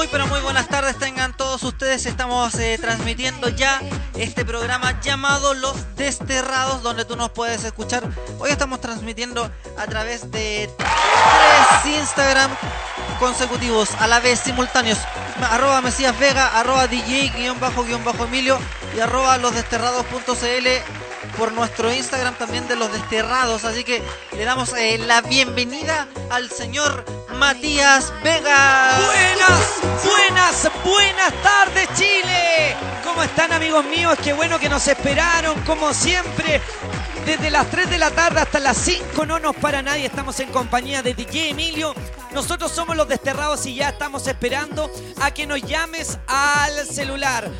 Muy pero muy buenas tardes tengan todos ustedes. Estamos eh, transmitiendo ya este programa llamado Los Desterrados, donde tú nos puedes escuchar. Hoy estamos transmitiendo a través de tres Instagram consecutivos, a la vez simultáneos. Arroba Mesías Vega, arroba DJ guion bajo guion bajo Emilio y arroba losdesterrados.cl por nuestro Instagram también de los desterrados. Así que le damos eh, la bienvenida al señor Matías Vega. Buenas, buenas, buenas tardes Chile. ¿Cómo están amigos míos? Qué bueno que nos esperaron, como siempre. Desde las 3 de la tarde hasta las 5 no nos para nadie. Estamos en compañía de DJ Emilio. Nosotros somos los desterrados y ya estamos esperando a que nos llames al celular.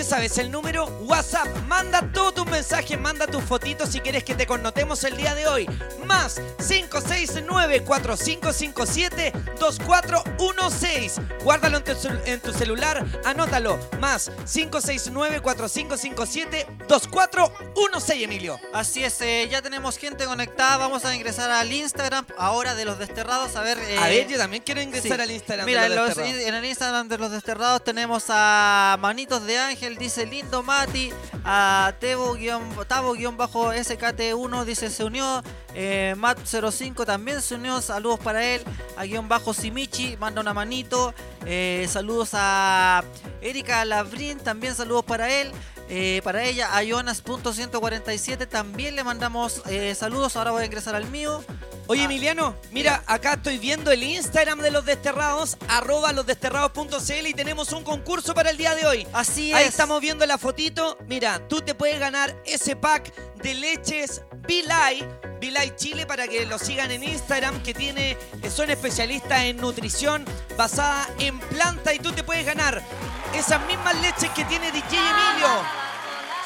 ¿Te sabes el número? WhatsApp. Manda todos tus mensajes, manda tus fotitos si quieres que te connotemos el día de hoy. Más 569-4557-2416. Guárdalo en tu, en tu celular, anótalo. Más 569-4557-2416, Emilio. Así es, eh, ya tenemos gente conectada. Vamos a ingresar al Instagram ahora de los desterrados. A ver, eh, A ver, yo también quiero ingresar sí. al Instagram. Mira, de en, los los- Desterrados. en el Instagram de los desterrados tenemos a Manitos de Ángel, dice lindo Mati, a Tebo guion, Tavo guion bajo SKT1 dice se unió, eh, Matt05 también se unió, saludos para él, a guion bajo Simichi, manda una manito, eh, saludos a Erika Labrin, también saludos para él. Eh, para ella, a Jonas.147 también le mandamos eh, saludos. Ahora voy a ingresar al mío. Oye, Emiliano, mira, acá estoy viendo el Instagram de los desterrados, arroba losdesterrados.cl y tenemos un concurso para el día de hoy. Así Ahí es. estamos viendo la fotito. Mira, tú te puedes ganar ese pack de leches Vilay, Vilay Chile, para que lo sigan en Instagram, que tiene, son especialistas en nutrición basada en planta y tú te puedes ganar esas mismas leches que tiene DJ Emilio.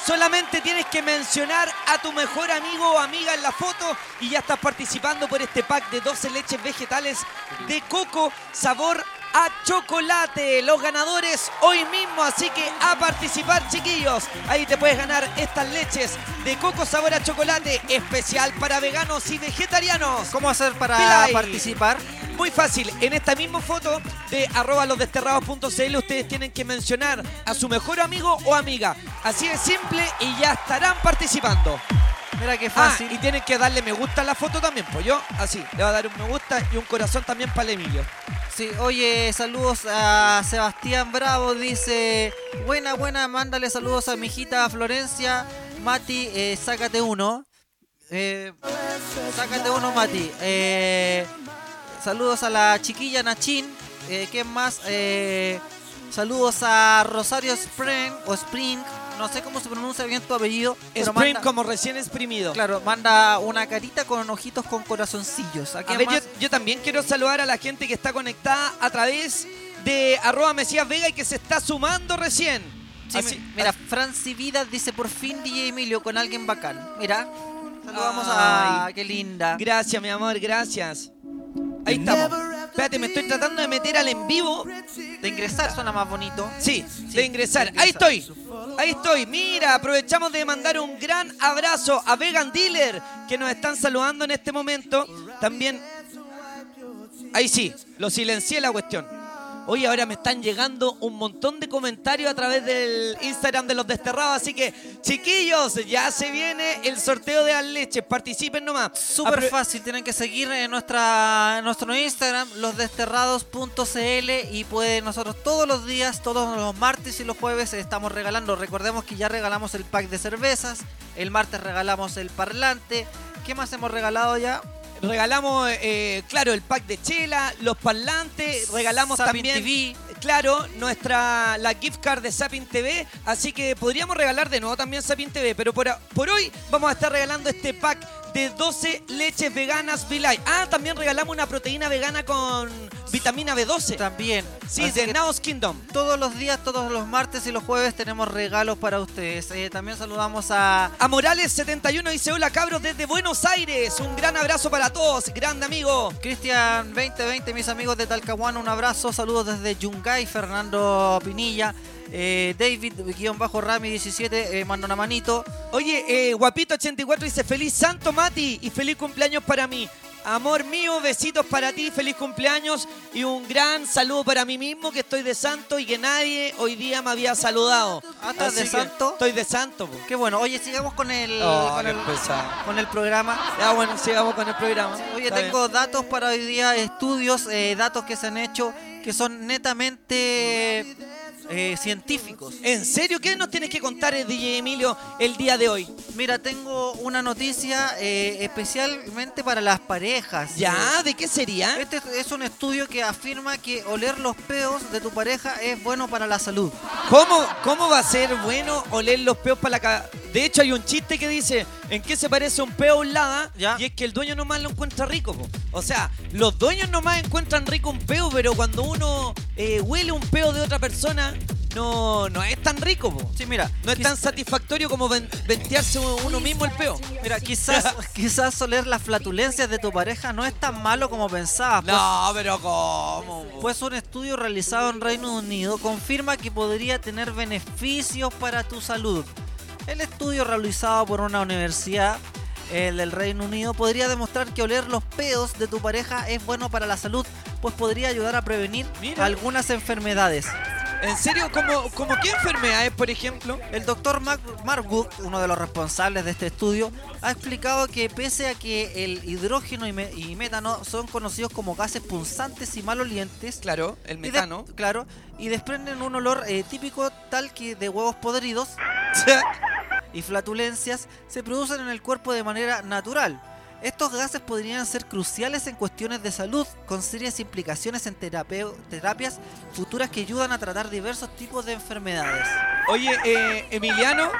Solamente tienes que mencionar a tu mejor amigo o amiga en la foto y ya estás participando por este pack de 12 leches vegetales de coco sabor a chocolate. Los ganadores hoy mismo, así que a participar chiquillos. Ahí te puedes ganar estas leches de coco sabor a chocolate especial para veganos y vegetarianos. ¿Cómo hacer para Pilay. participar? Muy fácil, en esta misma foto de arroba losdesterrados.cl ustedes tienen que mencionar a su mejor amigo o amiga. Así de simple y ya estarán participando. Mira qué Ah, fácil. y tienen que darle me gusta a la foto también, pues yo así, le voy a dar un me gusta y un corazón también para el Emilio. Sí, oye, saludos a Sebastián Bravo, dice, buena, buena, mándale saludos a mi hijita Florencia, Mati, eh, sácate uno. Eh, sácate uno, Mati. Eh, saludos a la chiquilla Nachin, ¿quién más? Saludos a Rosario Spring, o Spring, no sé cómo se pronuncia bien tu apellido. Spring manda- como recién exprimido. Claro, manda una carita con ojitos con corazoncillos. ¿A A ver, yo, también quiero saludar a la gente que está conectada a través de arroba Mesías Vega y que se está sumando recién. Sí, Así- mira, Franci Vidas dice por fin DJ Emilio con alguien bacán. Mira, saludamos a. Ay. Qué linda. Gracias, mi amor, gracias. Ahí estamos. Espérate, me estoy tratando de meter al en vivo. De ingresar suena más bonito. Sí, Sí, de ingresar. de Ahí ingresar. estoy. Ahí estoy. Mira, aprovechamos de mandar un gran abrazo a Vegan Dealer que nos están saludando en este momento. También. Ahí sí, lo silencié la cuestión. Oye, ahora me están llegando un montón de comentarios a través del Instagram de los desterrados. Así que, chiquillos, ya se viene el sorteo de las leches. Participen nomás. Súper Apro- fácil, tienen que seguir en, nuestra, en nuestro Instagram, losdesterrados.cl y pueden nosotros todos los días, todos los martes y los jueves estamos regalando. Recordemos que ya regalamos el pack de cervezas, el martes regalamos el parlante. ¿Qué más hemos regalado ya? Regalamos, eh, claro, el pack de chela, los parlantes, regalamos Sapin también, TV. claro, nuestra la gift card de Sapin TV, así que podríamos regalar de nuevo también Sapin TV, pero por, por hoy vamos a estar regalando este pack de 12 leches veganas Vilay. Ah, también regalamos una proteína vegana con vitamina B12. También. Sí, Así de Naos Kingdom. todos los días, todos los martes y los jueves tenemos regalos para ustedes. Eh, también saludamos a A Morales71 dice, hola cabros desde Buenos Aires, un gran abrazo para todos, grande amigo. Cristian 2020, mis amigos de Talcahuano, un abrazo, saludos desde Yungay, Fernando Pinilla, eh, David-Rami17, eh, manda una manito. Oye, eh, Guapito84 dice feliz Santo Mati y feliz cumpleaños para mí. Amor mío, besitos para ti, feliz cumpleaños y un gran saludo para mí mismo que estoy de santo y que nadie hoy día me había saludado. Ah, ¿estás de santo? Estoy de santo. po. Qué bueno. Oye, sigamos con el, Oh, con, el pesado. con el programa. Ya bueno, sigamos con el programa. Oye, Está tengo datos para hoy día, estudios, eh, datos que se han hecho que son netamente eh, científicos. ¿En serio qué nos tienes que contar, eh, DJ Emilio, el día de hoy? Mira, tengo una noticia eh, especialmente para las parejas. ¿Ya? ¿De qué sería? Este es un estudio que afirma que oler los peos de tu pareja es bueno para la salud. ¿Cómo, ¿Cómo va a ser bueno oler los peos para la ca... De hecho, hay un chiste que dice, ¿en qué se parece un peo a un lada? Ya. Y es que el dueño nomás lo encuentra rico. po. O sea, los dueños nomás encuentran rico un peo, pero cuando uno eh, huele un peo de otra persona, no, no es tan rico. po. Sí, mira, No es tan satisfactorio como ven- ventearse uno mismo el peo. mira, quizás, quizás oler las flatulencias de tu pareja no es tan malo como pensabas. pues- No, pero ¿cómo? po? Pues un estudio realizado en Reino Unido confirma que podría tener beneficios para tu salud. El estudio realizado por una universidad el del Reino Unido podría demostrar que oler los peos de tu pareja es bueno para la salud, pues podría ayudar a prevenir Mira. algunas enfermedades. ¿En serio? ¿Cómo, cómo qué enfermedades, por ejemplo? El doctor Mark, Mark Wood, uno de los responsables de este estudio, ha explicado que pese a que el hidrógeno y, me- y metano son conocidos como gases punzantes y malolientes, Claro, el y metano. claro, y desprenden un olor eh, típico tal que de huevos podridos y flatulencias se producen en el cuerpo de manera natural. Estos gases podrían ser cruciales en cuestiones de salud, con serias implicaciones en terapias futuras que ayudan a tratar diversos tipos de enfermedades. Oye, eh, Emiliano,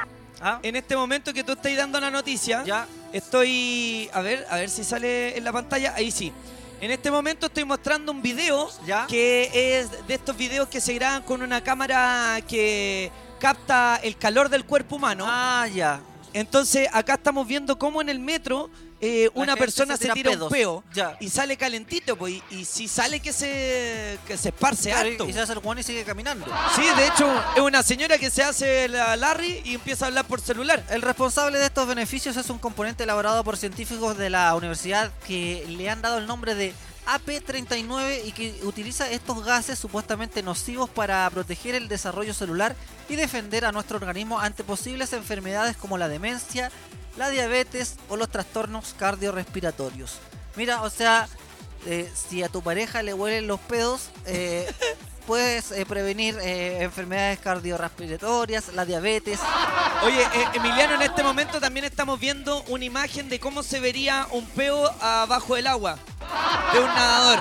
¿Ah? en este momento que tú estás dando la noticia, ¿Ya? estoy. A ver, a ver si sale en la pantalla. Ahí sí. En este momento estoy mostrando un video ¿Ya? que es de estos videos que se graban con una cámara que capta el calor del cuerpo humano. Ah, ya. Entonces, acá estamos viendo cómo en el metro eh, una persona se se tira un peo Ya. y sale calentito, pues, y, y si sale que se, que se esparce Claro, harto. y se hace el guano y sigue caminando. Sí, de hecho, es una señora que se hace la Larry y empieza a hablar por celular. El responsable de estos beneficios es un componente elaborado por científicos de la universidad que le han dado el nombre de AP39 y que utiliza estos gases supuestamente nocivos para proteger el desarrollo celular y defender a nuestro organismo ante posibles enfermedades como la demencia, la diabetes o los trastornos cardiorrespiratorios. Mira, o sea, eh, si a tu pareja le huelen los pedos, eh, puedes eh, prevenir enfermedades cardiorrespiratorias, la diabetes. Oye, Emiliano, en este momento también estamos viendo una imagen de cómo se vería un peo abajo del agua de un nadador.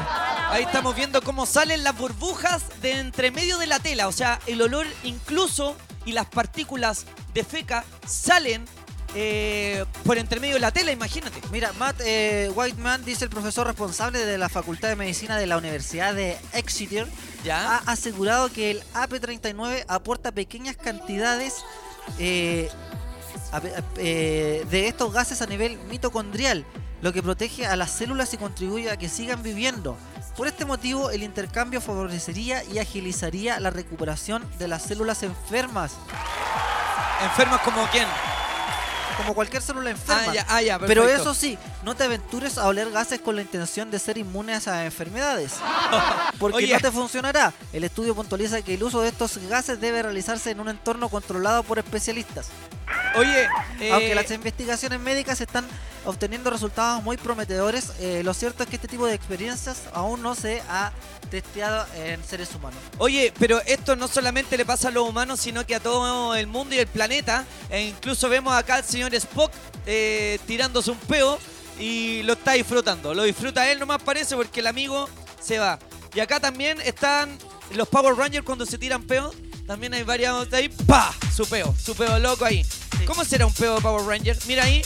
Ahí estamos viendo cómo salen las burbujas de entre medio de la tela. O sea, el olor incluso y las partículas de feca salen eh, por entre medio de la tela, imagínate. Mira, Matt eh, Whiteman, dice el profesor responsable de la Facultad de Medicina de la Universidad de Exeter, ha ¿Ya? asegurado que el AP39 aporta pequeñas cantidades eh, eh, de estos gases a nivel mitocondrial, lo que protege a las células y contribuye a que sigan viviendo. Por este motivo, el intercambio favorecería y agilizaría la recuperación de las células enfermas, ¿Enfermos como quién? Como cualquier célula enferma. Ah, ya, ah, ya, Pero eso sí, no te aventures a oler gases con la intención de ser inmune a esas enfermedades. Porque Oye. no te funcionará. El estudio puntualiza que el uso de estos gases debe realizarse en un entorno controlado por especialistas. Oye, eh, Aunque las investigaciones médicas están obteniendo resultados muy prometedores, eh, lo cierto es que este tipo de experiencias aún no se ha testeado en seres humanos. Oye, pero esto no solamente le pasa a los humanos, sino que a todo el mundo y el planeta. E incluso vemos acá al señor Spock eh, tirándose un peo y lo está disfrutando. Lo disfruta él nomás parece porque el amigo se va. Y acá también están los Power Rangers cuando se tiran peos. También hay varios de ahí. ¡Pa! Su peo, su peo loco ahí. ¿Cómo será un peo de Power Ranger? Mira ahí.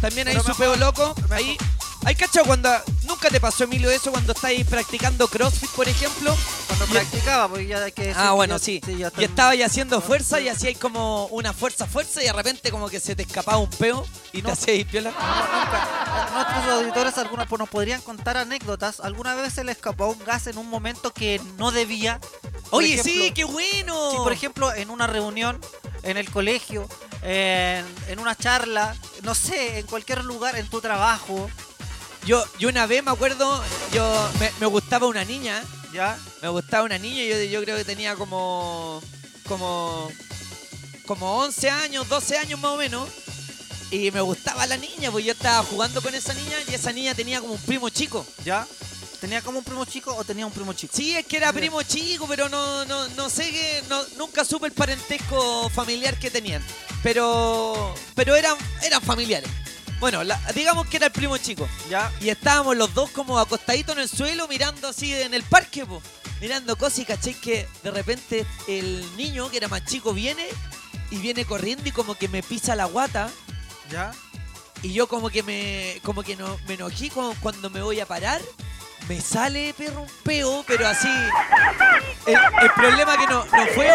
También Pero su peo loco. mejor- Ahí. ¿Hay cachado cuando... Nunca te pasó, Emilio, eso cuando estáis practicando CrossFit, por ejemplo? Cuando practicaba, porque ya hay que decir Ah, bueno, yo- sí. ya y estaba ahí haciendo fuerza y hay como una fuerza, fuerza y de repente como que se te escapaba un peo y te No. hacía ir piola. No, nunca. Nuestros auditores algunos pues, nos podrían contar anécdotas. ¿Alguna vez se le escapó un gas en un momento que no debía? Por Oye, ejemplo, sí, qué bueno. Si por ejemplo en una reunión, en el colegio, en, en una charla, no sé, en cualquier lugar, en tu trabajo, yo, yo una vez me acuerdo, yo me, gustaba una niña, ¿Ya? me gustaba una niña, yo, yo creo que tenía como, como, como 11 años, 12 años más o menos. Y me gustaba la niña, pues yo estaba jugando con esa niña y esa niña tenía como un primo chico. ¿Ya? ¿Tenía como un primo chico o tenía un primo chico? Sí, es que era primo chico, pero no, no, no sé que no, nunca supe el parentesco familiar que tenían. Pero, pero eran, eran familiares. Bueno, la- digamos que era el primo chico. ¿Ya? Y estábamos los dos como acostaditos en el suelo mirando así en el parque, po, mirando cosas y caché que de repente el niño que era más chico viene y viene corriendo y como que me pisa la guata ¿Ya? y yo como que me como que no me enojé cu- cuando me voy a parar me sale perro un peo pero así. El, el problema que no, no fue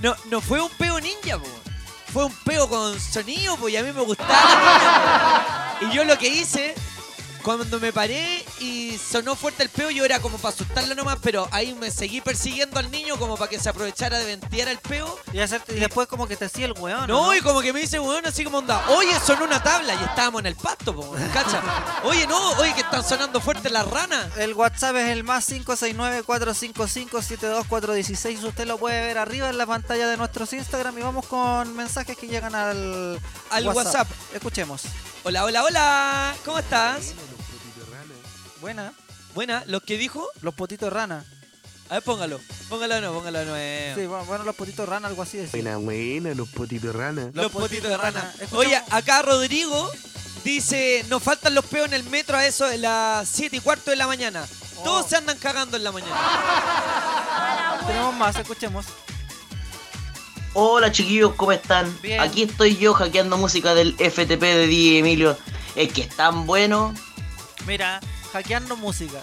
no, no fue un peo ninja po. fue un peo con sonido pues y a mí me gustaba. La y yo lo que hice cuando me paré y sonó fuerte el peo, yo era como para asustarlo nomás, pero ahí me seguí persiguiendo al niño como para que se aprovechara de ventear el peo. Y, hacerte- y después como que te hacía el weón. No, y como que me dice, weón, así como onda, oye, sonó una tabla y estábamos en el pasto, po, ¿cacha? Oye, no, oye, que están sonando fuerte las ranas. El WhatsApp es el más 569-455-72416. Usted lo puede ver arriba en la pantalla de nuestros Instagram. Y vamos con mensajes que llegan al, Al WhatsApp. Escuchemos. Hola, hola, hola, ¿cmo estás? Buena. Buena, ¿lo que dijo? Los potitos rana. A ver, póngalo, póngalo de nuevo, póngalo de nuevo. Sí, bueno, bueno, los potitos rana, algo así decía. Buena, buena, los potitos rana. Los, potitos de rana. Escuchamos- Oye, acá Rodrigo dice, nos faltan los peos en el metro a eso de las 7 y cuarto de la mañana. Todos Oh. se andan cagando en la mañana. Tenemos más, escuchemos. Hola chiquillos, ¿cómo están? Bien. Aquí estoy yo hackeando música del FTP de DJ Emilio. Es que es tan bueno. Mira, hackeando música.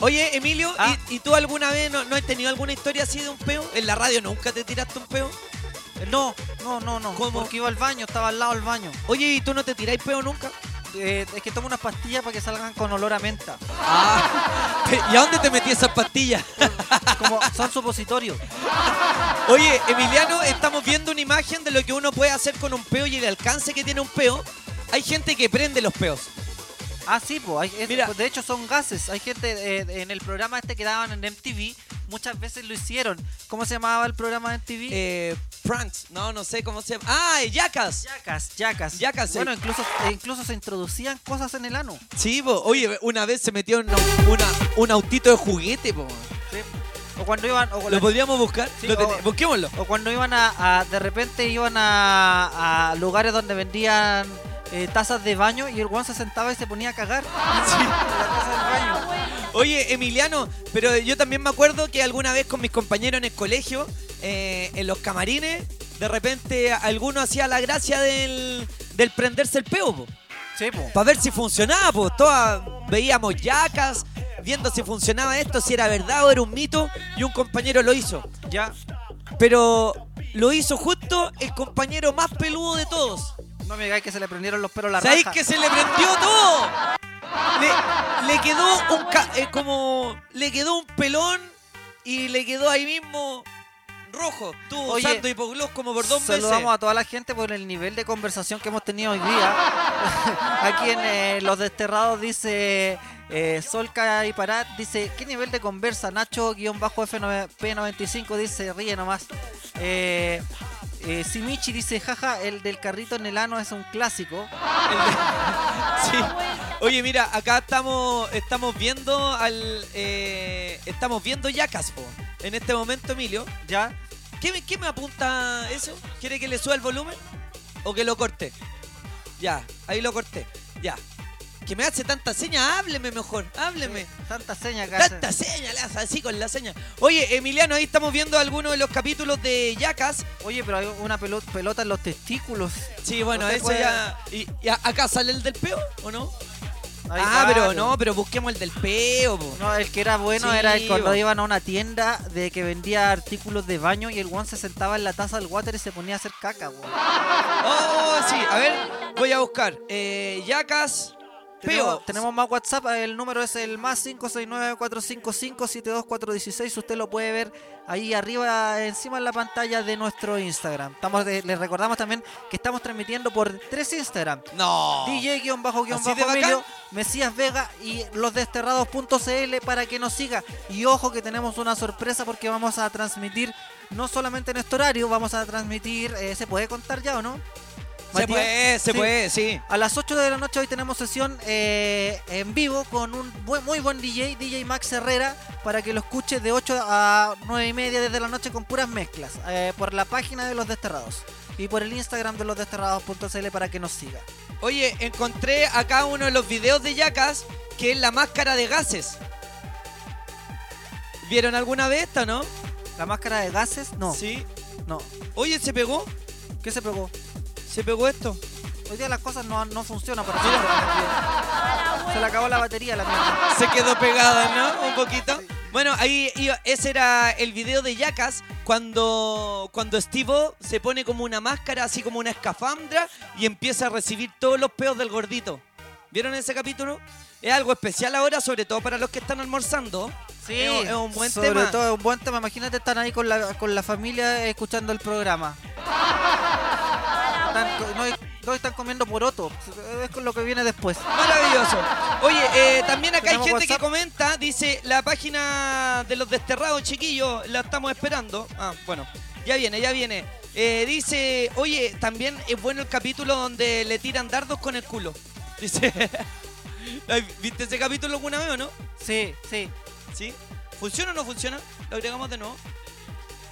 Oye, Emilio, Ah. ¿y, y tú alguna vez no, no has tenido alguna historia así de un peo? ¿En la radio nunca te tiraste un peo? No, no, no, no. ¿Cómo? Porque iba al baño, estaba al lado del baño. Oye, ¿y tú no te tiráis peo nunca? Eh, es que tomo unas pastillas para que salgan con olor a menta. Ah, ¿y a dónde te metí esas pastillas? Como son supositorios. Oye, Emiliano, estamos viendo una imagen de lo que uno puede hacer con un peo y el alcance que tiene un peo. Hay gente que prende los peos. Ah, sí, pues. Mira. de hecho, son gases. Hay gente eh, en el programa este que daban en MTV. Muchas veces lo hicieron. ¿Cómo se llamaba el programa de MTV? Eh, pranks, no, no sé cómo se llama. ¡Ah, yacas! Yacas, yacas. Yacas, Bueno, eh. incluso, eh, incluso se introducían cosas en el ano. Sí, po. oye, una vez se metió una, una- un autito de juguete, po. Sí. O cuando iban. O, ¿Lo podríamos buscar? Sí, Lo o- ten- Busquémoslo. o cuando iban a, a- De repente iban a, a lugares donde vendían eh, tazas de baño y el guan se sentaba y se ponía a cagar. en la taza del baño. Oye, Emiliano, pero yo también me acuerdo que alguna vez con mis compañeros en el colegio, eh, en los camarines, de repente alguno hacía la gracia del, del prenderse el peo, po. Sí, po. Para ver si funcionaba, pues todas veíamos yacas, viendo si funcionaba esto, si era verdad o era un mito, y un compañero lo hizo. Ya. Pero lo hizo justo el compañero más peludo de todos. No me digáis que se le prendieron los pelos a la ¿Sabéis raja. que se le prendió todo? Le, le quedó un ca- eh, como le quedó un pelón y le quedó ahí mismo rojo. Estuvo Oye, usando hipogloss como por dos meses. Saludamos a toda la gente por el nivel de conversación que hemos tenido hoy día. Aquí en eh, Los Desterrados dice eh, Solca y Parat, dice, ¿qué nivel de conversa? Nacho-F9P95 dice, ríe nomás. Eh, eh, Simichi dice, jaja, el del carrito en el ano es un clásico. Oye, mira, acá estamos estamos viendo al eh, estamos viendo Yacas. En este momento, Emilio. ¿Ya? ¿Qué, me- qué me apunta eso? ¿Quiere que le suba el volumen? ¿O que lo corte? Ya, ahí lo corté. Ya. Que me hace tanta seña, hábleme mejor, hábleme. Tanta seña hace. Tanta seña, le hace así con la seña. Oye, Emiliano, ahí estamos viendo algunos de los capítulos de Yacas. Oye, pero hay una pelo- pelota en los testículos. Sí, bueno, eso puede- ya. ¿Y, y a- acá sale el del peo o no? Ah, pero no, pero busquemos el del peo, po. No, el que era bueno Sí, era el cuando bo. iban a una tienda de que vendía artículos de baño y el one se sentaba en la taza del water y se ponía a hacer caca, weón. Oh, sí, a ver, voy a buscar. Eh, Yacas. Peo. tenemos más WhatsApp, el número es el más 569-455-72416. Usted lo puede ver ahí arriba, encima en la pantalla de nuestro Instagram. Estamos de- les recordamos también que estamos transmitiendo por tres Instagram. No. DJ-Bajo-Bajo. Mesías Vega y losdesterrados.cl para que nos siga. Y ojo que tenemos una sorpresa porque vamos a transmitir no solamente en este horario, vamos a transmitir, eh, ¿se puede contar ya o no? Se puede, se Sí. puede, sí. A las 8 de la noche hoy tenemos sesión eh, en vivo con un buen- muy buen DJ, DJ Max Herrera, para que lo escuche de 8 a 9 y media desde la noche con puras mezclas, eh, por la página de Los Desterrados y por el Instagram de losdesterrados.cl para que nos siga. Oye, encontré acá uno de los videos de Yacas que es la máscara de gases. ¿Vieron alguna vez esta, no? ¿La máscara de gases? No, Sí. no. Oye, ¿se pegó? ¿Qué se pegó? ¿Se pegó esto? Hoy día las cosas no, no funcionan para nosotros. Se le acabó la batería la mierda. Se quedó pegada, ¿no? Un poquito. Bueno, ahí ese era el video de Yacas cuando, cuando Steve se pone como una máscara, así como una escafandra y empieza a recibir todos los peos del gordito. ¿Vieron ese capítulo? Es algo especial ahora, sobre todo para los que están almorzando. Sí, es, es un buen sobre tema. todo es un buen tema. Imagínate estar ahí con la, con la familia escuchando el programa. Están, no, no están comiendo poroto. Es con lo que viene después. Maravilloso. Oye, eh, también acá hay ¿Tenemos gente que comenta, dice la página de los desterrados, chiquillos, la estamos esperando. Ah, bueno, ya viene, ya viene. Eh, dice, oye, también es bueno el capítulo donde le tiran dardos con el culo. Dice, ¿viste ese capítulo alguna vez o no? Sí, sí. ¿Sí? ¿Funciona o no funciona? Lo agregamos de nuevo.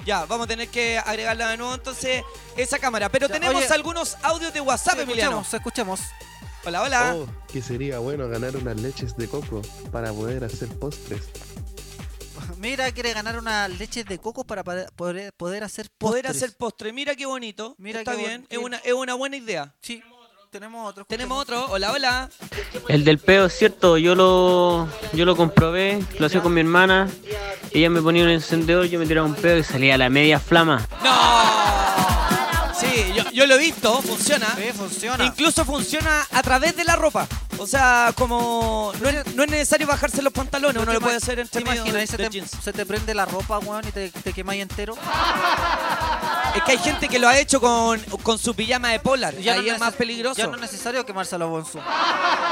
Ya, vamos a tener que agregarla de nuevo entonces esa cámara. Pero Ya, tenemos oye. algunos audios de WhatsApp, Emiliano. escuchemos, escuchemos. Hola, hola. Oh, que sería bueno ganar unas leches de coco para poder hacer postres. Mira, quiere ganar unas leches de coco para poder, poder, poder hacer Poder postres. hacer postre. Mira qué bonito. Mira Está qué bien. bon- Es qué- una, es una buena idea. Sí, tenemos otro. Tenemos otro. Hola, hola. El del peo es cierto, yo lo, yo lo comprobé, lo hacía con mi hermana. Ella me ponía un encendedor, yo me tiraba un peo y salía la media flama. ¡No! Sí, yo, yo lo he visto. Funciona. Sí, funciona. Incluso funciona a través de la ropa. O sea, como no es, no es necesario bajarse los pantalones, ¿No uno lo puede hacer entre ¿Te medio imaginas? de, Se de te, jeans. se te prende la ropa, weón, y te, te quemáis entero. Es que hay gente que lo ha hecho con, con su pijama de polar. Ya Ahí no es más peligroso. Ya no es necesario quemárselo, Bonsu.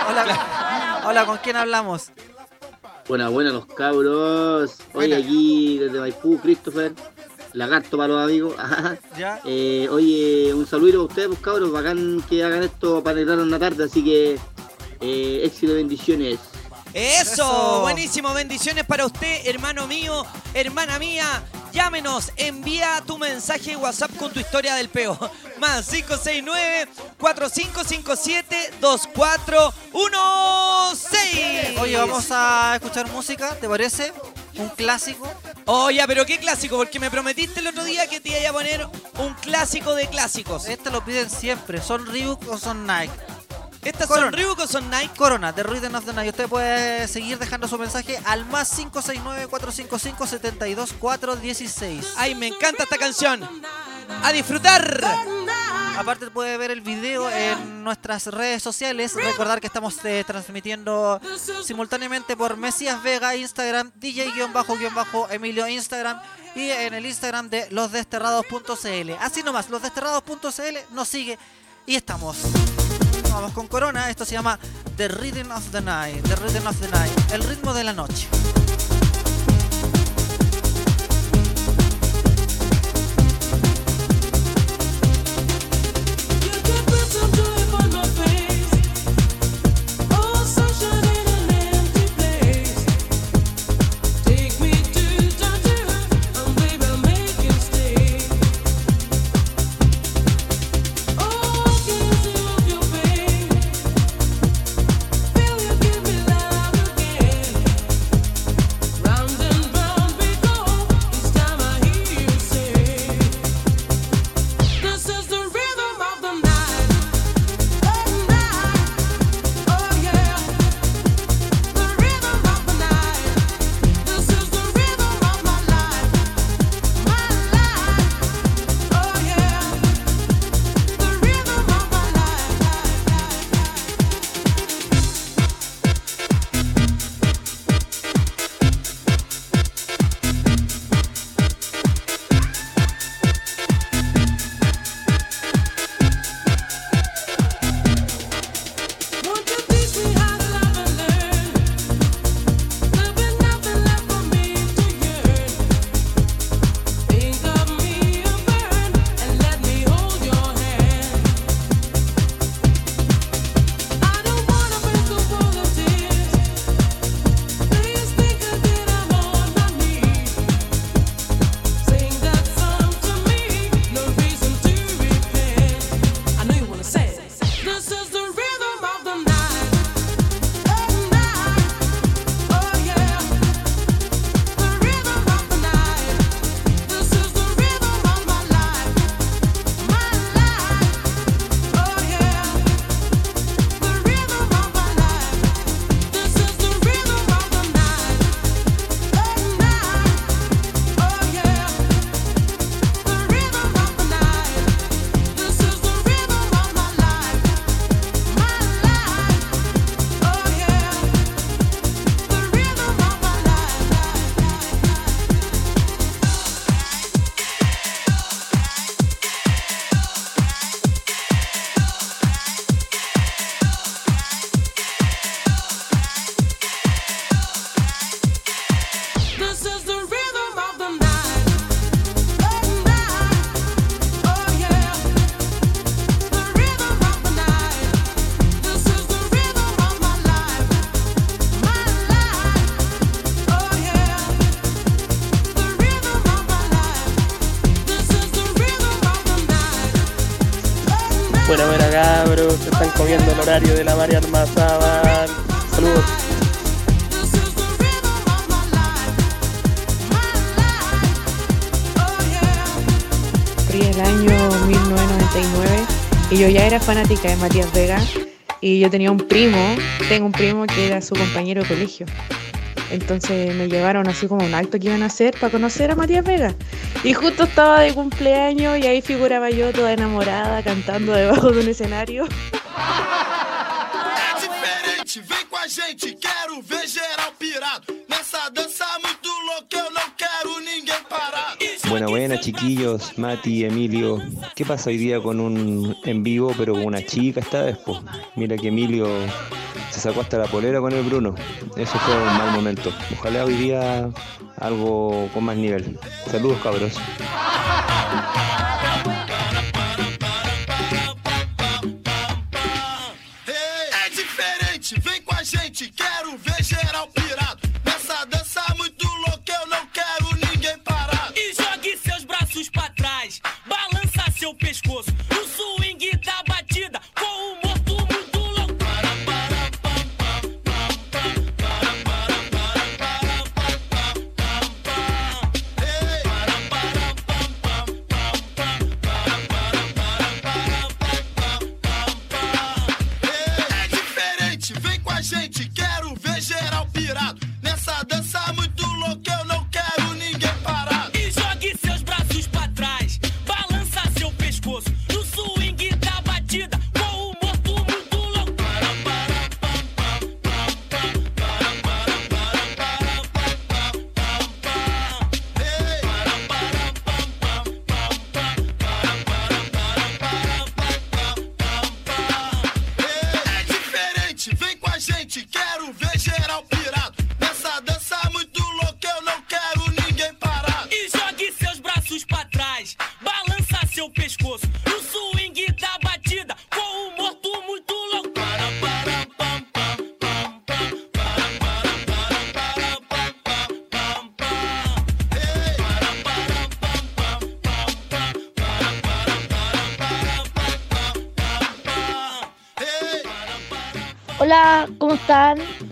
Hola, hola, ¿con quién hablamos? Buena, buena los cabros. Buena. aquí desde Maipú, Christopher. Lagarto para los amigos. ¿Ya? Eh, oye, un saludo a ustedes, pues cabros. Bacán que hagan esto para alegrar una tarde. Así que eh, éxito y bendiciones. Eso, Eso. buenísimo, bendiciones para usted, hermano mío, hermana mía. Llámenos, envía tu mensaje de WhatsApp con tu historia del peo. Más 569-4557-2416. Oye, vamos a escuchar música, ¿te parece? Un clásico. Oye, pero qué clásico, porque me prometiste el otro día que te iba a poner un clásico de clásicos. Este lo piden siempre. ¿Son Reebok o son Nike? ¿Estas Corona. son Reebok o son Nike? Corona, The Rhythm of the Night. Usted puede seguir dejando su mensaje al más 569-455-72416. Ay, me encanta esta canción. A disfrutar. Aparte puede ver el video en nuestras redes sociales. Recordar que estamos eh, transmitiendo simultáneamente por Mesías Vega, Instagram, DJ-Emilio Instagram y en el Instagram de losdesterrados.cl. Así nomás, losdesterrados.cl nos sigue y estamos. Vamos con Corona, esto se llama The Rhythm of the Night, The Rhythm of the Night, el ritmo de la noche. Comiendo el horario de la María Almazábal. Saludos. el año 1999 y yo ya era fanática de Matías Vega y yo tenía un primo, tengo un primo que era su compañero de colegio. Entonces me llevaron así como un acto que iban a hacer para conocer a Matías Vega. Y justo estaba de cumpleaños y ahí figuraba yo toda enamorada cantando debajo de un escenario. É diferente. Buena, buena, chiquillos, Mati, Emilio. ¿Qué pasa hoy día con un en vivo, pero con una chica esta vez? po? Mira que Emilio se sacó hasta la polera con el Bruno. Eso fue un mal momento. Ojalá hoy día algo con más nivel. Saludos, cabros.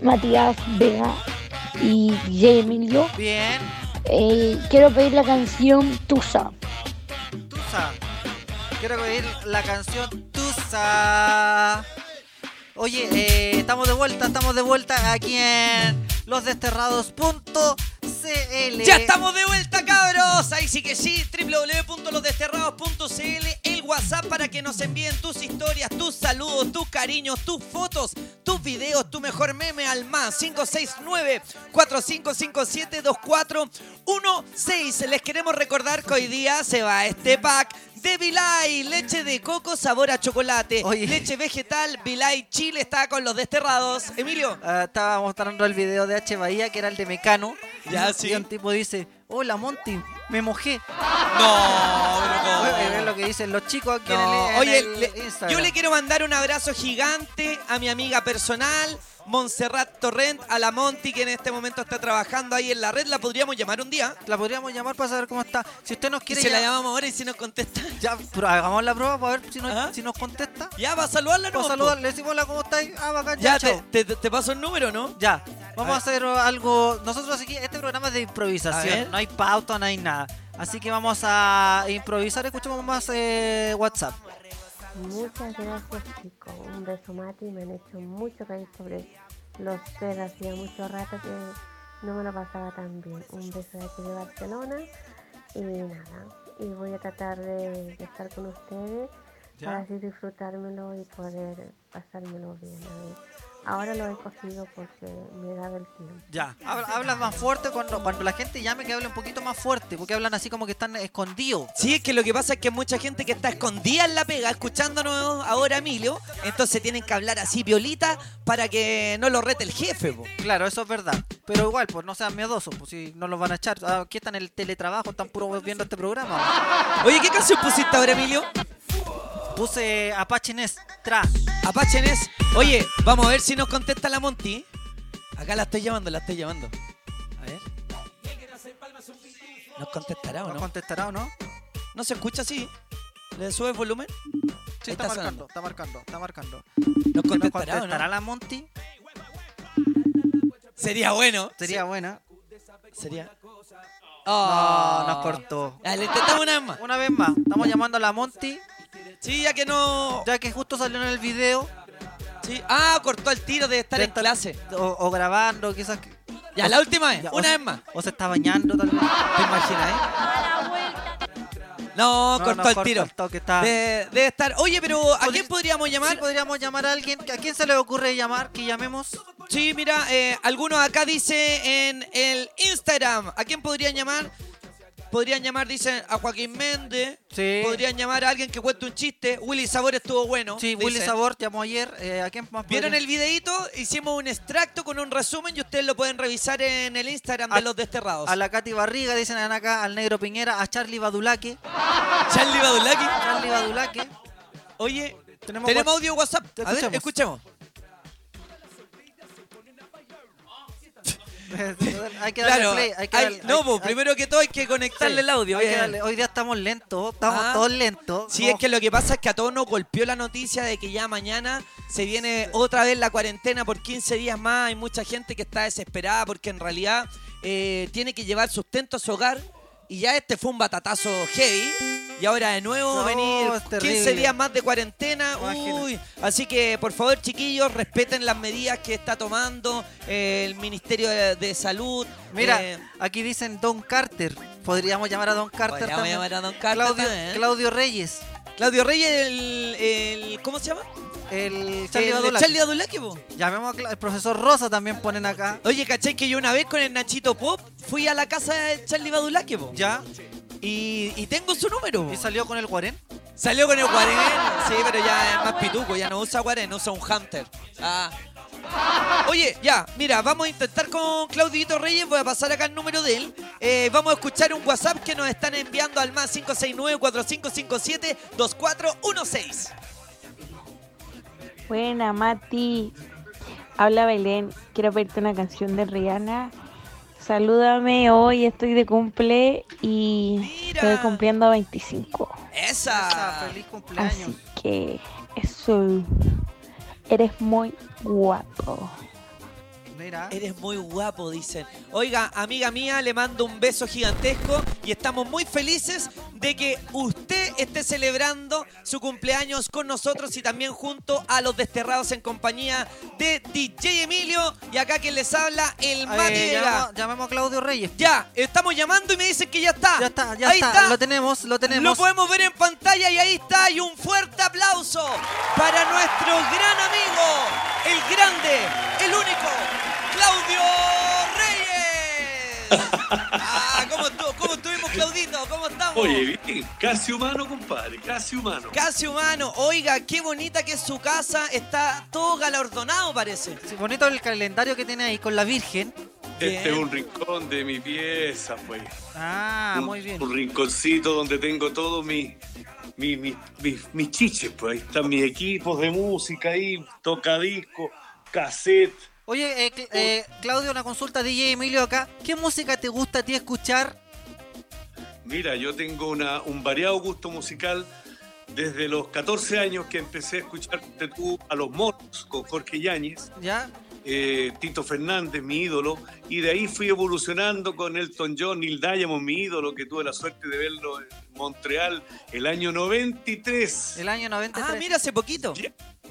Matías Vega y J. Emilio. Bien. Eh, quiero pedir la canción Tusa. Tusa. Quiero pedir la canción Tusa. Oye, eh, estamos de vuelta, estamos de vuelta aquí en losdesterrados.cl. Ya estamos de vuelta, cabros. Ahí sí que sí, www.losdesterrados.cl, el WhatsApp para que nos envíen tus historias, tus saludos, tus cariños, tus fotos, videos, tu mejor meme al más 569-4557-2416. Les queremos recordar que hoy día se va este pack de Vilay, leche de coco sabor a chocolate, leche vegetal, Vilay Chile está con los desterrados. Emilio. Ah, estaba mostrando el video de H. Bahía, que era el de Mecano. Ya, y sí. un tipo dice, hola Monty, me mojé. No, Es lo que dicen los chicos aquí en el, en Oye, el le- Instagram. yo le quiero mandar un abrazo gigante a mi amiga personal, Montserrat Torrent, a la Monty, que en este momento está trabajando ahí en la red. La podríamos llamar un día. La podríamos llamar para saber cómo está. Si usted nos Y quiere se la llam- llamamos ahora y si nos contesta. Ya, pero hagamos la prueba para ver si nos, Ajá. si nos contesta. Ya, va a saludarla, Para ¿no? saludar, le decimos hola, ¿cómo estáis? Ah, bacán, Ya, ya, te- te paso el número, ¿no? Ya, vamos A a, hacer algo. Nosotros aquí, este programa es de improvisación. No hay pauta, no hay nada. Así que vamos a improvisar. Escuchamos más eh, WhatsApp. Muchas gracias chicos, un beso Mati, me han hecho mucho caer sobre los tres, hacía mucho rato que no me lo pasaba tan bien. Un beso de aquí de Barcelona y nada, y voy a tratar de, de estar con ustedes Ya. para así disfrutármelo y poder pasármelo bien. A ver, Ahora lo he cogido porque me he dado el tiempo. Ya, habla- hablas más fuerte cuando, cuando la gente llame que hable un poquito más fuerte, porque hablan así como que están escondidos. Sí, es que lo que pasa es que hay mucha gente que está escondida en la pega, escuchándonos ahora, Emilio. Entonces tienen que hablar así, violita, para que no lo rete el jefe, po. Claro, eso es verdad. Pero igual, pues no sean miedosos, pues si no los van a echar. Ah, Aquí están en el teletrabajo, están puro viendo este programa. Oye, ¿qué canción pusiste ahora, Emilio? Puse Apache Ness, Tra. Apache Ness. Oye, vamos a ver si nos contesta la Monty. Acá la estoy llamando, la estoy llamando. A ver. ¿Nos contestará o ¿No no? contestará o no? ¿No se escucha así? ¿Le sube el volumen? Sí, está, está marcando, está marcando, está marcando. ¿Nos ¿Nos contestará o no? contestará la Monty? Sería bueno. Sería buena. Sería. No, nos cortó. Ya, le intentamos una vez más. Una vez más, estamos llamando a la Monty, Sí, ya que no. ya que justo salió en el video. Sí. Ah, cortó el tiro de estar De en estar- clase. O, o grabando, quizás. que- Ya, la última vez. Ya, una vez más. O se está bañando tal vez. ¿Te imaginas, eh? No, No, cortó no, el tiro. el toque, está- De- debe estar. Oye, pero ¿a quién podríamos llamar? Sí, podríamos llamar a alguien. ¿A quién se le ocurre llamar? Que llamemos. Sí, mira, eh, algunos acá dice en el Instagram. ¿A quién podrían llamar? Podrían llamar, dicen, a Joaquín Méndez. Sí. Podrían llamar a alguien que cuente un chiste. Willy Sabor estuvo bueno. Sí, Willy. Sabor llamó ayer. Eh, ¿A quién más ¿Vieron podría- el videito? Hicimos un extracto con un resumen y ustedes lo pueden revisar en el Instagram de A- los desterrados. A la Katy Barriga, dicen acá, al Negro Piñera, a Charlie Badulaque. Charlie Badulaki. Charlie Badulaque. Oye, Tenemos audio WhatsApp. Te A ver, escuchemos. hay que darle Claro, play. Hay que hay- darle- no, hay- pues, hay- primero que todo hay que conectarle sí, el audio. hay que bien. darle- hoy día estamos lentos, estamos Ah. todos lentos. Sí, es que lo que pasa es que a todos nos golpeó la noticia de que ya mañana se viene otra vez la cuarentena por 15 días más. Hay mucha gente que está desesperada porque en realidad eh, tiene que llevar sustento a su hogar. Y ya este fue un batatazo heavy. Y ahora de nuevo No, venir es 15 terrible. días más de cuarentena. Uy. Así que por favor, chiquillos, respeten las medidas que está tomando eh, el Ministerio de, de Salud. Mira, Eh, aquí dicen Don Carter. Podríamos llamar a Don Carter podríamos también. llamar a Don Carter Claudio, también, ¿eh? Claudio Reyes. Claudio Reyes, el, el- ¿Cómo se llama? El Charlie Badulaque. Charlie Badulaque, po. Llamemos a Cla- el profesor Rosa también ponen acá. Oye, ¿cachai que yo una vez con el Nachito Pop fui a la casa de Charlie Badulaque, po? Ya. Y, y tengo su número. Y salió con el Guarén. Salió con el Guarén, sí, pero ya es más pituco, ya no usa Guarén, usa un Hunter. Ah. Oye, ya, mira, vamos a intentar con Claudito Reyes, voy a pasar acá el número de él. Eh, vamos a escuchar un WhatsApp que nos están enviando al más 569-4557-2416. Buena, Mati. Habla Belén. Quiero pedirte una canción de Rihanna. Salúdame, hoy estoy de cumple y estoy cumpliendo 25. ¡Esa! ¡Feliz cumpleaños! Así que eso. Eres muy guapo. Mira. Eres muy guapo, dicen. Oiga, amiga mía, le mando un beso gigantesco y estamos muy felices de que usted esté celebrando su cumpleaños con nosotros y también junto a los desterrados en compañía de DJ Emilio y acá quien les habla, el Mati Eh, llamemos, llamemos a Claudio Reyes. Ya, estamos llamando y me dicen que ya está. Ya está, ya ahí está. está. Lo tenemos, lo tenemos. Lo podemos ver en pantalla y ahí está. Y un fuerte aplauso para nuestro gran amigo, el grande, el único, Claudio Reyes. Ah, ¿cómo, estu- cómo estuvimos, Claudito? ¿Cómo estamos? Oye, bien, casi humano, compadre, casi humano. Casi humano. Oiga, qué bonita que es su casa. Está todo galardonado, parece. Sí, bonito el calendario que tiene ahí con la Virgen. Este es un rincón de mi pieza, pues. Ah, un, muy bien. Un rinconcito donde tengo todos mis mi, mi- mi- mis chiches, pues. Ahí están mis equipos de música ahí, tocadisco, cassette. Oye, eh, Cl- eh, Claudio, una consulta DJ Emilio acá. ¿Qué música te gusta a ti escuchar? Mira, yo tengo una, un variado gusto musical. Desde los 14 años que empecé a escuchar tú, a los monos con Jorge Yáñez, ¿Ya? eh, Tito Fernández, mi ídolo, y de ahí fui evolucionando con Elton John, Neil Diamond, mi ídolo, que tuve la suerte de verlo en Montreal el año 93. El año 93. Ah, mira, hace poquito.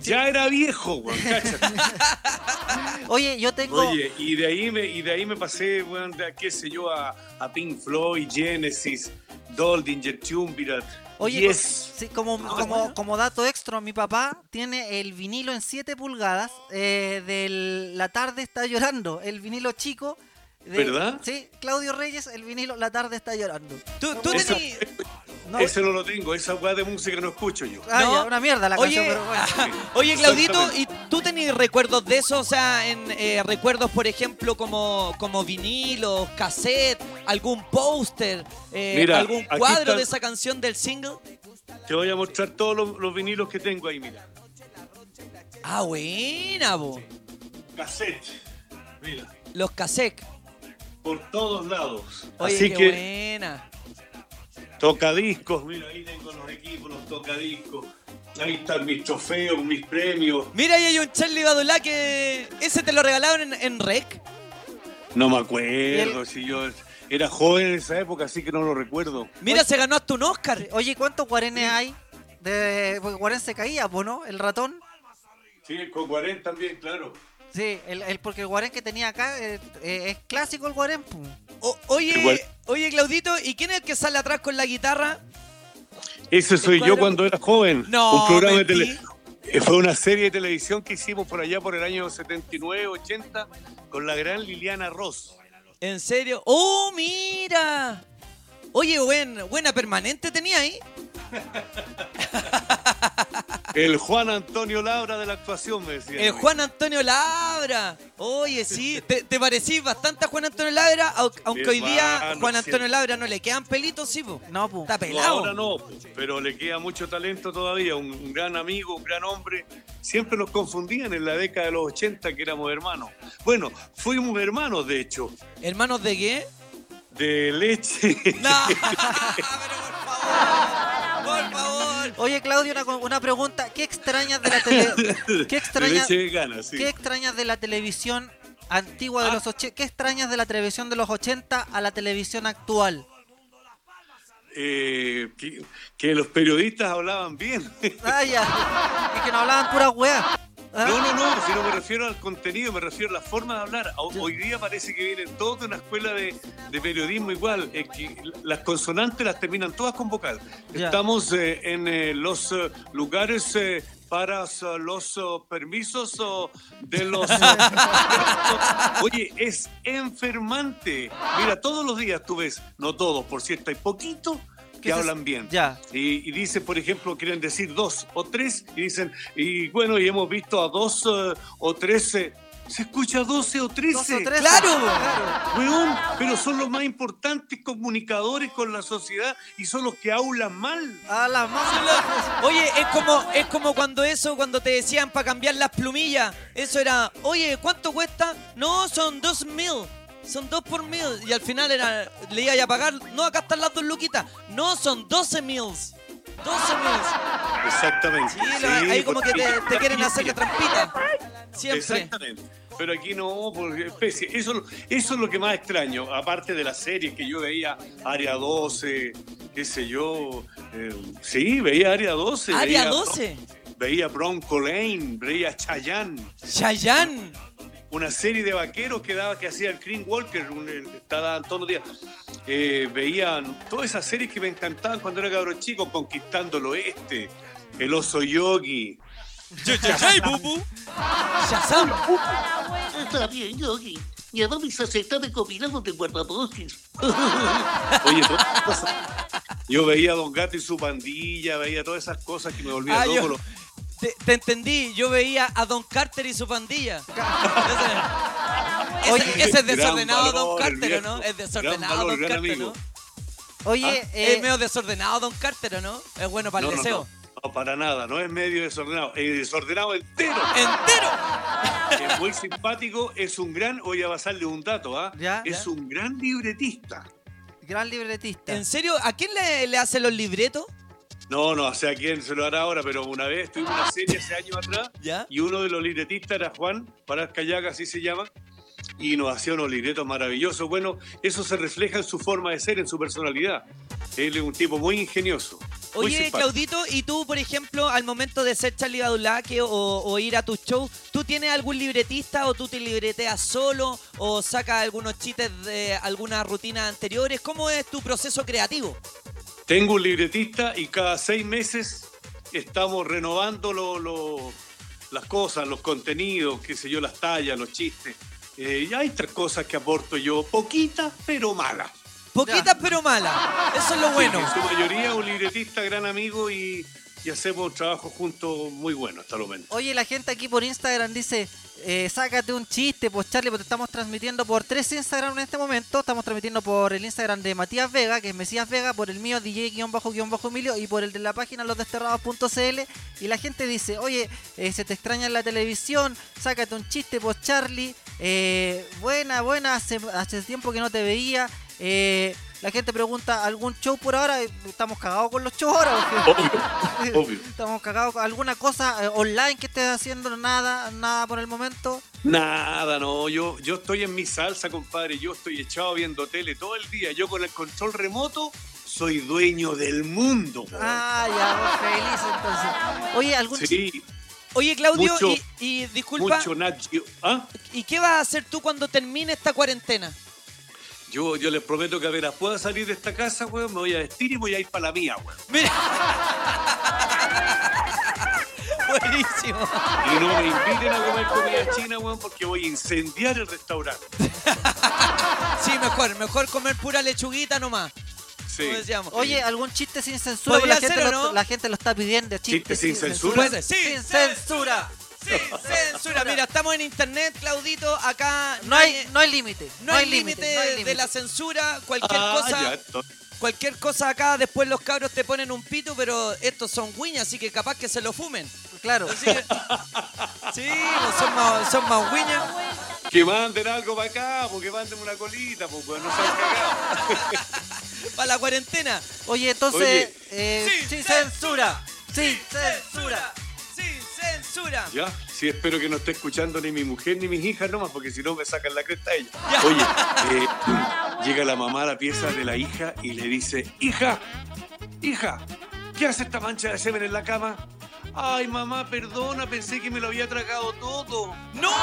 Ya, ya era viejo, weón, cáchate. Oye, yo tengo. Oye, y de ahí me, y de ahí me pasé, weón, de, qué sé yo, a, a Pink Floyd, Genesis, Doldinger, Triumvirat. Oye, Yes. sí, como, como, como dato extra, mi papá tiene el vinilo en 7 pulgadas eh, de La tarde está llorando, el vinilo chico. de- ¿Verdad? Sí, Claudio Reyes, el vinilo La tarde está llorando. Tú, tú tení- No. Ese no lo tengo, esa weá de música no escucho yo. Ah, No. ya, una mierda la Oye, canción, pero bueno. Oye, Claudito, ¿y tú tenés recuerdos de eso? O sea, en eh, recuerdos, por ejemplo, como, como vinilos, cassette, algún póster, eh, Mira, algún cuadro de esa canción del single. Te voy a mostrar todos los, los vinilos que tengo ahí, mira. Ah, buena, bo. Cassette. Mira, Los cassettes. por todos lados. Oye, Así qué que buena. Tocadiscos, mira, ahí tengo los equipos, los tocadiscos. Ahí están mis trofeos, mis premios. Mira, ahí hay un Charlie Badulá que. Ese te lo regalaron en, en Rec. No me acuerdo si yo era joven en esa época, así que no lo recuerdo. Mira, se ganó hasta un Oscar. Oye, ¿cuántos guarenes hay? De... Porque Guarén se caía, ¿no? El ratón. Sí, con Guarén también, claro. Sí, el, el- porque el guarén que tenía acá eh, eh, es clásico el guarén. O- oye, Igual. oye, Claudito, ¿y quién es el que sale atrás con la guitarra? Ese soy yo cuando era joven. No, un programa de tele... eh, Fue una serie de televisión que hicimos por allá por el año 79, 80 con la gran Liliana Ross. ¿En serio? ¡Oh, mira! Oye, buen, buena permanente tenía ahí. El Juan Antonio Labra de la actuación, me decía. El Juan Antonio Labra. Oye, sí, te, te parecís bastante a Juan Antonio Labra, au- aunque hoy día Hermano, Juan. Antonio Labra no le quedan pelitos, sí, po. No, pues. Está No, pelado. ahora no, pero le queda mucho talento todavía, un, un gran amigo, un gran hombre. Siempre nos confundían en la década de los 80 que éramos hermanos. Bueno, fuimos hermanos, de hecho, ¿Hermanos de qué? de leche. No, por favor. Oye, Claudio, una, una pregunta. ¿Qué extrañas de la tele... ¿Qué extrañas, vegana, sí. ¿Qué extrañas de la televisión antigua de Ah. los 80? ¿Qué extrañas de la televisión de los 80 a la televisión actual? Eh, que, que los periodistas hablaban bien. Ah, ya. Y que no hablaban puras weas. ¿Ah? No, no, no, si no me refiero al contenido, me refiero a la forma de hablar. Ho- Hoy día parece que vienen todos de una escuela de, de periodismo igual, eh, que las consonantes las terminan todas con vocal. Ya. Estamos eh, en eh, los lugares para los permisos de los... Oye, es enfermante. Mira, todos los días tú ves, no todos, por cierto, hay poquitos que se- hablan bien. Ya. Y, y dicen, por ejemplo, quieren decir dos o tres, y dicen, y bueno, y hemos visto a dos eh, o trece. Se escucha 12 o 13. 12 o 13. ¡Claro! Weón, pero son los más importantes comunicadores con la sociedad y son los que hablan mal. A la. Oye, es como, es como cuando eso, cuando te decían para cambiar las plumillas. Eso era, oye, ¿cuánto cuesta? No, son dos mil. Son dos por mil. Y al final era, le iba a pagar. No, acá están las dos luquitas. No, son 12 mils. 12 mils. Exactamente. Sí, ahí como que te, te quieren hacer la trampita. Siempre. Exactamente. Pero aquí no, porque especie. Eso, eso es lo que más extraño, aparte de las series que yo veía, Área 12, qué sé yo. eh, sí, veía Área 12. Área veía- 12. Veía Bronco Lane, veía Chayanne. Chayanne. Una serie de vaqueros que daba que hacía el Green Walker, un, el- estaba todos los días. Eh, veían todas esas series que me encantaban cuando era cabrón chico, Conquistando el Oeste, El Oso Yogi. Shazam. Está bien, Yogi. Lleva mis aceptables combinados de guardabosques. Oye. Yo veía a Don Gato y su pandilla, veía todas esas cosas que me volvían Ah, loco. yo- Te, te entendí, yo veía a Don Carter y su pandilla. Ese, Oye, ese- es desordenado valor, Don Carter, ¿o viejo. ¿no? Es desordenado valor, Don Carter. ¿no? Oye, Ah, eh, Es medio desordenado Don Carter, ¿o no? Es bueno para No, el no, deseo. no, no, para nada, no es medio desordenado, es desordenado entero. ¡Entero! Es muy simpático, es un gran, voy a pasarle un dato, ¿ah? Ya, es ya. un gran libretista. gran libretista. ¿En serio? ¿A quién le, le hace los libretos? No, no sé a quién se lo hará ahora, pero una vez tuvimos una serie hace años atrás ¿Ya? y uno de los libretistas era Juan Parás Callaga, así se llama, y nos hacía unos libretos maravillosos. Bueno, eso se refleja en su forma de ser, en su personalidad. Él es un tipo muy ingenioso. muy Oye, simpático. Claudito, ¿y tú, por ejemplo, al momento de ser Charlie Badulaque o, o ir a tus shows, ¿tú tienes algún libretista o tú te libreteas solo o sacas algunos chistes de algunas rutinas anteriores? ¿Cómo es tu proceso creativo? Tengo un libretista y cada seis meses estamos renovando lo- lo- las cosas, los contenidos, qué sé yo, las tallas, los chistes. Eh, y hay tres cosas que aporto yo, poquitas pero malas. Poquitas pero malas. Eso es lo bueno. En su mayoría un libretista, gran amigo y, y hacemos un trabajo juntos muy bueno hasta el momento. Oye, la gente aquí por Instagram dice, eh, sácate un chiste, pues Charlie, porque estamos transmitiendo por tres Instagram en este momento. Estamos transmitiendo por el Instagram de Matías Vega, que es Mesías Vega, por el mío DJ-Emilio y por el de la página losdesterrados.cl. Y la gente dice, oye, eh, se te extraña en la televisión, sácate un chiste, pues Charlie. Eh, buena, buena, hace, tiempo que no te veía. Eh, la gente pregunta, ¿algún show por ahora? Estamos cagados con los shows ahora. Obvio, obvio. Estamos cagados. con ¿Alguna cosa eh, online que estés haciendo? Nada, nada por el momento. Nada, no, yo, yo estoy en mi salsa, compadre. Yo estoy echado viendo tele todo el día. Yo con el control remoto soy dueño del mundo. Ah, ya, feliz entonces. Oye, ¿algún Sí, Oye, Claudio, Mucho- y, y disculpa, mucho. ¿Ah? ¿y qué vas a hacer tú cuando termine esta cuarentena? Yo, yo les prometo que apenas pueda salir de esta casa, weón, me voy a vestir y voy a ir para la mía, weón. Mira. Buenísimo. Y no me inviten a comer comida china, weón, porque voy a incendiar el restaurante. Sí, mejor, mejor comer pura lechuguita nomás. Sí. Oye, ¿algún chiste sin censura? ¿Podría la, gente lo, no? la gente lo está pidiendo. Chiste, ¿Chiste sin censura? Ser. Sin Sin censura. Sin censura. Mira, estamos en internet, Claudito. Acá No hay, no hay límite. no hay límite no de la censura. Cualquier Ah, cosa. ya, Cualquier cosa acá, después los cabros te ponen un pito, pero estos son guiñas, así que capaz que se lo fumen. Claro. Así que- sí, pues son más, son más guiñas. Que manden algo para acá, porque manden una colita, pues, weón, no sean cagados. Para la cuarentena. Oye, entonces, Oye. eh, Sin sin censura. Sin censura. Sin censura. Ya, sí, espero que no esté escuchando ni mi mujer ni mis hijas nomás, porque si no me sacan la cresta a ella. Oye, eh, llega la mamá a la pieza de la hija y le dice, hija, hija, ¿qué hace esta mancha de semen en la cama? Ay, mamá, perdona, pensé que me lo había tragado todo. ¡No!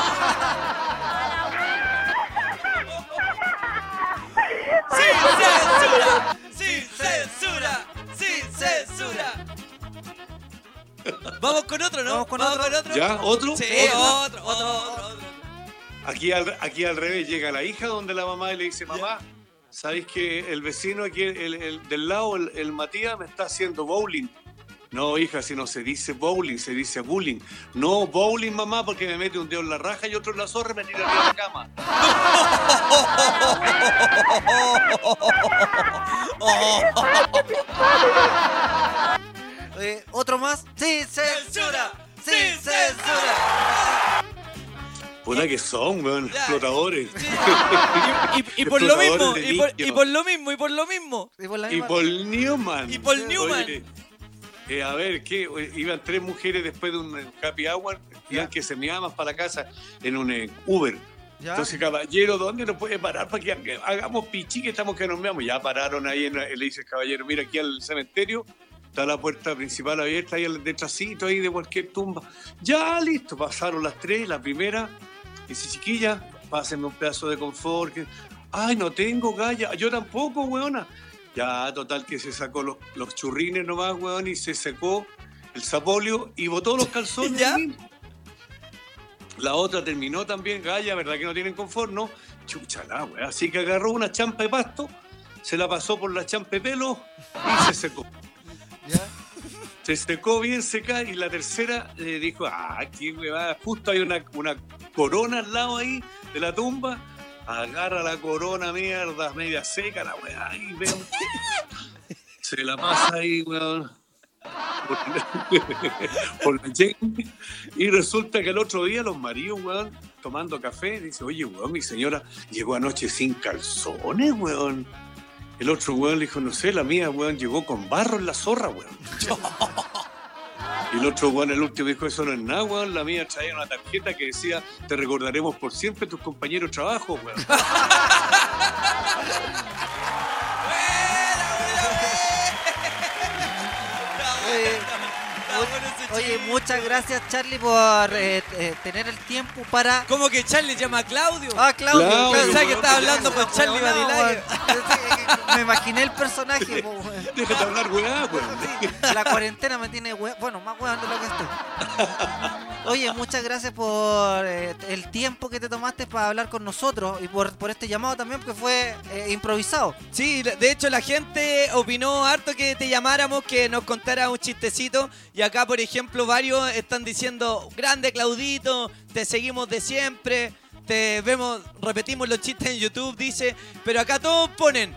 ¡Sin censura! ¡Sin censura! ¡Sin censura! Vamos con otro, ¿no? Vamos con otro. ¿Ya? ¿Otro? Sí, ¿Otro? otro, otro, otro. Aquí al, aquí al revés llega la hija donde la mamá y le dice, mamá, ¿sabéis que el vecino aquí el, el del lado, el, el Matías, me está haciendo bowling? No, hija, si no se dice bowling, se dice bullying. No, bowling, mamá, porque me mete un dedo en la raja y otro en la zorra y me tira de la cama. Eh, Otro más. Sin censura. Sin censura. Puta que son, weón, explotadores. Y, y por lo mismo, y por, y por lo mismo, y por lo mismo. Y por la Y misma- Paul Newman. Y Paul Newman. Oye, eh, a ver, ¿qué? Iban tres mujeres después de un eh, happy hour, iban que se meaban para la casa en un eh, Uber. Ya. Entonces, caballero, ¿dónde nos puede parar para que ha- hagamos pichi que estamos que nos meamos? Ya pararon ahí, en, le dice el caballero, mira aquí al cementerio, está la puerta principal abierta ahí al detrásito ahí de cualquier tumba. Ya, listo, pasaron las tres, la primera, dice, chiquilla, pásenme un pedazo de confort. que- Ay, no tengo galla, yo tampoco, weona. Ya, total, que se sacó los, los churrines nomás, weón, y se secó el sapolio y botó los calzones. ¿Ya? La otra terminó también, Gaya, ¿verdad que no tienen confort? No, chucha la weá. Así que agarró una champa de pasto, se la pasó por la champa de pelo y se secó. Se secó bien seca y la tercera le dijo, ah, qué weá, justo hay una, una corona al lado ahí de la tumba. Agarra la corona, mierda, media seca, la weá, y veo. Se la pasa ahí, weón. Por, la. Y resulta que el otro día los maridos, weón, tomando café, dice, oye, weón, mi señora llegó anoche sin calzones, weón. El otro weón le dijo, no sé, la mía, weón, llegó con barro en la zorra, weón. Y el otro weón, el último, dijo, eso no es nada, weón. La mía traía una tarjeta que decía, te recordaremos por siempre tus compañeros de trabajo, weón. Oye, muchas gracias Charlie por eh, eh, tener el tiempo para... ¿Cómo que Charlie llama Claudio? Ah, Claudio. Claudio. Pensaba que estaba hablando con Charlie weón. Me imaginé el personaje. po, weón. Déjate hablar, weá, weón. La cuarentena me tiene hue- bueno, más hueón de lo que estoy. Oye, muchas gracias por eh, el tiempo que te tomaste para hablar con nosotros y por, este llamado también, porque fue eh, improvisado. Sí, de hecho la gente opinó harto que te llamáramos, que nos contara un chistecito. Y acá, por ejemplo, varios están diciendo, grande Claudito, te seguimos de siempre, te vemos, repetimos los chistes en YouTube, dice. Pero acá todos ponen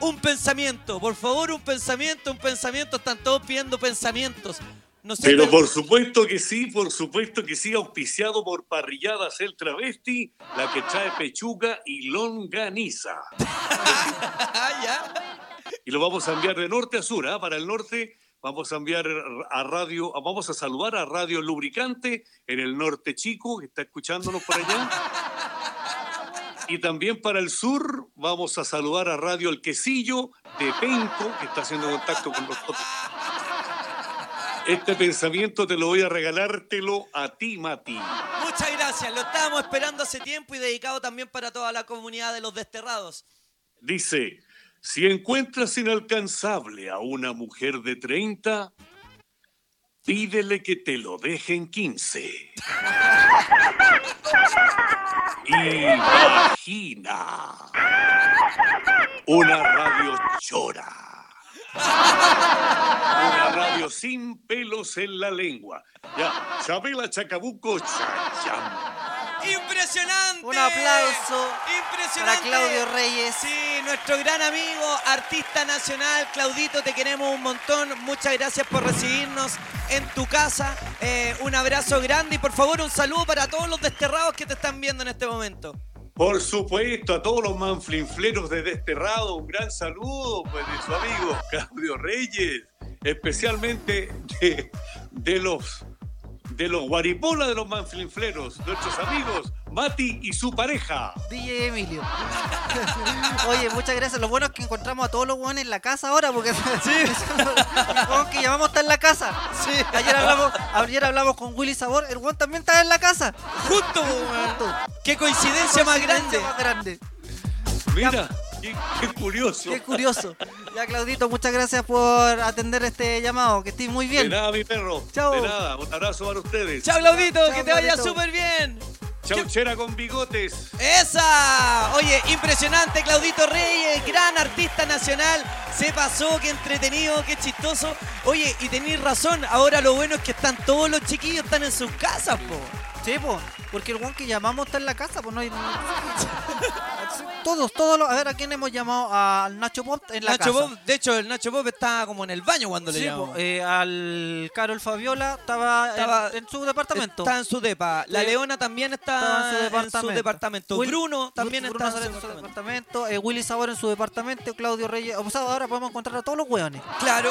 un pensamiento, por favor, un pensamiento, un pensamiento. Están todos pidiendo pensamientos. No sé, Pero por supuesto que sí, por supuesto que sí, auspiciado por Parrilladas El Travesti, la que trae pechuga y longaniza. Y lo vamos a enviar de norte a sur, ¿ah? Para el norte vamos a enviar a radio, vamos a saludar a Radio Lubricante en el norte chico, que está escuchándonos por allá. Y también para el sur vamos a saludar a Radio El Quesillo de Penco, que está haciendo contacto con nosotros. Este pensamiento te lo voy a regalártelo a ti, Mati. Muchas gracias, lo estábamos esperando hace tiempo y dedicado también para toda la comunidad de los desterrados. Dice, si encuentras inalcanzable a una mujer de 30, pídele que te lo deje en 15. Imagina. Una radio llora. Una radio sin pelos en la lengua. Ya, Chabela Chacabuco, chayam. ¡Impresionante! Un aplauso ¡Impresionante! para Claudio Reyes. Sí, nuestro gran amigo, artista nacional. Claudito, te queremos un montón. Muchas gracias por recibirnos en tu casa. Eh, un abrazo grande y por favor un saludo para todos los desterrados que te están viendo en este momento. Por supuesto, a todos los manflinfleros de Desterrado, un gran saludo pues, de su amigo Claudio Reyes, especialmente de, de los de los guaripolas de los manflinfleros, nuestros amigos Mati y su pareja. DJ Emilio. Oye, muchas gracias. Lo bueno es que encontramos a todos los guanes en la casa ahora, porque sí. el que llamamos está en la casa. Sí. Ayer hablamos, ayer hablamos con Willy Sabor, el guan también está en la casa. Justo, weón. Qué coincidencia más grande. más grande. Mira, qué, qué curioso. Qué curioso. Ya, Claudito, muchas gracias por atender este llamado. Que estés muy bien. De nada, mi perro. Chao. De nada, un abrazo para ustedes. Chao, Claudito, Chao, que te vaya súper bien. Chauchera con bigotes. ¡Esa! Oye, impresionante, Claudito Reyes, gran artista nacional. Se pasó, qué entretenido, qué chistoso. Oye, y tenéis razón, ahora lo bueno es que están todos los chiquillos, están en sus casas, po. Sí, po, porque el guan que llamamos está en la casa, pues no hay. todos, todos los. A ver, ¿a quién hemos llamado? Al Nacho Pop en la Nacho casa. Bob, de hecho, el Nacho Bob está como en el baño cuando le Sí, llamamos. po, eh, al Carol Fabiola estaba, en- Estaba- en, su departamento. Está en su depa. La. Leona también está, Estaba en su en su departamento. Will- Bruno también Bruno está en su en su departamento. departamento. eh, Willy Sabor en su departamento. Claudio Reyes. O sea, ahora podemos encontrar a todos los hueones. Claro.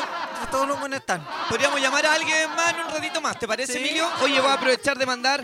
Todos los hueones están. Podríamos llamar a alguien más en un ratito más, ¿te parece, Sí. Emilio? Oye, voy a aprovechar de mandar.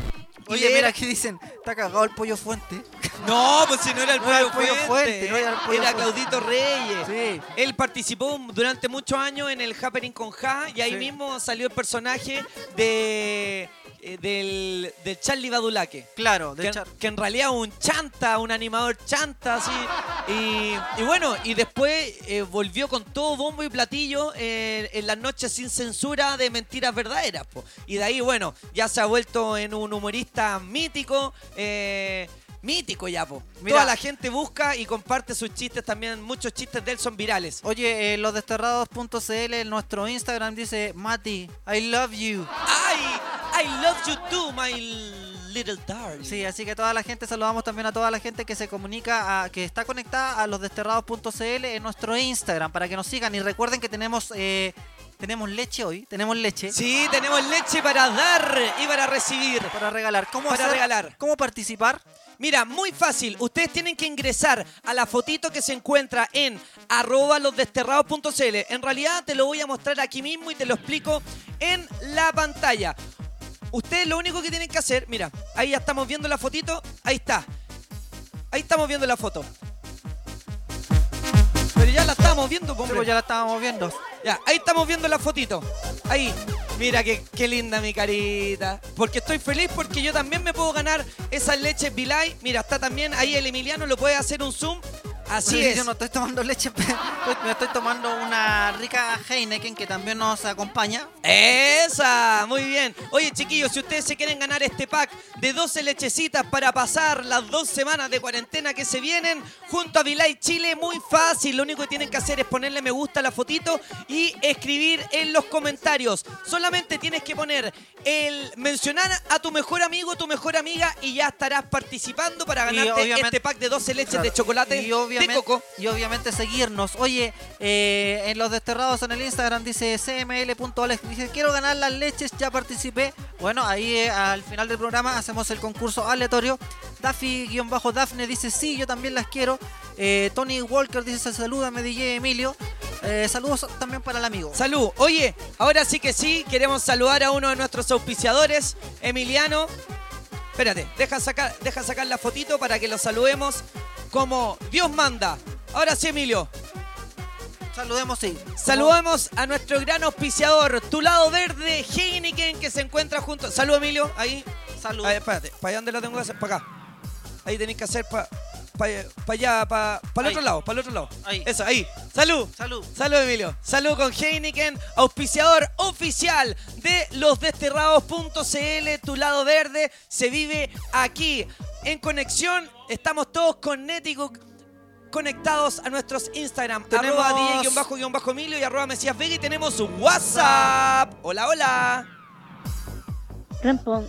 Oye, mira, aquí dicen, está cagado el pollo fuente. No, pues si no era el No era pollo, el Pollo fuente, Fuente, no era el Pollo era. Claudito Reyes. Sí. Él participó durante muchos años en el Happening con Ja y ahí Sí. mismo salió el personaje de eh, del, del Charlie Badulaque. Claro, que, Char- que en realidad es un chanta, un animador chanta, así. Y, y bueno, y después eh, volvió con todo bombo y platillo eh, en las noches sin censura de mentiras verdaderas. po. Y de ahí, bueno, ya se ha vuelto en un humorista mítico. eh, Mítico ya, po. Mira. Toda la gente busca y comparte sus chistes también. Muchos chistes de él son virales. Oye, eh, losdesterrados.cl en nuestro Instagram dice, Mati, I love you. ¡Ay! I love you too, my little darling. Sí, así que toda la gente, saludamos también a toda la gente que se comunica, a, que está conectada a losdesterrados.cl en nuestro Instagram para que nos sigan. Y recuerden que tenemos, eh, tenemos leche hoy, tenemos leche. Sí, tenemos leche para dar y para recibir. Para regalar. ¿Cómo Para hacer- regalar. ¿Cómo participar? Mira, muy fácil. Ustedes tienen que ingresar a la fotito que se encuentra en arroba losdesterrados.cl. En realidad te lo voy a mostrar aquí mismo y te lo explico en la pantalla. Ustedes lo único que tienen que hacer, mira, ahí ya estamos viendo la fotito, ahí está. Ahí estamos viendo la foto. Pero ya la estamos viendo, hombre. pues ya la estábamos viendo. Ya, ahí estamos viendo la fotito. Ahí. Mira qué, qué linda mi carita. Porque estoy feliz porque yo también me puedo ganar esas leches Vilay. Mira, está también ahí el Emiliano, lo puede hacer un zoom. Así Sí, es. Yo no estoy tomando leche, me estoy tomando una rica Heineken que también nos acompaña. Esa, muy bien. Oye, chiquillos, si ustedes se quieren ganar este pack de 12 lechecitas para pasar las dos semanas de cuarentena que se vienen junto a Vilay Chile, muy fácil. Lo único que tienen que hacer es ponerle me gusta a la fotito y escribir en los comentarios. Solamente tienes que poner el mencionar a tu mejor amigo, tu mejor amiga y ya estarás participando para ganarte este pack de 12 leches de chocolate y obviamente obviamente, y obviamente seguirnos. Oye, eh, en los desterrados en el Instagram dice cml.alex, dice quiero ganar las leches, ya participé. Bueno, ahí eh, al final del programa hacemos el concurso aleatorio. Daffy-Dafne dice sí, yo también las quiero. Eh, Tony Walker dice salúdame DJ Emilio. Eh, saludos también para el amigo. Salud. Oye, ahora sí que sí, queremos saludar a uno de nuestros auspiciadores, Emiliano. Espérate, deja sacar, deja sacar la fotito para que lo saludemos como Dios manda. Ahora sí, Emilio. Saludemos, sí. Saludamos a nuestro gran auspiciador, tu lado verde, Heineken, que se encuentra junto. Salud, Emilio. Ahí. Salud. Espérate, ¿para dónde lo tengo que hacer? Para acá. Ahí tenéis que hacer para allá, para el otro lado, para el otro lado. Ahí. Eso, ahí. Salud. Salud. Salud, Emilio. Salud con Heineken, auspiciador oficial de losdesterrados.cl, tu lado verde. Se vive aquí. En conexión, estamos todos con Nético conectados a nuestros Instagram. Tenemos- Arroba DJ-Emilio y arroba Mesías Vega y tenemos un WhatsApp. Hola, hola. Respon,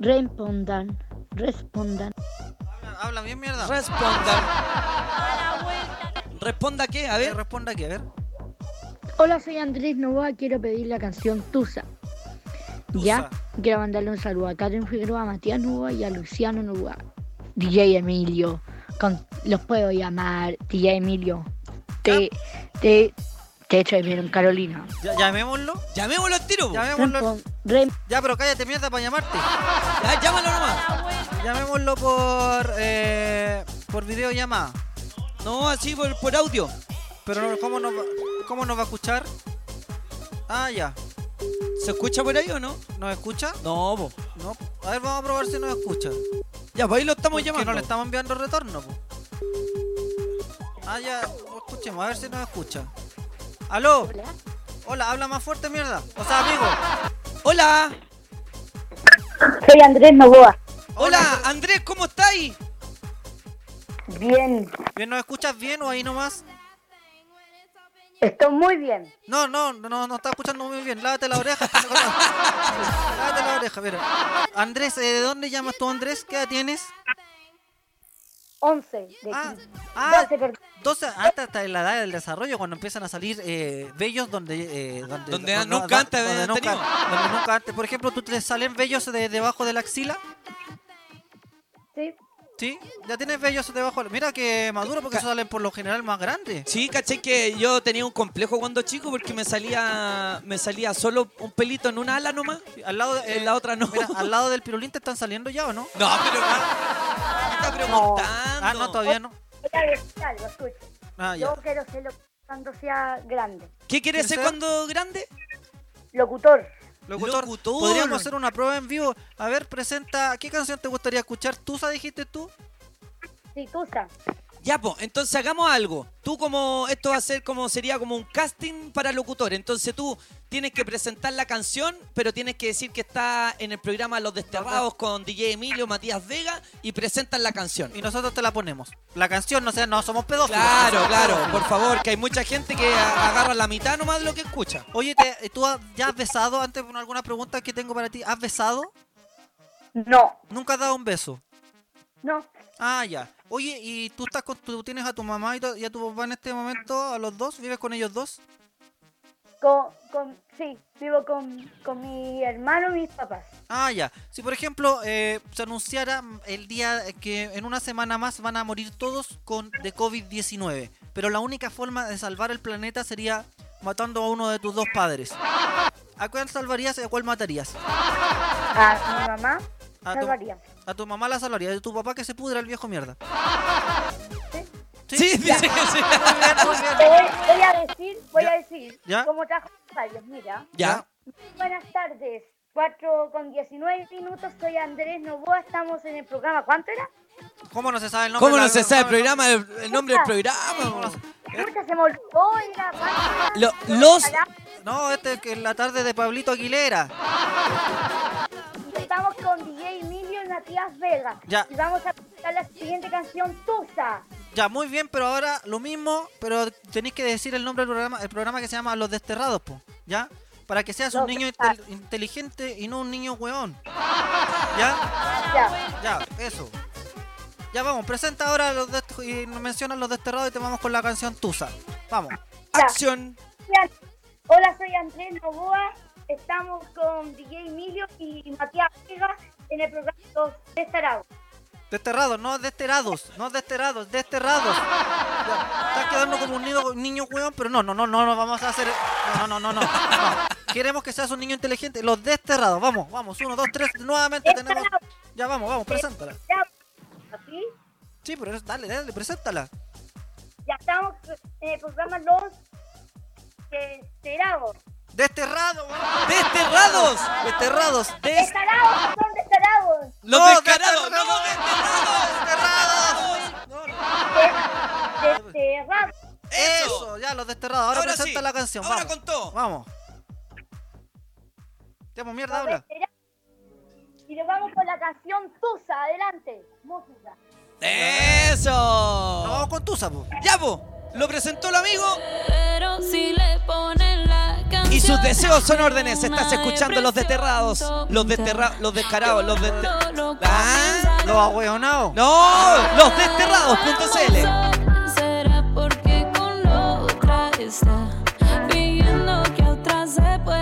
respondan, respondan. Habla bien mierda. Respondan. ¿Responda qué? A ver. ¿Responda qué? A ver. Hola, soy Andrés Novoa, quiero pedir la canción Tusa. Ya, quiero mandarle un saludo a Karen Figueroa, a Matías Novoa y a Luciano Novoa. DJ Emilio, con- los puedo llamar DJ Emilio. Te, te, te echo de menos, Carolina. Ya- llamémoslo. Llamémoslo al tiro. Llamémoslo. Rem- Ya, pero cállate mierda para llamarte. Ya, llámalo nomás. Llamémoslo por eh, por videollamada. No, así por, por audio. Pero ¿cómo nos, va, ¿cómo nos va a escuchar? Ah, ya. ¿Se escucha por ahí o no? ¿Nos escucha? No, po. No. A ver, vamos a probar si nos escucha. Ya, pues ahí lo estamos Que llamando. no le estamos enviando retorno, po. Ah, ya. Escuchemos, a ver si nos escucha. ¿Aló? Hola, habla más fuerte, mierda. O sea, amigo. Hola. Soy Andrés Novoa. Hola, Andrés, ¿cómo estáis? Bien, ¿Bien nos escuchas bien o ahí nomás? estoy muy bien. No, no, no, no está escuchando muy bien. Lávate la oreja. Lávate la oreja, mira. Andrés, eh, ¿de dónde llamas tú, Andrés? ¿Qué edad tienes? 11 de Ah, 15. ah, 12, perdón. 12, hasta, hasta en la edad del desarrollo, cuando empiezan a salir eh, vellos donde... eh, donde Donde no- nunca antes donde nunca, donde nunca antes. Por ejemplo, ¿tú te salen vellos de debajo de la axila? Sí. ¿Sí? Ya tienes vellos debajo. Mira que maduro porque eso salen por lo general más grandes. Sí, caché que yo tenía un complejo cuando chico porque me salía me salía solo un pelito en una ala nomás. Al lado de- en la otra no. Mira, al lado del pirulín te están saliendo ya o no? No, pero ¿qué está preguntando? Ah, no, todavía no. Voy a decir algo, escucha. Ah, ya. Yo quiero ser locutor cuando sea grande. ¿Qué quieres ¿Quieres ser ser? cuando grande? Locutor. Locutor, Locutor. podríamos hacer una prueba en vivo. A ver, presenta, ¿qué canción te gustaría escuchar? ¿Tusa dijiste tú? Sí, Tusa. Ya, pues, entonces hagamos algo. Tú como, esto va a ser como, sería como un casting para locutor. Entonces tú tienes que presentar la canción, pero tienes que decir que está en el programa Los Desterrados con DJ Emilio, Matías Vega, y presentan la canción. Y nosotros te la ponemos. La canción, no sé, no somos pedófilos. Claro, claro, por favor, que hay mucha gente que agarra la mitad nomás de lo que escucha. Oye, te- ¿tú has- ya has besado? Antes, con alguna pregunta que tengo para ti. ¿Has besado? No. ¿Nunca has dado un beso? No. Ah, ya. Oye, ¿y tú estás con, tú tienes a tu mamá y, a tu papá en este momento, a los dos? ¿Vives con ellos dos? Con, con, sí, vivo con, con mi hermano y mis papás. Ah, ya. Si por ejemplo eh, se anunciara el día que en una semana más van a morir todos con de COVID-19, pero la única forma de salvar el planeta sería matando a uno de tus dos padres. ¿A cuál salvarías y a cuál matarías? A mi mamá A tu, salvaría. A tu mamá la salvaría, y a tu papá que se pudra el viejo mierda. Sí, dice que sí. Muy bien, muy bien. Te voy, voy a decir, voy a decir ¿Ya? cómo trajo varios. Mira. Ya. Buenas tardes. 4 con 19 minutos. Soy Andrés Novoa. Estamos en el programa. ¿Cuánto era? ¿Cómo no se sabe el nombre? ¿Cómo de no se sabe el programa, el, el nombre del programa? Escucha, se me olvidó. Era. Lo- los... No, este es la tarde de Pablito Aguilera. Estamos con DJ y Matías Vega. Ya. Y vamos a escuchar la siguiente canción, Tusa. Ya, muy bien, pero ahora lo mismo, pero tenéis que decir el nombre del programa, el programa que se llama Los Desterrados, po, ¿ya? Para que seas un niño intel- inteligente y no un niño hueón. ¿Ya? Ya. Ya, eso. Ya vamos, presenta ahora los, y nos mencionas los desterrados y te vamos con la canción Tusa. Vamos. Acción. Hola, soy Andrés Novoa. Estamos con DJ Emilio y Matías Vega en el programa Los Desterrados. Desterrados, no desterrados, no desterrados, desterrados. Estás quedando como un niño, niño weón, pero no, no, no, no, no, vamos a hacer. No, no, no, no. no. Queremos que seas un niño inteligente. Los desterrados, vamos, vamos, uno, dos, tres, nuevamente tenemos. Ya vamos, vamos, preséntala. ¿Así? Sí, pero dale, dale, preséntala. Ya estamos en el programa Los Desterrados. Desterrados, ¡Desterrados! Desterrados. ¡Desterrados! ¡Son desterrados! ¡Los No, descarados! ¡No, ¡Desterrados! Eso, ya, los desterrados. Ahora, Ahora presenta sí, la canción. ahora vamos. con todo. Vamos. Pues mierda, habla. Y nos vamos con la canción Tusa. Adelante. Música. ¡Eso! No, vamos con Tusa, po. Ya, po. Lo presentó el amigo. Pero si le ponen la canción. Y sus deseos son órdenes. Estás escuchando los desterrados. Los desterrados, los descarados, los desterrados. ¿Ah? Los ahueonados. No, los desterrados.cl. Será porque con otra está que otra se puede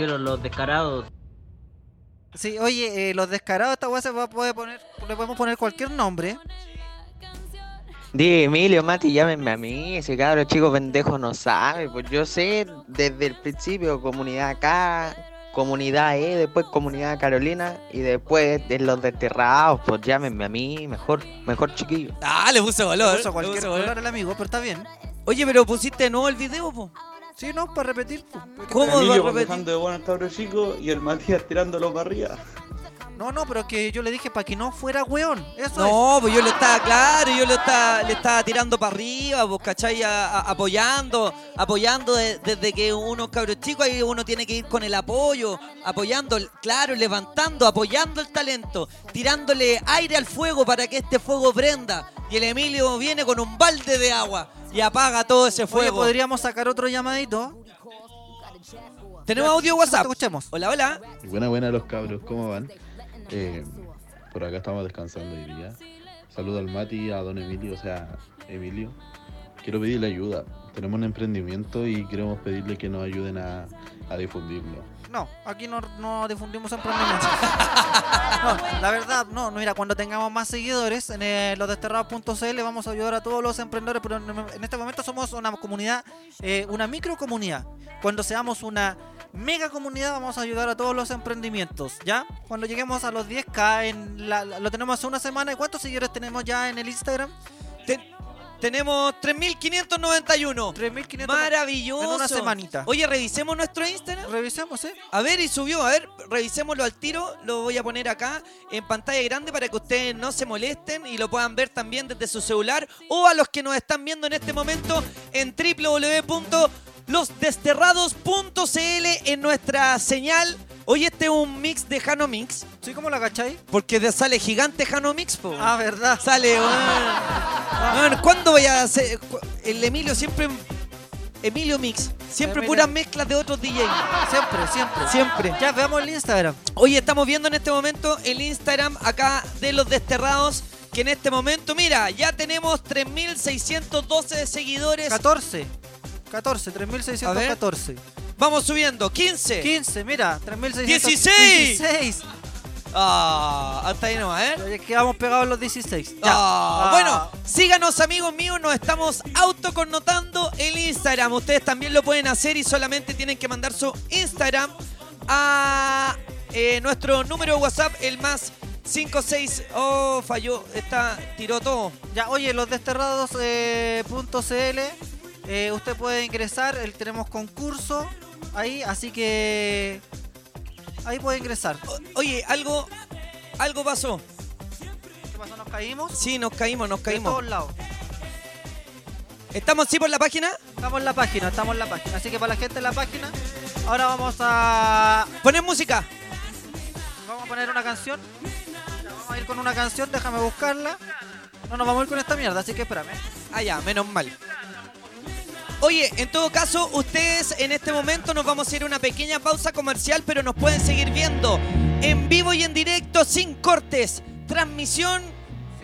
pusieron los descarados. Sí, oye, eh, los descarados, esta weá se va a poder poner, le podemos poner cualquier nombre. Di, Emilio, Mati, llámenme a mí. Ese cabro chico pendejo no sabe. Pues yo sé desde el principio, comunidad acá, comunidad E, después comunidad Carolina y después de los desterrados. Pues llámenme a mí, mejor, mejor chiquillo. Ah, le puso color. Le puso le cualquier puso color. color el amigo, pero está bien. Oye, pero pusiste de nuevo el video, po. Sí, no, para repetir. ¿Cómo va a Emilio repetir? dejando de bueno al cabro chico y el Matías tirándolo para arriba. No, no, pero que yo le dije para que no fuera weón. Eso No, es. pues yo le estaba, claro, yo le estaba, le estaba tirando para arriba, pues, ¿cachai? A- a- apoyando, apoyando de- desde que uno es cabro chico, ahí uno tiene que ir con el apoyo, apoyando, claro, levantando, apoyando el talento, tirándole aire al fuego para que este fuego prenda. Y el Emilio viene con un balde de agua y apaga todo ese Oye, fuego. podríamos sacar otro llamadito. Tenemos audio WhatsApp. Escuchemos. Hola, hola. Buena, buena los cabros, ¿cómo van? Eh, por acá estamos descansando hoy día. Saludo al Mati, a don Emilio, o sea, Emilio. Quiero pedirle ayuda. Tenemos un emprendimiento y queremos pedirle que nos ayuden a, a difundirlo. No, aquí no, difundimos emprendimientos. No, la verdad, no, mira, cuando tengamos más seguidores en eh, los desterrados.cl vamos a ayudar a todos los emprendedores, pero en, en este momento somos una comunidad, eh, una micro comunidad. Cuando seamos una mega comunidad vamos a ayudar a todos los emprendimientos, ¿ya? Cuando lleguemos a los 10k, en la- lo tenemos hace una semana. ¿Y cuántos seguidores tenemos ya en el Instagram? Tenemos 3.591. 3.500. Maravilloso. En una semanita. Oye, revisemos nuestro Instagram. Revisemos, ¿eh? A ver, y subió. A ver, revisémoslo al tiro. Lo voy a poner acá en pantalla grande para que ustedes no se molesten y lo puedan ver también desde su celular. O a los que nos están viendo en este momento en www.losdesterrados.cl en nuestra señal. Oye, este es un mix de Jano Mix. ¿Sí? ¿Cómo la cachai? Porque sale gigante Jano Mix, po. Ah, verdad. Sale, weón. Weón, ¿Cuándo voy a hacer? El Emilio siempre. Emilio Mix. Siempre puras mezclas de otros DJs. Siempre, siempre. Siempre. Ya, veamos el Instagram. Oye, estamos viendo en este momento el Instagram acá de los desterrados. Que en este momento, mira, ya tenemos 3.612 seguidores. 14. 14, 3.614. Vamos subiendo. 15. 15, mira, 3.616. 16. 16. Ah, hasta ahí nomás, ¿eh? Ya quedamos pegados los 16. Ya. Ah, Ah. Bueno, síganos amigos míos, nos estamos autoconnotando el Instagram. Ustedes también lo pueden hacer y solamente tienen que mandar su Instagram a eh, nuestro número de WhatsApp, el más 56. Oh, falló, está, tiró todo. Ya, oye, los desterrados eh, eh, usted puede ingresar, el, tenemos concurso ahí, así que ahí puede ingresar. Oye, algo, algo pasó. ¿Qué pasó? ¿Nos caímos? Sí, nos caímos, nos De caímos. todos lados. ¿Estamos sí por la página? Estamos en la página, estamos en la página. Así que para la gente en la página, ahora vamos a... Poner música. Vamos a poner una canción. Vamos a ir con una canción, déjame buscarla. No nos vamos a ir con esta mierda, así que espérame. Ah, ya, menos mal. Oye, en todo caso, ustedes en este momento nos vamos a ir a una pequeña pausa comercial, pero nos pueden seguir viendo en vivo y en directo, sin cortes. Transmisión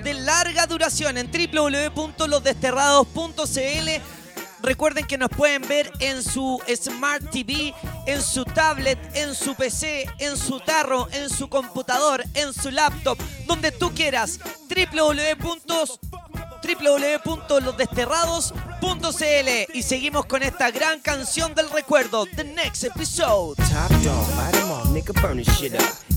de larga duración en www.losdesterrados.cl. Recuerden que nos pueden ver en su Smart TV, en su tablet, en su PC, en su tarro, en su computador, en su laptop, donde tú quieras. www www.losdesterrados.cl y seguimos con esta gran canción del recuerdo, The Next Episode. Top dog, 'em all, nigga, burn shit up.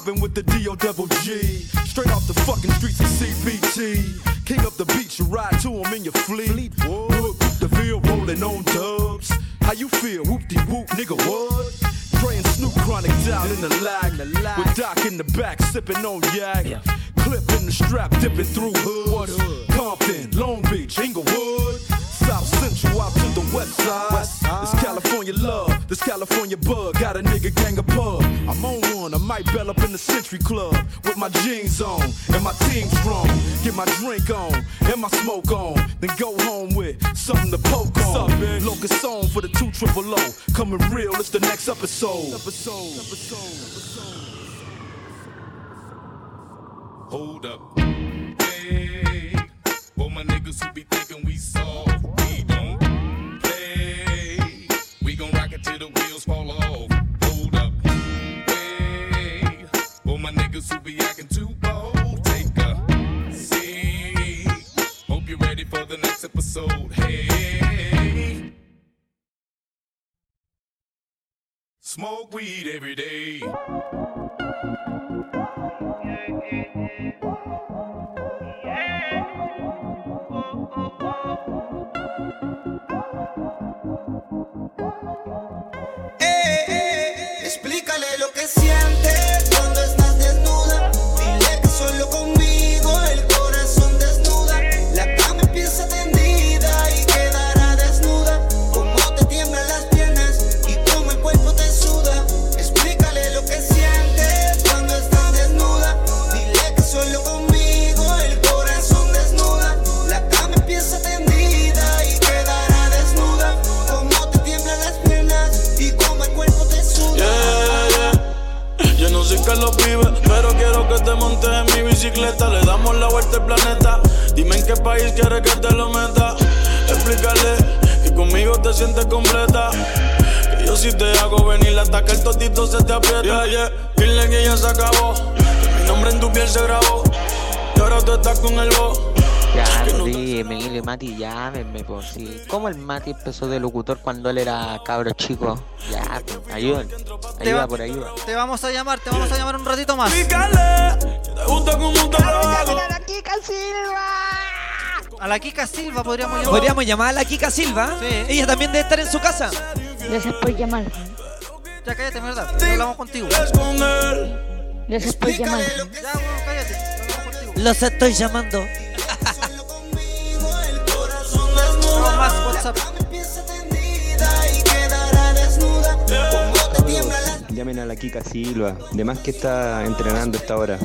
You know I'm mobbing with the DO double G. Straight off the fucking streets of CBT. King up the beach, you ride to him in your fleet. Look, the Ville rolling on dubs. How you feel? Whoop de whoop, nigga, what? And Snoop chronic down in the lag. With Doc in the back, sipping on yak. Clip in the strap, dipping through hoods. Compton, Long Beach, Inglewood. South Central out to the west side. It's California love, this California bug. Got a nigga gang of pub. I'm on one, I might bell up in the Century Club with my jeans on and my team strong. Get my drink on and my smoke on, then go home with something to poke on. Locust song for the two triple O. Coming real, it's the next episode. Episode. Hold up. Hey, for my niggas who be thinking we soft, niggas who be acting too bold, take a seat. Hope you're ready for the next episode. Hey. Smoke weed every day. Explícale lo que sientes bicicleta. Le damos la vuelta al planeta. Dime en qué país quieres que te lo meta. Explícale que conmigo te sientes completa. Que yo si te hago venir hasta que el totito se te aprieta. Yeah, yeah. Dile que ya se acabó. Que mi nombre en tu piel se grabó. Y ahora tú estás con el voz. Ya, sí, Emilio y Mati, llámenme, por sí. ¿Cómo el Mati empezó de locutor cuando él era cabro chico? Ya, pues, Ayuda va- por ayuda. te vamos a llamar, te vamos a llamar un ratito más. A la Kika Silva podríamos llamar. Podríamos llamar a la Kika Silva. Ella también debe estar en su casa. Gracias por llamar. Ya cállate, mierda. Hablamos contigo. Gracias por llamar. Ya, bueno, cállate. hablamos contigo. Los estoy llamando. WhatsApp. y quedará desnuda. Llamen a la Kika Silva. De más que está entrenando esta hora.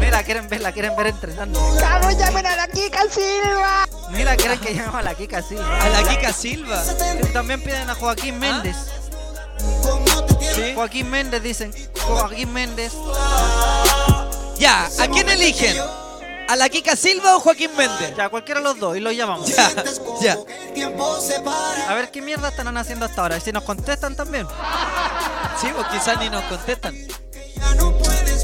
Mira, quieren verla, quieren ver entrenando. ¡Cabros, llamen a la Kika Silva! Mira, quieren que llamemos a la Kika Silva. ¿A la Kika Silva? Sí, También piden a Joaquín Méndez. Joaquín Méndez dicen. Joaquín Méndez. Ya, ¿a quién eligen? ¿A la Kika Silva o Joaquín Méndez? Ya, cualquiera de los dos y los llamamos. Ya, ya. A ver qué mierda están haciendo hasta ahora. Y si nos contestan también. Sí, o quizás ni nos contestan.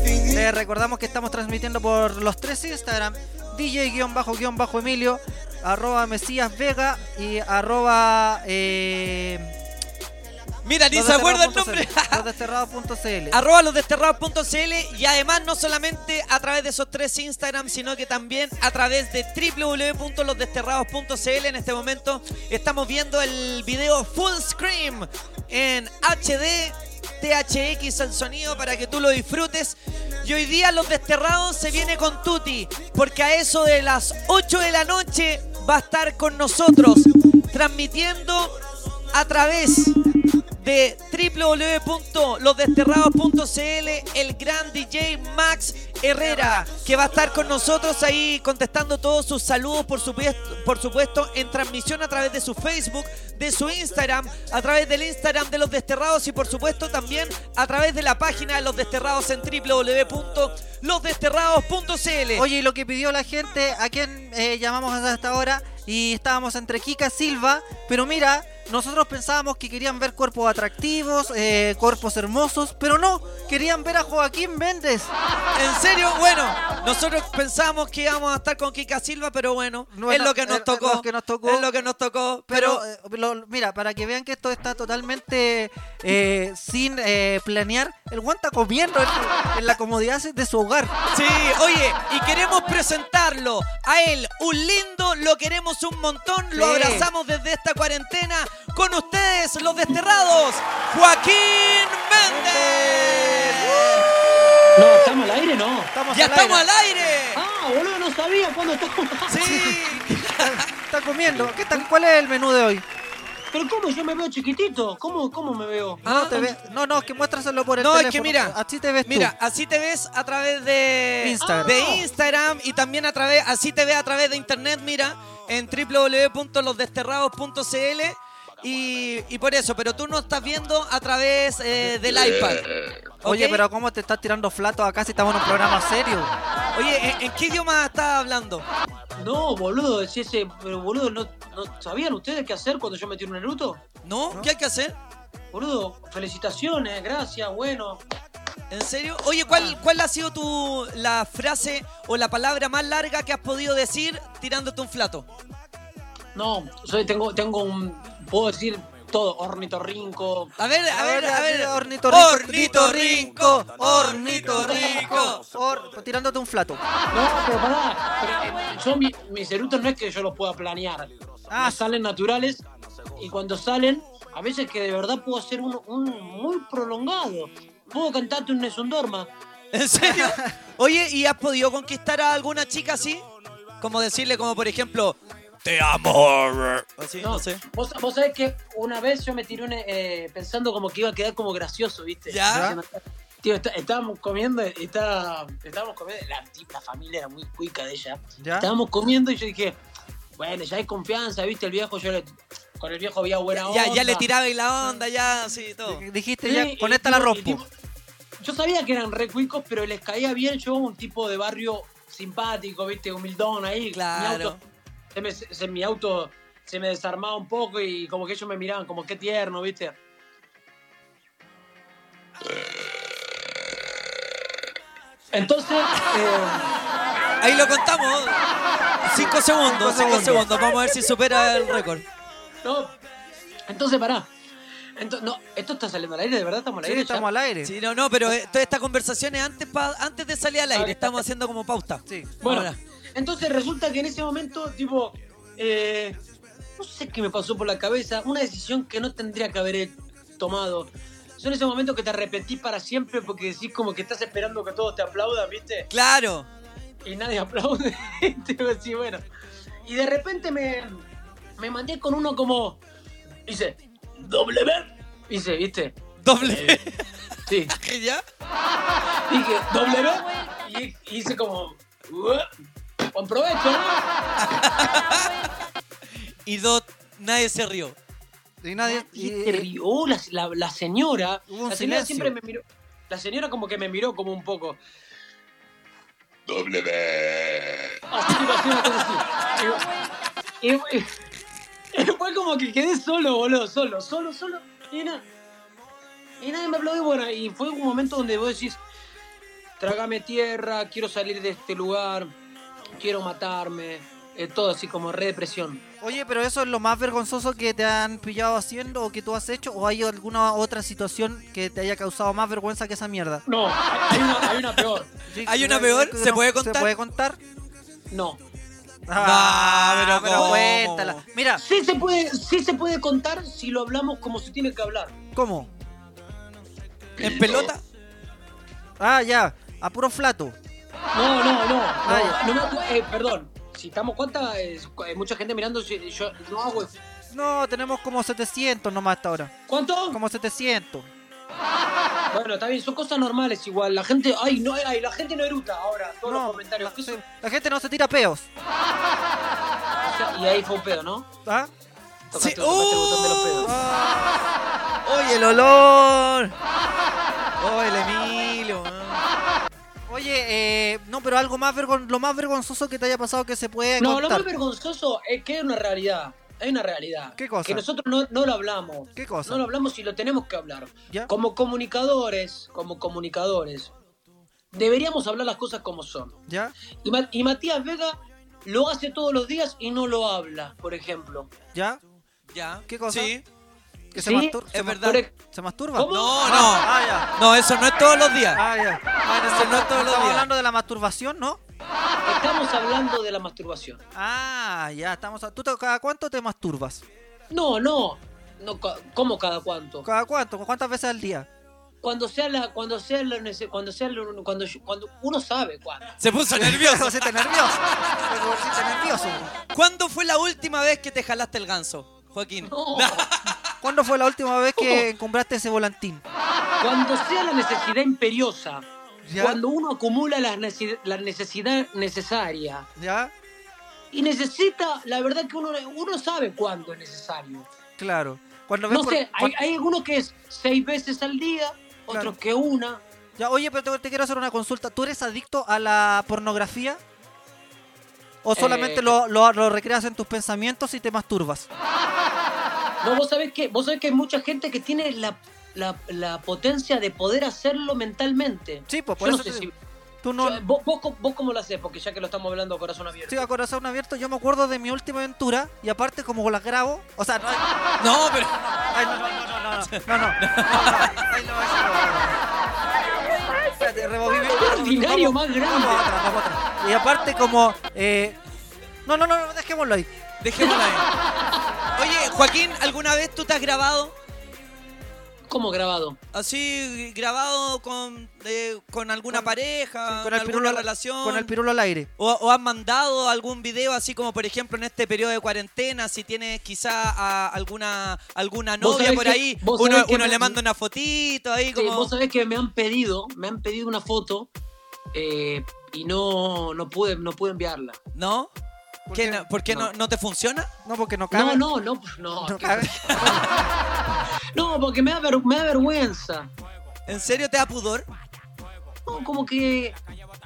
Les recordamos que estamos transmitiendo por los tres Instagram. DJ-Emilio, arroba Mesías Vega y arroba... Eh, Mira, ni se acuerda el nombre. Losdesterrados.cl Arroba losdesterrados.cl y además no solamente a través de esos tres Instagram, sino que también a través de www.losdesterrados.cl. En este momento estamos viendo el video full screen en HD, THX el sonido para que tú lo disfrutes. Y hoy día Los Desterrados se viene con Tuti, porque a eso de las 8 de la noche va a estar con nosotros transmitiendo a través de www.losdesterrados.cl el gran DJ Max Herrera que va a estar con nosotros ahí contestando todos sus saludos por supuesto, por supuesto en transmisión a través de su Facebook, de su Instagram, a través del Instagram de Los Desterrados y por supuesto también a través de la página de Los Desterrados en www.losdesterrados.cl. Oye, y lo que pidió la gente, a quien eh, llamamos hasta ahora, y estábamos entre Kika Silva, pero mira, nosotros pensábamos que querían ver cuerpos atractivos, eh, cuerpos hermosos, pero no, querían ver a Joaquín Méndez. ¿En serio? Bueno, nosotros pensamos que íbamos a estar con Kika Silva, pero bueno, es lo que nos tocó. lo que nos tocó. Es lo que nos tocó, pero... Pero, eh, lo- mira, para que vean que esto está totalmente eh, sin eh, planear, el Juan está comiendo en, en la comodidad de su hogar. Sí, oye, y queremos presentarlo a él, un lindo, lo queremos un montón, lo abrazamos desde esta cuarentena. Con ustedes, los desterrados, Joaquín Méndez. No, ¿estamos al aire? No. ¡Ya estamos al aire! Ah, boludo, no sabía cuándo estamos Sí. Está comiendo. ¿Qué tal? ¿Cuál es el menú de hoy? Pero ¿cómo? Yo me veo chiquitito. ¿Cómo, cómo me veo? No, te ve- no, no, que muéstraselo por el No, es teléfono. que mira, así te ves tú. Mira, así te ves a través de Instagram. de Instagram y también a través, así te ves a través de internet, mira, en www.losdesterrados.cl y, y por eso, pero tú no estás viendo a través eh, del iPad. Oye, pero ¿cómo te estás tirando flato acá si estamos en un programa serio? Oye, ¿en, en qué idioma estás hablando? No, boludo, si ese, pero boludo, ¿no, ¿no sabían ustedes qué hacer cuando yo me tiro un Naruto? ¿No? ¿Qué hay que hacer? Boludo, felicitaciones, gracias, bueno. ¿En serio? Oye, ¿cuál, cuál ha sido tu la frase o la palabra más larga que has podido decir tirándote un flato? No, soy, tengo, tengo un, puedo decir todo, ornitorrinco. A ver, a ver, a ver. Ornitorrinco, ornitorrinco, ornitorrinco. Or- tirándote un flato. No, pero pará. Pero, eh, yo, mi- mis eructos no es que yo los pueda planear. Ah. Me salen naturales y cuando salen, a veces que de verdad puedo hacer uno, un muy prolongado. Puedo cantarte un Nesundorma. ¿En serio? Oye, ¿y has podido conquistar a alguna chica así? Como decirle, como por ejemplo, te amo. Así, no, sé. Vos, vos sabés que una vez yo me tiré un, eh, pensando como que iba a quedar como gracioso, ¿viste? ¿Ya? Tío, está- estábamos comiendo y está, estábamos comiendo, la, la familia era muy cuica de ella. ¿Ya? Estábamos comiendo y yo dije, bueno, ya hay confianza, ¿viste? El viejo, yo le- con el viejo había buena onda. Ya, ya le tiraba y la onda, ya, sí, todo. Dijiste Sí, ya, con esta la rompo. tipo- yo sabía que eran re cuicos, pero les caía bien yo, un tipo de barrio simpático, ¿viste? Humildón ahí. Claro. Mi auto, se me, se- mi auto se me desarmaba un poco y como que ellos me miraban como qué tierno, ¿viste? Entonces, eh, Ahí lo contamos. Cinco segundos, cinco segundos. Vamos a ver si supera el récord. no, entonces pará. Ento- no, esto está saliendo al aire, de verdad estamos al Sí, aire. estamos ya? al aire. Sí, no, no, pero eh, toda esta conversación es antes, pa- antes de salir al aire. Estamos haciendo como pauta. Sí. Bueno, Ahora. Entonces resulta que en ese momento, tipo, eh, no sé qué me pasó por la cabeza, una decisión que no tendría que haber tomado. Son esos momentos que te arrepentís para siempre porque decís como que estás esperando que todos te aplaudan, ¿viste? Claro. Y nadie aplaude. Así, bueno. Y de repente me, me mandé con uno como, dice, doble B. Dice, ¿viste? Doble. Sí. ¿Ya? Dije, doble B. Y hice como. Buen provecho, ¿no? Y Dot, nadie se rió. Y nadie. Y se rió la, la- la señora. Hubo un La señora silencio. siempre me miró. La señora como que me miró como un poco. Doble B. Así, tipo, así, una cosa así. Y, y- y fue como que quedé solo, boludo, solo, solo, solo. Y nada. Y nadie me aplaudió. Bueno, y fue un momento donde vos decís, trágame tierra, quiero salir de este lugar, quiero matarme. eh, todo así como re depresión. Oye, pero eso es lo más vergonzoso que te han pillado haciendo o que tú has hecho, o hay alguna otra situación que te haya causado más vergüenza que esa mierda. No, hay una, hay una peor. Sí, ¿Hay una peor? ¿Se no- puede contar? ¿Se puede contar? No. Ah, pero ¿cómo? cuéntala. Mira, Sí se puede, sí se puede contar si lo hablamos como se tiene que hablar. ¿cómo? ¿En pelota? Ah, ya, a puro flato. No, no, no. Ah, no, acu- eh, perdón. Si estamos cuenta, eh, hay mucha gente mirando. si- Yo no hago. No, tenemos como 700 nomás hasta ahora. ¿Cuánto? Como 700. Bueno, está bien, son cosas normales igual. La gente, ay, no, ay, la gente no eruta ahora. Todos No, los comentarios. la, gente no se tira peos. Y ahí fue un pedo, ¿no? ¿Ah? Tocaste, Sí. tocaste el botón de los pedos. ¡Oye, el olor! ¡Oye, el Emilio! Oye, eh, no, pero algo más vergon lo más vergonzoso que te haya pasado que se puede No, lo más vergonzoso es que hay una realidad. Hay una realidad. ¿Qué cosa? Que nosotros no, no lo hablamos. ¿Qué cosa? No lo hablamos y lo tenemos que hablar. ¿Ya? Como comunicadores, como comunicadores, deberíamos hablar las cosas como son. ¿Ya? Y, Ma- y Matías Vega lo hace todos los días y no lo habla, por ejemplo. ¿Ya? ¿Ya? ¿Qué cosa? Sí. ¿Que se, Sí, mastur- es se verdad. mastur- ¿Se masturba? ¿Cómo? No, no. Ah, ya. No, eso no es todos los días. Ah, ya. Eso no es todos los Estamos días. hablando de la masturbación, ¿no? Estamos hablando de la masturbación. Ah, ya, estamos. a- ¿Tú te- cada cuánto te masturbas? No, no. no ca- ¿Cómo cada cuánto? ¿Cada cuánto? ¿Cuántas veces al día? Cuando sea la, cuando sea nece- cuando sea lo- cuando, yo- cuando uno sabe cuándo. Se puso nervioso. pusiste nervioso. Pusiste nervioso. ¿Cuándo fue la última vez que te jalaste el ganso, Joaquín? No. ¿Cuándo fue la última vez que encumbraste ese volantín? Cuando sea la necesidad imperiosa. ¿Ya? Cuando uno acumula la, nece- la necesidad necesaria. ¿Ya? Y necesita, la verdad que uno, uno sabe cuándo es necesario. Claro. Cuando No por- sé, hay, cuan- hay algunos que es seis veces al día, otros Claro. que una. Ya, oye, pero te, te quiero hacer una consulta. ¿Tú eres adicto a la pornografía? ¿O solamente Eh, lo, lo, lo recreas en tus pensamientos y te masturbas? No, vos sabés que, vos sabés que hay mucha gente que tiene la, la, potencia de poder hacerlo mentalmente. Sí, pues por yo eso. No sé si, tú no... Vos, vos, cómo lo haces, porque ya que lo estamos hablando a corazón abierto. Sí, a corazón abierto, yo me acuerdo de mi última aventura y aparte como las grabo, o sea, no, hay... no pero Ay, no, no, no, no, no. No, no. Espérate, rebobine. Ordinario más grande. Vamos otra, vamos otra. Y aparte como eh... no, no, no, dejémoslo ahí. Dejémoslo ahí. Oye, Joaquín, ¿alguna vez tú te has grabado? ¿Cómo grabado? Así, grabado con, eh, con alguna pareja, con alguna pirulo relación. Con el pirulo al aire. O, o has mandado algún video así como por ejemplo en este periodo de cuarentena, si tienes quizá a alguna alguna novia por que- ahí, uno, uno me- le manda una fotito ahí Sí, como... vos sabés que me han pedido, me han pedido una foto eh, y no, no pude, no pude enviarla. ¿No? ¿Por qué, no, ¿por qué no. no te funciona? No, porque no No, cabe. no, no, no. No que- cabe. No, porque me da, ver- me da vergüenza. ¿En serio te da pudor? No, como que.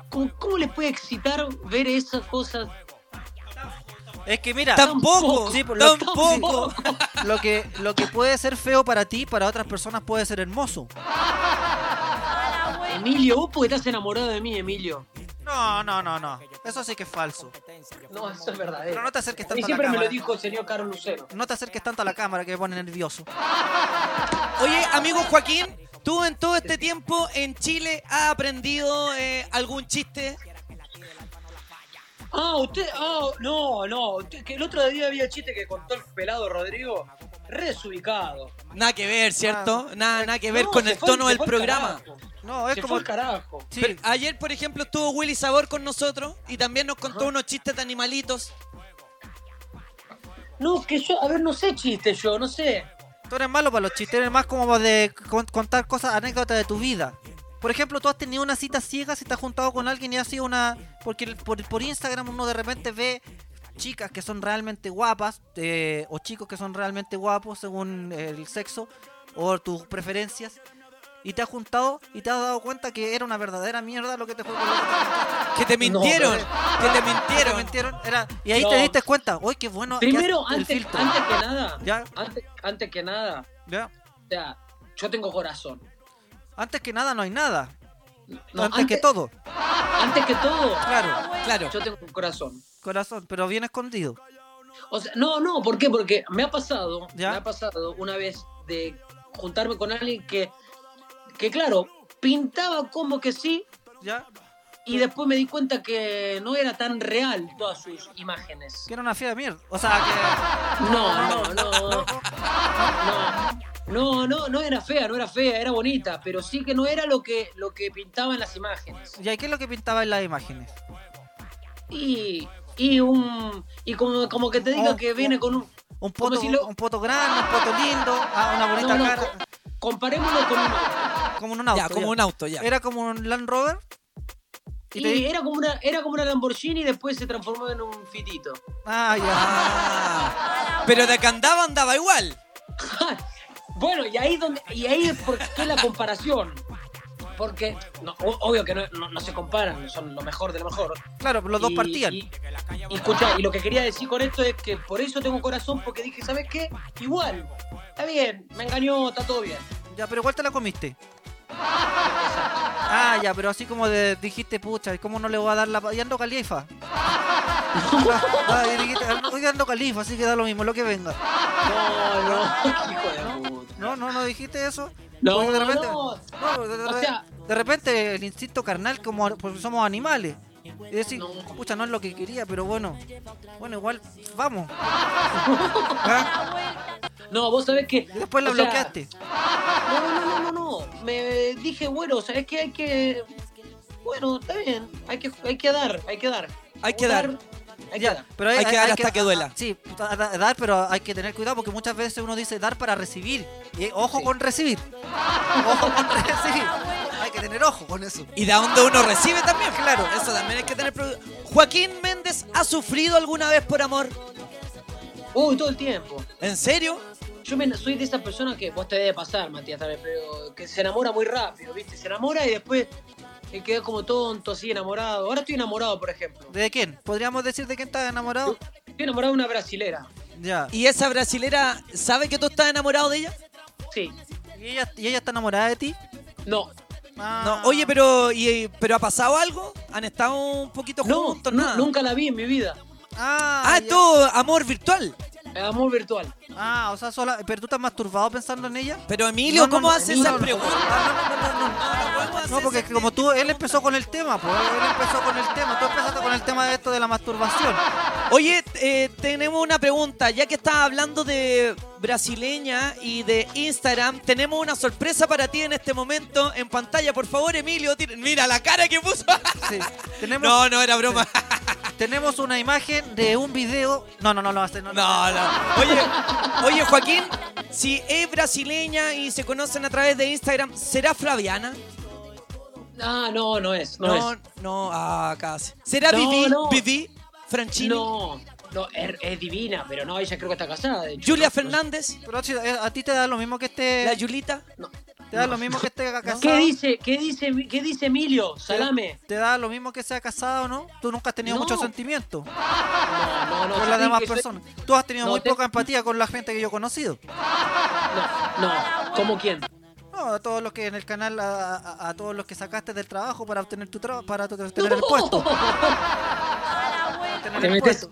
como- ¿Cómo les puede excitar ver esas cosas? Es que mira, Tampoco, sí, pues, lo, tampoco. lo que lo que puede ser feo para ti, para otras personas puede ser hermoso. Emilio, vos porque estás enamorado de mí, Emilio. No, no, no, no. Eso sí que es falso. No, eso es verdadero. Pero no te acerques tanto a la siempre me cámara. lo dijo el señor Carlos Lucero. No te acerques tanto a la cámara que me pone nervioso. Oye, amigo Joaquín, ¿tú en todo este tiempo en Chile has aprendido eh, algún chiste? Ah, usted. Ah, no, no. usted- que el otro día había chiste que contó el pelado Rodrigo. Re desubicado. Nada que ver, ¿cierto? Nada, nada que ver No, con se el fue- tono se del fue al programa. carajo. No, es Se como fue al carajo. Sí. Pero ayer, por ejemplo, estuvo Willy Sabor con nosotros y también nos contó unos chistes de animalitos. No, que yo, a ver, no sé chiste yo, no sé. Tú eres malo para los chistes, eres más como de con- contar cosas, anécdotas de tu vida. Por ejemplo, tú has tenido una cita ciega si te has juntado con alguien y ha sido una... Porque el- por, por Instagram uno de repente ve chicas que son realmente guapas eh, o chicos que son realmente guapos según el sexo o tus preferencias. Y te has juntado y te has dado cuenta que era una verdadera mierda lo que te fue que te mintieron, que te mintieron. Te mintieron, era- y ahí No. te diste cuenta, uy, qué bueno. Primero, antes, filtro". antes que nada, ¿Ya? antes, antes que nada, ¿Ya? o sea, yo tengo corazón. Antes que nada no hay nada. No, antes, que todo. Antes que todo, Claro, claro. yo tengo un corazón. Corazón, pero bien escondido. O sea, no, no, ¿por qué? Porque me ha pasado, ¿Ya? me ha pasado una vez de juntarme con alguien que, que claro, pintaba como que sí, ¿Ya? y después me di cuenta que no era tan real todas sus imágenes. Que era una fea de mierda. O sea, que. No, no, no. No, no, no, no era fea, no era fea, era bonita, pero sí que no era lo que, lo que pintaba en las imágenes. ¿Y qué es lo que pintaba en las imágenes? Y, y un y como, como que te diga Oh, que viene con un Un poto, si lo- un poto grande, un poto lindo, ah, una bonita No, no, cara. Co- comparémoslo con un auto. Como en un auto. Ya, como un auto, ya. Era como un Land Rover. Y, era como una era como una Lamborghini y después se transformó en un fitito. Ah, ya. Ah, pero de que andaba, andaba igual. Bueno, y ahí donde y ahí es por qué la comparación. Porque no, obvio que no, no- no se comparan, son lo mejor de lo mejor. Claro, los dos Y- partían. Y, y escuchá, y lo que quería decir con esto es que por eso tengo corazón, porque dije, ¿sabes qué? Igual, está bien, me engañó, está todo bien. Ya, pero igual te la comiste. Ah, ya, pero así como de, dijiste, pucha, ¿y ¿cómo no le voy a dar la... Y ando califa. Ah, y dijiste, hoy ando califa, así que da lo mismo, lo que venga. No, no, hijo de puta. No, no, no dijiste eso. No, de repente, no. no, de, de- O sea- de repente el instinto carnal, como porque somos animales. Y decir, pucha, no es lo que quería, pero bueno, bueno, igual, vamos. ¿Ah? No, vos sabés que. Y después la o sea, bloqueaste. No, no, no, no, no, no. Me dije, bueno, ¿sabes qué? Hay que. Bueno, está bien. Hay que, hay que dar, hay que dar. Hay que dar. Hay que Ya, dar. pero Hay que dar hasta que duela. Sí, da- da- dar, pero hay que tener cuidado porque muchas veces uno dice dar para recibir. Y ojo con recibir. Ojo con recibir. Hay que tener ojo con eso. Y de donde uno recibe también, claro. Eso también hay que tener. Joaquín Méndez ha sufrido alguna vez por amor. Uy, todo el tiempo. ¿En serio? Yo me- soy de esas personas que vos te debe pasar, Matías, también, pero que se enamora muy rápido, ¿viste? Se enamora y después se queda como tonto, así enamorado. Ahora estoy enamorado, por ejemplo. ¿De quién? ¿Podríamos decir de quién estás enamorado? Estoy enamorado de una brasilera. Ya. ¿Y esa brasilera sabe que tú estás enamorado de ella? Sí. ¿Y ella, ¿Y ella está enamorada de ti? No. No, oye, pero, y, ¿pero ha pasado algo? ¿Han estado un poquito No, juntos? nada? nunca la vi en mi vida. Ah, Ah, todo amor virtual. Amor virtual. Ah, o sea, sola... pero tú estás masturbado pensando en ella. Pero Emilio, No, no, ¿cómo no, haces esas no. preguntas? No, porque como tú, él empezó con el tema, pues él empezó con el tema. Tú empezaste con el tema de esto de la masturbación. Oye, eh, tenemos una pregunta. Ya que estás hablando de brasileña y de Instagram, tenemos una sorpresa para ti en este momento en pantalla. Por favor, Emilio, tira- mira la cara que puso. Sí. Tenemos, No, no era broma. tenemos una imagen de un video. No, no, no, no. este no, No, no. Oye, oye, Joaquín, si es brasileña y se conocen a través de Instagram, ¿será Flaviana? Ah, no, no es. No, No, es. no, ah, casi. ¿Será No, Vivi? no. Vivi? ¿Franchini? No, no, es, es divina, pero no, ella creo que está casada. De hecho. ¿Julia Fernández? Pero si, eh, a ti te da lo mismo que esté. ¿La Yulita? Te da lo mismo que esté casado. ¿Qué dice, qué dice, qué dice Emilio? Salame. ¿Te da lo mismo que sea casado o no? Tú nunca has tenido No. mucho sentimiento No, no, no. con las te demás soy- personas. Tú has tenido No, muy te- poca empatía con la gente que yo he conocido. No, ¿cómo quién? No, a todos los que en el canal, a, a- a todos los que sacaste del trabajo para obtener tu trabajo, para tu- tener el puesto. Te metes,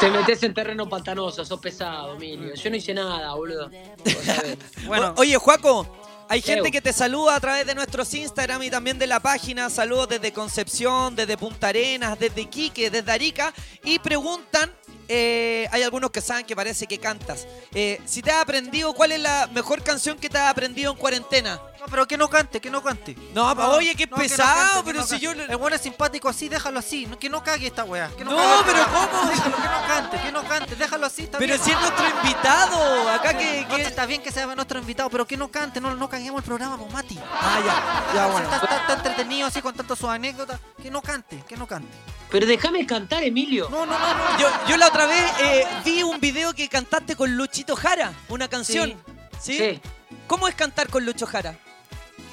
te metes en terreno pantanoso, sos pesado, Emilio. Yo no hice nada, boludo. Vos sabés. O- Oye, Juaco, hay gente que te saluda a través de nuestros Instagram y también de la página. Saludos desde Concepción, desde Punta Arenas, desde Iquique, desde Arica. Y preguntan, eh, hay algunos que saben que parece que cantas. Eh, si te has aprendido, ¿cuál es la mejor canción que te has aprendido en cuarentena? No, pero que no cante, que no cante. No, pa- oye, qué no, que no pesado, pero no si yo... El bueno es simpático así, déjalo así. no- que no cague esta weá. Que no, No, cague el pero. ¿cómo? Déjalo, que no cante, que no cante. Déjalo así, está Pero bien. si es nuestro invitado, acá que... No, está bien que sea nuestro invitado, pero que no cante, no, no caguemos el programa, pues Mati. Ah, ya, ya, bueno. Está, está- está entretenido así con tantas sus anécdotas. Que no cante, que no cante. Pero déjame cantar, Emilio. No, no, no, no. Yo, yo la otra vez eh, vi un video que cantaste con Luchito Jara, una canción. ¿Sí? Sí. ¿Cómo es cantar con Lucho Jara?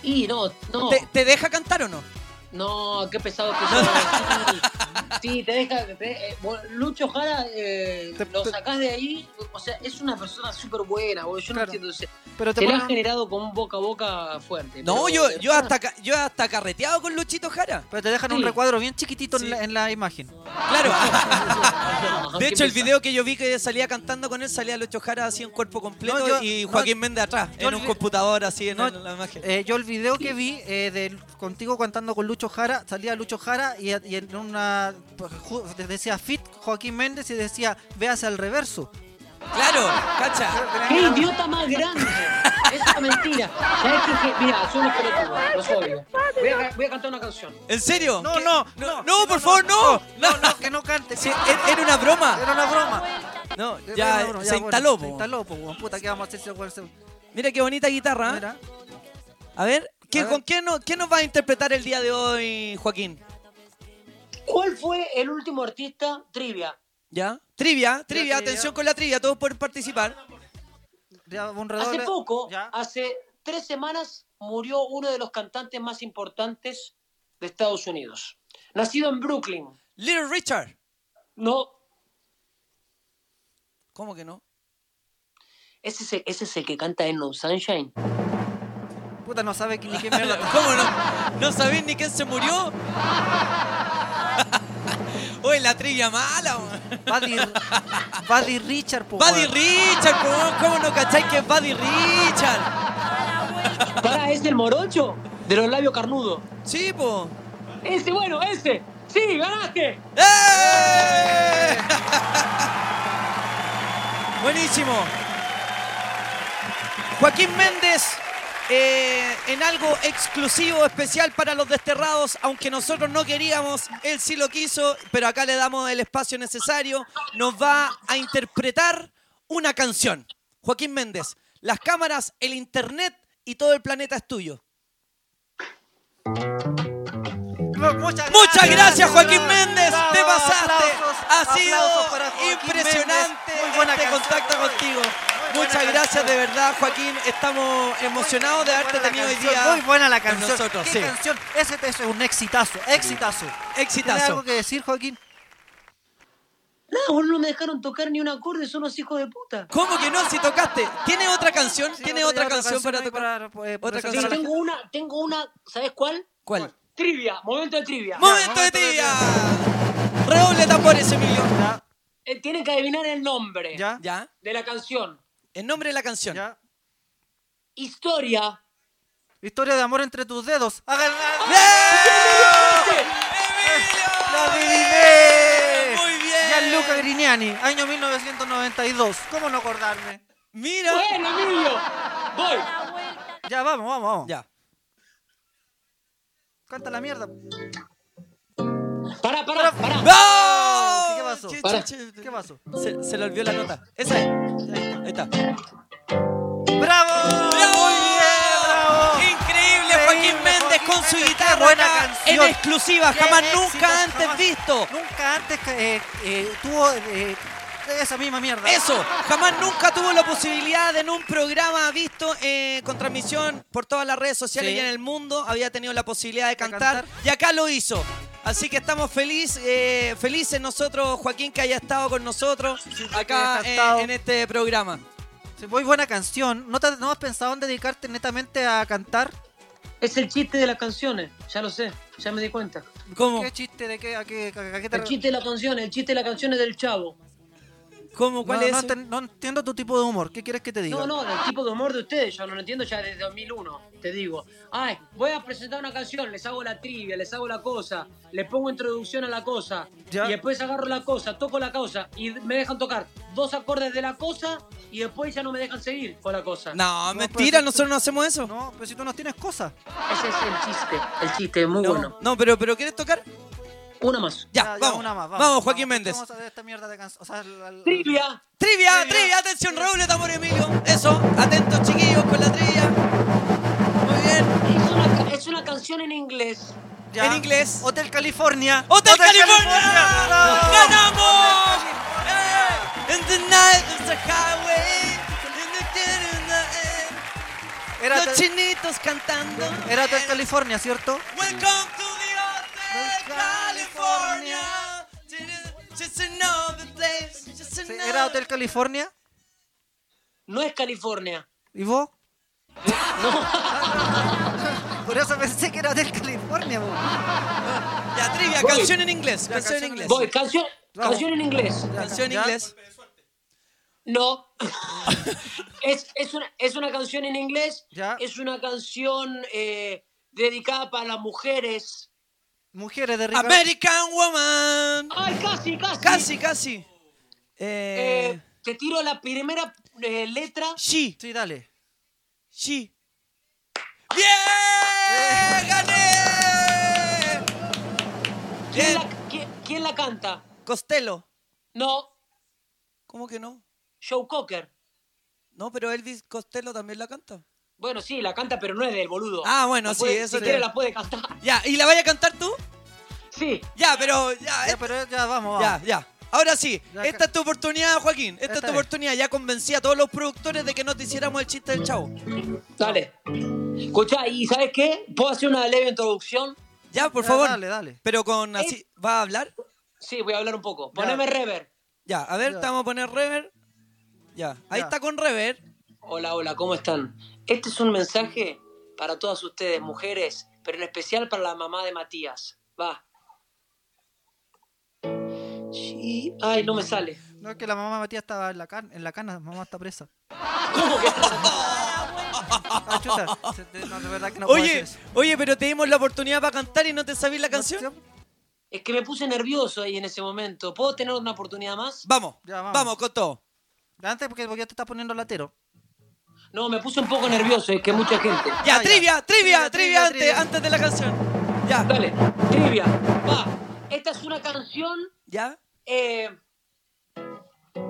Y no, no. ¿Te, te deja cantar o no? No, qué pesado que sos. Sí, te deja. te- eh, Lucho Jara, eh, lo sacás de ahí. O sea, es una persona súper buena, boludo. Yo no entiendo. Pero te se le ponen- ha generado como un boca a boca fuerte. No, pero yo, yo, hasta, yo hasta carreteado con Luchito Jara. Pero te dejan Sí. un recuadro bien chiquitito en, la, en la imagen. Claro. No, De hecho, el video que yo vi que salía cantando con él salía Lucho Jara así en cuerpo completo No, yo- y no, Joaquín Méndez atrás, en un computador así en No, el- la imagen. Eh, yo el video que vi eh, de contigo cantando con Lucho Jara, salía Lucho Jara y, y en una pues, decía Fit Joaquín Méndez y decía véase al reverso. Claro, cacha. ¡Qué idiota más grande! Es una mentira. ¿Sabes qué? qué? Mira, soy un pelotudo, lo soy obvio. Voy a, voy a cantar una canción. ¿En serio? No, no, no, no, por favor, no. No, no, que no cante. Sí, era una broma. Era una broma. No, Era ya, una broma, se bueno, instaló. Se po. instaló, po, puta, ¿qué vamos a hacer si se- Mira qué bonita guitarra. ¿eh? Mira. A ver, ¿qué. ¿con qué, no, qué nos va a interpretar el día de hoy, Joaquín? ¿Cuál fue el último artista trivia? ¿Ya? Trivia, trivia, atención con la trivia, todos pueden participar. Ya, un Hace poco, Ya. hace tres semanas, murió uno de los cantantes más importantes de Estados Unidos. Nacido en Brooklyn. Little Richard. No, ¿Cómo que no? ese es el, ese es el que canta en No Sunshine. Puta, no sabe ni mierda. ¿Cómo no? ¿No sabéis ni quién se murió? Oye, la trivia mala, weón. Buddy, Buddy Richard, po, Buddy. Richard, ¿cómo, cómo no cacháis que es Buddy Richard? Pará, ¿es el morocho? De los labios carnudos. Sí, po. Ese, bueno, ese. Sí, ganaste. ¡Eh! Buenísimo. Joaquín Méndez, eh, en algo exclusivo, especial para los desterrados, aunque nosotros no queríamos, él sí lo quiso, pero acá le damos el espacio necesario, nos va a interpretar una canción. Joaquín Méndez, las cámaras, el internet y todo el planeta es tuyo. Muchas Muchas gracias, Joaquín Méndez. Bravo, Te pasaste. aplausos, ha sido impresionante. Muy buena este canción, contacto contigo. Muchas gracias canción. de verdad, Joaquín. Estamos emocionados de haberte tenido hoy día. Muy buena la con canción. nosotros, ¿Qué sí. canción? Ese es un exitazo, exitazo. ¿Tienes Exitazo. algo que decir, Joaquín? Boludo, no me dejaron tocar ni un acorde, son unos hijos de puta. ¿Cómo que no? Si tocaste. ¿Tiene otra canción? ¿Tiene otra, canción para tocar? otra Sí, canción. tengo una, tengo una, ¿sabes cuál? ¿Cuál? Trivia, momento de trivia. ¡Momento de trivia! Redoble tambores, Emilio. Eh, tienen que adivinar el nombre ¿Ya? ¿Ya? de la canción. El nombre de la canción. Historia. Historia de amor entre tus dedos. ¡Hagan ¡La adiviné! Muy bien. Gianluca Grignani, año 1992. ¿Cómo no acordarme? Mira. Bueno, Emilio. Voy. Ya, vamos, vamos, vamos. Ya. Canta la mierda. Pará, pará, pará. ¡No! ¿Qué pasó? Che, che, che. ¿Qué pasó? Se, se le olvidó la nota. Esa es. Ahí está. ¡Bravo! ¡Bravo! Muy bien, bravo. Increíble Joaquín Méndez con su guitarra buena acá canción. en exclusiva, jamás éxito, nunca antes jamás- visto. Nunca antes eh, eh, tuvo eh, esa misma mierda. Eso, jamás nunca tuvo la posibilidad de en un programa visto eh, con transmisión por todas las redes sociales Sí. y en el mundo había tenido la posibilidad de cantar, cantar. y acá lo hizo. Así que estamos feliz, eh, felices nosotros, Joaquín, que haya estado con nosotros acá eh, en este programa. Sí, Muy buena canción. ¿No, te- no has pensado en dedicarte netamente a cantar? Es el chiste de las canciones, ya lo sé, ya me di cuenta. ¿Cómo? ¿Qué chiste de qué? ¿A qué, a- a qué te El chiste de la canción, el chiste de la canción es del chavo. ¿Cómo? ¿Cuál no, es? no, te- no entiendo tu tipo de humor. ¿Qué quieres que te diga? No, no, del tipo de humor de ustedes, yo no lo entiendo ya desde 2001, te digo. Ay, voy a presentar una canción, les hago la trivia, les hago la cosa, les pongo introducción a la cosa, Ya. y después agarro la cosa, toco la cosa, y me dejan tocar dos acordes de la cosa, y después ya no me dejan seguir con la cosa. No, mentira, nosotros no hacemos eso. No, pero si tú no tienes cosas. Ese es el chiste, el chiste, muy No, bueno. no, pero, pero ¿quieres tocar? Una más. Ya, Ya, ya, vamos. una más, vamos, Joaquín Méndez. Vamos a ver esta mierda de canción. O sea, Trivia. Trivia, trivia, atención, Raúl Tamor Emilio. Eso, atentos chiquillos con la trivia. Muy bien. Es una, es una canción en inglés. ya. En inglés. Hotel California. ¡Hotel, California! ¡Bravo! ¡Ganamos! Eh, In the night is the highway. in the dead in the end. Era Los Hotel- chinitos cantando. Era Hotel California, ¿cierto? Welcome to the Hotel California. Just another place. Just another- ¿Era Hotel California? No es California. ¿Y vos? No. Por eso pensé que era Hotel California, vos. Ya, trivia, Voy. canción en inglés. Ya, Canción en inglés. Voy, canción, Vamos. canción en inglés. Canción en inglés. No. es, es, una, es una canción en inglés. Ya. Es una canción eh, dedicada para las mujeres. Mujeres de Ricardo. American Woman. ¡Ay, casi, casi! Casi, casi. Eh, Eh, te tiro la primera eh, letra. she. Sí, dale. She. ¡Bien! ¡Gané! ¿Quién Bien. la, quién- quién la canta? Costello. No, ¿Cómo que no? Joe Cocker. No, pero Elvis Costello también la canta. Bueno, sí, la canta, pero no es del boludo. Ah, bueno, La sí, puede- eso Si quiere la puede cantar. Ya, ¿y la vaya a cantar tú? Sí. Ya, pero ya, Ya, pero ya vamos, ya, vamos. ya. Ahora sí, Ya, esta es tu oportunidad, Joaquín. Esta, es tu oportunidad. Ya convencí a todos los productores de que no te hiciéramos el chiste del chavo. Dale. Escucha, ¿y sabes qué? ¿Puedo hacer una leve introducción? Ya, por Ya, favor. Dale, dale. Pero con así. ¿Va a hablar? Sí, voy a hablar un poco. Poneme rever. Ya, a ver, Ya. te vamos a poner rever. Ya, ahí Ya. está con rever. Hola, hola, ¿cómo están? Este es un mensaje para todas ustedes, mujeres, pero en especial para la mamá de Matías. Va. Sí. Ay, no me sale. No, es que la mamá de Matías estaba en la, can- en la cana, mamá está presa. ¿Cómo que? Ah, chuta. Se- de- No, de verdad que no puedo oye, eso. oye, pero te dimos la oportunidad para cantar y no te sabías la canción. Es que me puse nervioso ahí en ese momento. ¿Puedo tener una oportunidad más? Vamos, Ya, vamos. vamos con todo. Antes porque, porque ya te estás poniendo latero. No, me puse un poco nervioso, es que mucha gente. Ya, Ah, ya. trivia, trivia, Trivia, trivia, trivia, antes, trivia. antes de la canción. Ya, Dale, trivia. Va. Esta es una canción. ya. Eh,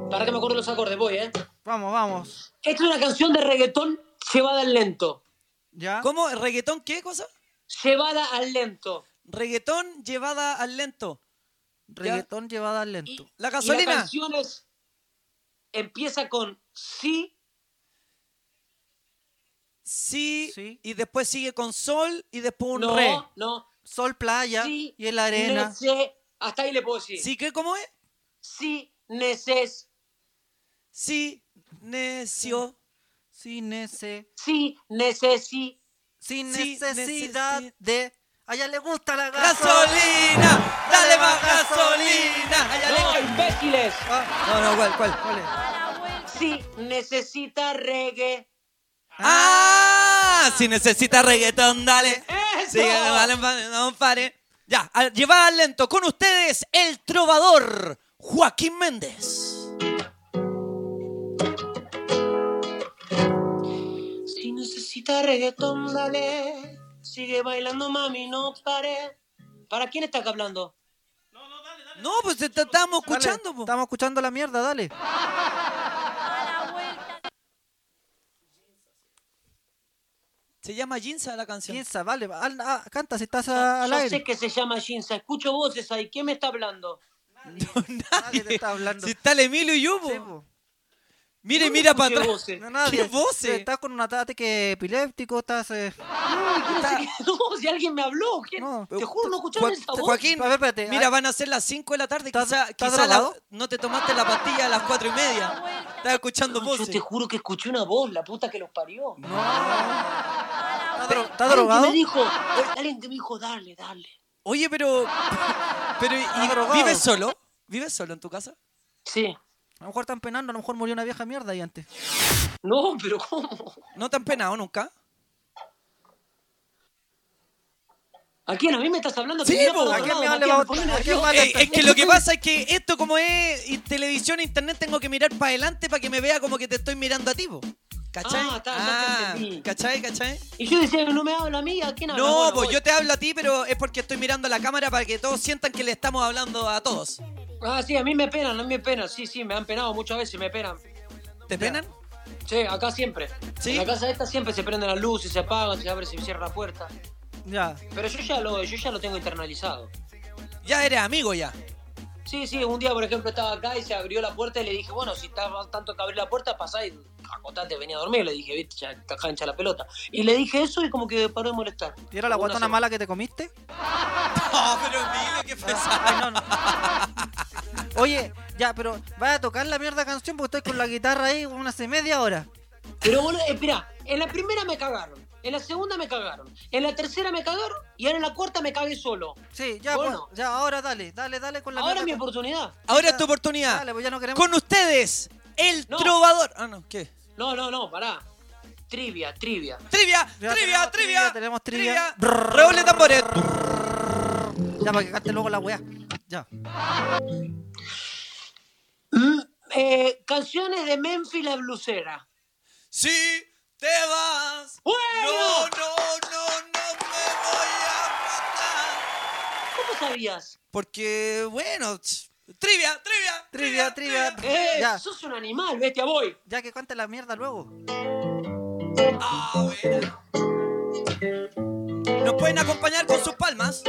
para que me acuerdo los acordes, voy, ¿eh? Vamos, vamos. Esta es una canción de reggaetón llevada al lento. ¿Ya? ¿Cómo? ¿Reggaetón qué cosa? Llevada al lento. Reggaetón llevada al lento. Reggaetón llevada al lento. Y, ¿La y gasolina? la canción es. Empieza con sí, Sí, Sí. y después sigue con sol y después un no, re. no. Sol, playa Sí, y en la arena. nece. Hasta ahí le puedo decir. ¿Sí qué cómo es? Si neces. Si necio. Si nece. Si necesi. Sin Sí, necesidad necesi- de. A ella le gusta la ¡Gasolina! ¡Dale más gasolina! Allá No, le- imbéciles. No, no, ¿cuál, cuál? ¿Cuál es? Si necesita reggae. ¡Ah! Si necesita reggaetón, dale. ¡Eso! Dale, vale, no pare. Ya, a- llevada al lento. Con ustedes, el trovador Joaquín Méndez. Si necesita reggaetón, dale. Sigue bailando, mami, no pare. ¿Para quién estás hablando? No, pues te te estábamos Dale, escuchando. po. Estamos escuchando la mierda, dale. Se llama Jinza la canción. Piensa, vale. al- ah, canta si estás a- al Yo aire. sé que se llama Jinza. Escucho voces ahí. ¿Quién me está hablando? Nadie te está hablando. Si está el Emilio y yo, po. Sí, po. Mire, ¿Dónde mira para atrás. voces? No, nadie. ¿Qué voces? Estás con un ataque epiléptico, estás. eh, No, si alguien me habló. ¿quién? No. Te juro, no escucharon esa voz. Joaquín, A ver, espérate. mira, van a ser las 5 de la tarde. ¿Estás- Quizá, estás quizá la- drogado? no te tomaste la pastilla a las 4 y media. Estás escuchando Yo voces. te juro que escuché una voz, la puta que los parió. ¿Estás dro- ¿Estás drogado? me dijo, alguien que me dijo, dale, dale. Oye, pero. pero ¿y drogado. ¿Vives solo? ¿Vives solo en tu casa? Sí. A lo mejor están penando, a lo mejor murió una vieja mierda ahí antes. No, pero ¿cómo? ¿No te han penado nunca? ¿A quién? ¿A mí me estás hablando? Sí, po. ¿A quién me vale ¿A quién nervioso. vale Eh, es que lo que pasa es que esto como es televisión, internet, tengo que mirar para adelante para que me vea como que te estoy mirando a ti, po. ¿Cachai? Ah, está, ya entendí. ¿Cachai? ¿Cachai? Y yo decía que no me habla a mí, ¿a quién habla? No, Bueno, pues voy. yo te hablo a ti, pero es porque estoy mirando a la cámara para que todos sientan que le estamos hablando a todos. Ah, sí, a mí me penan, a mí me penan. Sí, sí, me han penado muchas veces, me penan. ¿Te penan? Sí, acá siempre. ¿Sí? En la casa esta siempre se prenden las luces, se apagan, se abre, se cierra la puerta. Ya. Pero yo ya lo, yo ya lo tengo internalizado. Ya eres amigo ya. Sí, sí, un día, por ejemplo, estaba acá y se abrió la puerta y le dije, bueno, si está tanto que abrir la puerta, pasá y acotate, venía a dormir. Le dije, viste, ya está cancha la pelota. Y le dije eso y como que paró de molestar. ¿Y era la guatona semana. mala que te comiste? No, pero Emilio, qué pesado. Ay, no, no. Oye, ya, pero vaya a tocar la mierda canción porque estoy con la guitarra ahí una hace media hora. Pero boludo, espera, en la primera me cagaron, en la segunda me cagaron, en la tercera me cagaron y ahora en la cuarta me cagué solo. Sí, ya, Bueno. pues, ya, ahora dale, dale, dale con la Ahora es mi oportunidad. Ahora es tu oportunidad. Dale, pues ya no queremos. Con ustedes, el No. trovador. Ah, no, ¿qué? No, no, no, pará. Trivia, trivia. Trivia, Ya trivia, tenemos trivia. tenemos trivia. Redoble tambores. Ya, para que cante luego la weá. Ya. Mm, eh, canciones de Memphis la blusera. Si te vas. ¡Bueno! No, no, no, no me voy a matar. ¿Cómo sabías? Porque, bueno, trivia, trivia, Trivia, trivia. Eh, Ya. sos un animal, bestia, voy. Ya que cante la mierda luego. Ah, buena. Nos pueden acompañar con sus palmas.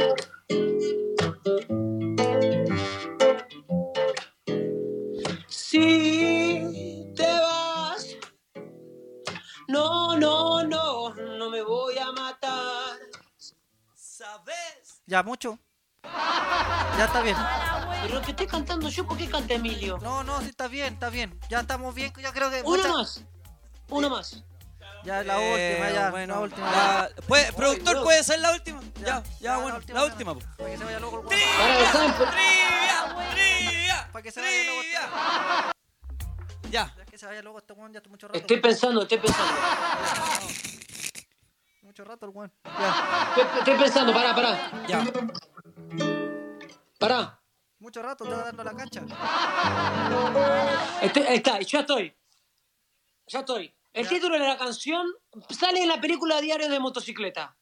Ya, mucho. Ya está bien. Pero lo que estoy cantando yo, ¿por qué canta Emilio? No, no, sí está bien, está bien. Ya estamos bien, yo creo que. Una mucha- más. Una más. Ya, la Eh, última, ya. bueno, la última. la- ¿puede- productor, Dios. ¿puede ser la última? Ya, ya, ya, la bueno, última, la última. po. Para que se vaya luego el weón. Para, ¿saben por- Trivia, trivia, Para que se vaya luego este trivia. Ya. Ya que se vaya luego este weón, ya está mucho rato. Estoy pensando, estoy pensando. Mucho rato el weón. Estoy, pensando, pará, pará. Ya. Pará. Mucho rato te va dando la cancha. Estoy- está, ya estoy. Ya estoy. El título de la canción sale en la película Diario de Motocicleta.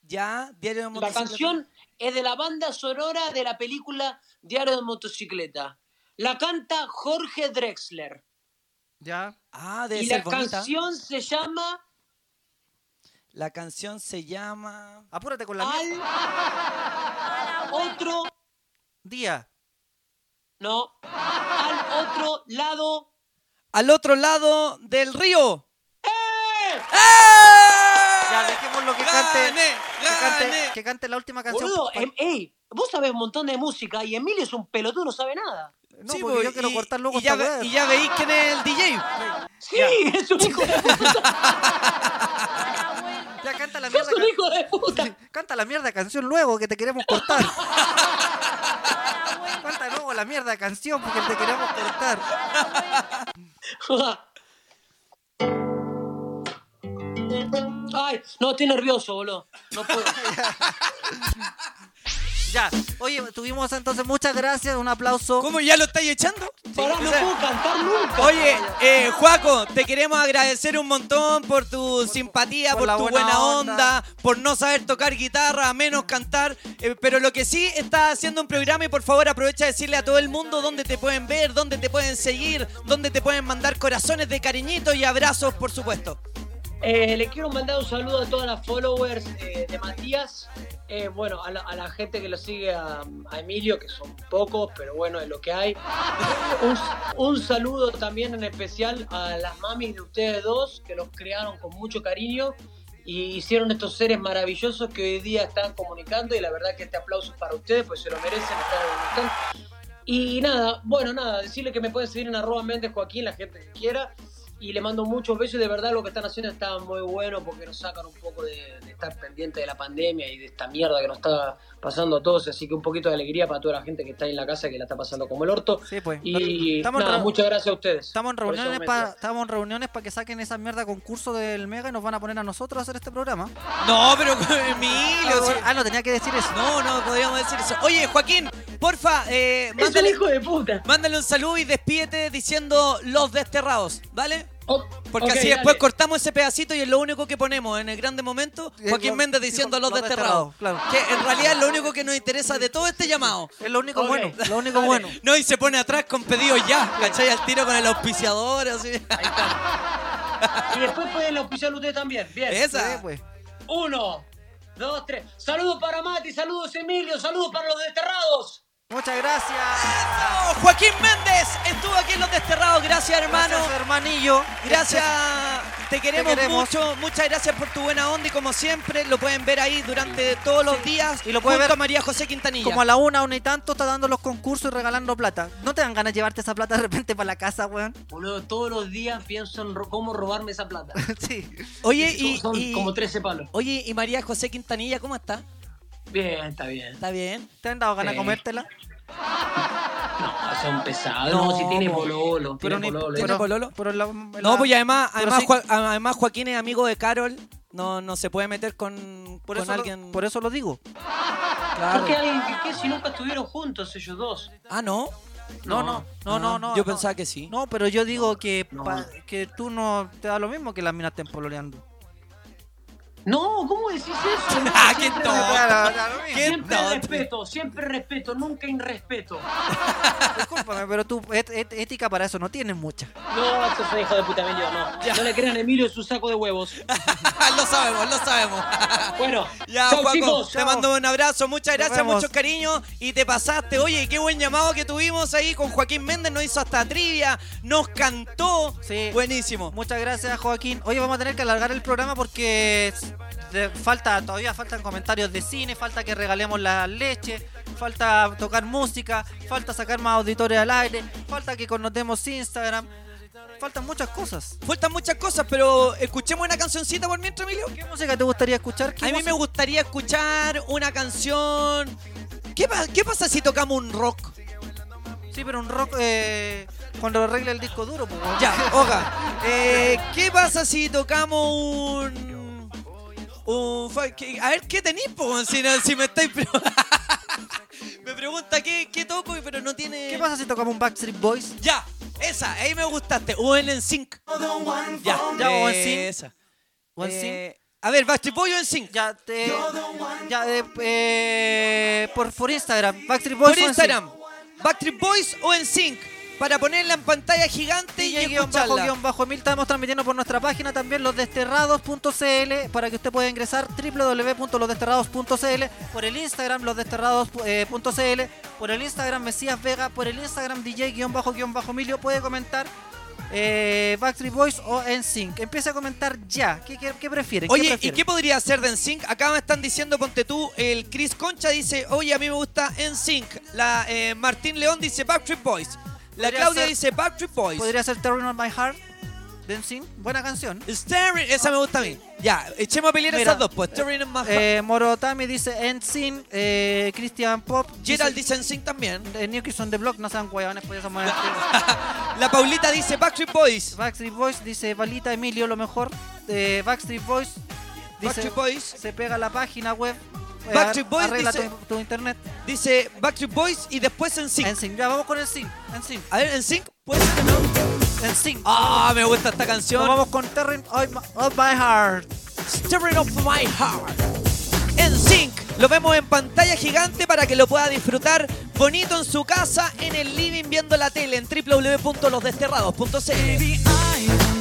Ya, diario de La motocicleta. canción es de la banda sonora de la película Diario de Motocicleta. La canta Jorge Drexler. Ya. Ah, debe Y la bonita. canción se llama La canción se llama. Apúrate con la Al mierda. otro, Día. no, al otro lado. Al otro lado del río. ¡Eh! ¡Eh! Ya, dejemos lo que cante. ¡Gané! Que cante, que cante la última canción. Boludo, em- ey, vos sabés un montón de música y Emilio es un pelotudo, no sabe nada. No, Sí, porque yo quiero y- cortar luego y ya, ve- y ya veis quién es el DJ. Sí, es un hijo de Ya canta la Sos mierda. un can- hijo de puta. Canta la mierda canción luego que te queremos cortar. Canta luego la mierda canción porque te queremos cortar. Ay, no, estoy nervioso, boludo. No puedo. Ya, oye, tuvimos entonces muchas gracias, un aplauso. ¿Cómo ya lo estáis echando? Pará, no O sea, puedo cantar nunca. Oye, eh, Juaco, te queremos agradecer un montón por tu simpatía, por tu buena buena, onda. onda. por no saber tocar guitarra, menos cantar. eh, pero lo que sí, estás haciendo un programa y por favor aprovecha de decirle a todo el mundo dónde te pueden ver, dónde te pueden seguir, dónde te pueden mandar corazones de cariñitos y abrazos, por supuesto. Eh, le quiero mandar un saludo a todas las followers eh, de Matías. Eh, bueno, a la, a la gente que lo sigue a, a Emilio, que son pocos, pero bueno, es lo que hay. Un, un saludo también en especial a las mamis de ustedes dos, que los crearon con mucho cariño y hicieron estos seres maravillosos que hoy día están comunicando. Y la verdad que este aplauso es para ustedes, pues se lo merecen están. Y nada, bueno, nada, decirle que me pueden seguir en arroba Méndez Joaquín, la gente que quiera. Y le mando muchos besos y de verdad lo que están haciendo está muy bueno porque nos sacan un poco de, de estar pendiente de la pandemia y de esta mierda que nos está pasando a todos. Así que un poquito de alegría para toda la gente que está ahí en la casa que la está pasando como el orto. Sí, pues. Y Estamos nada, muchas gracias a ustedes. Estamos en reuniones para estamos en reuniones para que saquen esa mierda concurso del Mega y nos van a poner a nosotros a hacer este programa. No, pero Emilio. Ah, sí. ah, no tenía que decir eso. No, no, podríamos decir eso. Oye, Joaquín, porfa, eh, Es un mándale, hijo de puta. mándale un saludo y despídete diciendo los desterrados, ¿vale? Porque ok, así dale. después cortamos ese pedacito y es lo único que ponemos en el grande momento. Joaquín lo- Méndez diciendo los los desterrados. desterrados, claro. Que en realidad es lo único que nos interesa de todo este llamado. Es lo único bueno, lo único dale. bueno. No, y se pone atrás con pedidos ya, ¿cachai? Al tiro con el auspiciador, así. Y después pueden auspiciar ustedes también. Bien. Esa. Sí, pues. Uno, dos, tres. Saludos para Mati, saludos Emilio, saludos para los desterrados. Muchas gracias. Oh, Joaquín Méndez estuvo aquí en Los Desterrados. Gracias, hermano. Gracias, hermanillo. Gracias, te queremos, queremos. mucho. Muchas gracias por tu buena onda y como siempre lo pueden ver ahí durante todos los días. Y lo puede junto ver a María José Quintanilla. Como a la una, una y tanto está dando los concursos y regalando plata. ¿No te dan ganas de llevarte esa plata de repente para la casa, weón? Boludo, todos los días pienso en ro- cómo robarme esa plata. sí. Oye, y, Son y- como 13 palos. oye, y María José Quintanilla, ¿cómo está? Bien, está bien. ¿Está bien? ¿Te han dado ganas de Sí. comértela? No, son pesados. No, No, si tiene po. pololo. Pero tiene ni- pololo. ¿Tiene pero- pololo? Pero la- No, la- pues y además, pero además, sí- Joa- además Joaquín es amigo de Carol. No, no se puede meter con, por, con eso lo- alguien. por eso lo digo. Claro. ¿Por qué alguien que, que si nunca estuvieron juntos ellos dos? Ah, no. No, no, no, no, Ah, no. Yo no. pensaba que sí. No, pero yo digo que, No. pa- que tú no te da lo mismo que las minas estén pololeando. No, ¿cómo decís eso? No, Ah, qué tonto. respeto. Qué Siempre tonto. respeto, siempre respeto, nunca irrespeto. Discúlpame, pero tú et- et- ética para eso no tienes mucha. No, eso soy hijo de puta Emilio, no. No le crean a Emilio su saco de huevos. lo sabemos, lo sabemos. Bueno, Ya, chau, Juaco, chicos. te mando un abrazo, muchas gracias, vemos. mucho cariño y te pasaste. Oye, qué buen llamado que tuvimos ahí con Joaquín Méndez, nos hizo hasta trivia, nos cantó. Sí. Buenísimo. Muchas gracias, Joaquín. Oye, vamos a tener que alargar el programa porque falta, todavía faltan comentarios de cine, falta que regalemos la leche, falta tocar música, falta sacar más auditores al aire, falta que connotemos Instagram, faltan muchas cosas. Faltan muchas cosas, pero escuchemos una cancioncita por mientras, Emilio. ¿Qué música te gustaría escuchar? ¿Qué A mí me gustaría escuchar una canción. ¿Qué, pa- qué pasa si tocamos un rock? Sí, pero un rock eh, cuando arregle el disco duro, pues. Ya, oga. Eh, ¿Qué pasa si tocamos un. Un que- a ver, ¿qué tenéis? Si, si me estáis. me pregunta qué, qué toco, pero no tiene. ¿Qué pasa si tocamos un Backstreet Boys? Ya, esa, ahí me gustaste. O en Sync. Ya, Ya, o NSYNC. Esa. Eh, a ver, Backstreet Boy o Sync. Ya, te. Ya, eh, eh, por, por Instagram. Backstreet Boys. Por o Instagram. Backstreet Boys o Sync. Para ponerla en pantalla gigante y guion bajo guion bajo Emil estamos transmitiendo por nuestra página también losdesterrados.cl para que usted pueda ingresar www.losdesterrados.cl por el Instagram losdesterrados.cl por el Instagram Mesías Vega por el Instagram DJ guion bajo guion bajo Emilio puede comentar eh, Backstreet Boys o NSYNC. Empieza a comentar ya. ¿Qué, qué, qué prefiere? Oye, ¿y qué podría ser de NSYNC? Acá me están diciendo, ponte tú, el Chris Concha dice, oye, a mí me gusta NSYNC. La eh, Martín León dice Backstreet Boys. La Claudia ser- dice Backstreet Boys. Podría ser Tearing on My Heart NSYNC. Buena canción. Staring, esa me gusta a mí. Ya, echemos a pelear Mira, esas dos, pues. Staring. Eh, Morotami dice NSYNC. Eh, Christian Pop. Gerald dice NSYNC también. Eh, New Kids on the Block. No sean huevones, ya somos La Paulita dice Backstreet Boys. Backstreet Boys dice Valita Emilio, lo mejor. Eh, Backstreet Boys. Dice, Backstreet Boys. Se pega la página web. Backstreet Boys arregla dice- tu, tu internet. Dice Backstreet Boys y después NSYNC. NSYNC. Ya, vamos con el sync. NSYNC. A ver, NSYNC, ¿puede ser o no? NSYNC. Ah, me gusta esta canción. Nos vamos con Tearing on My- Heart. Stirring of my heart. En Sync. Lo vemos en pantalla gigante para que lo pueda disfrutar bonito en su casa, en el living, viendo la tele en www.losdesterrados.cl.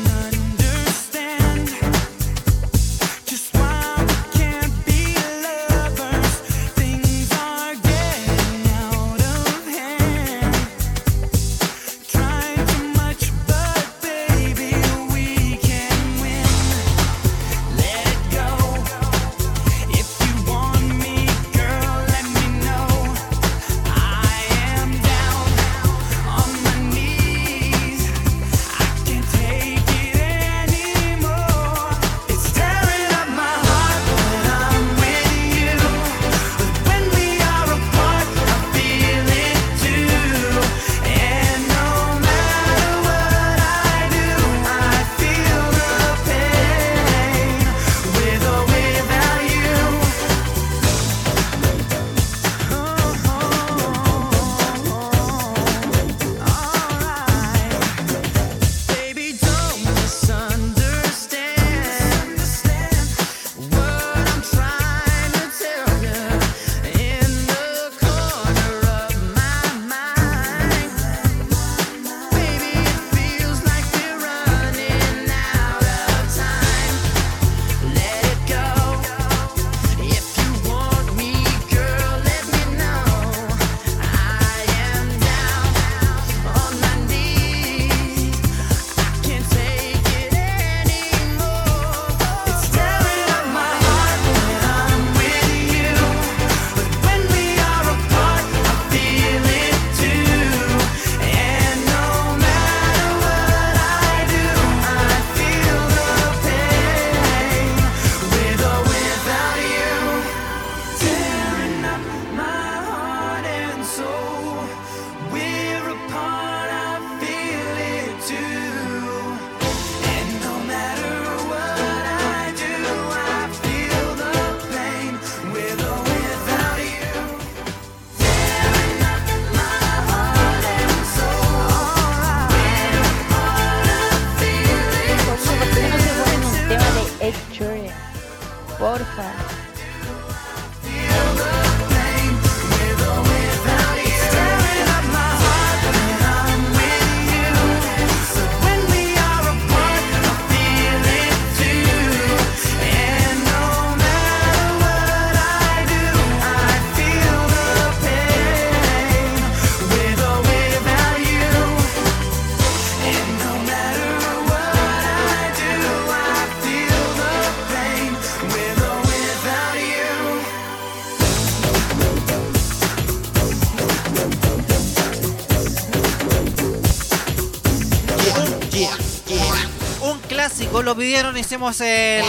lo pidieron, hicimos el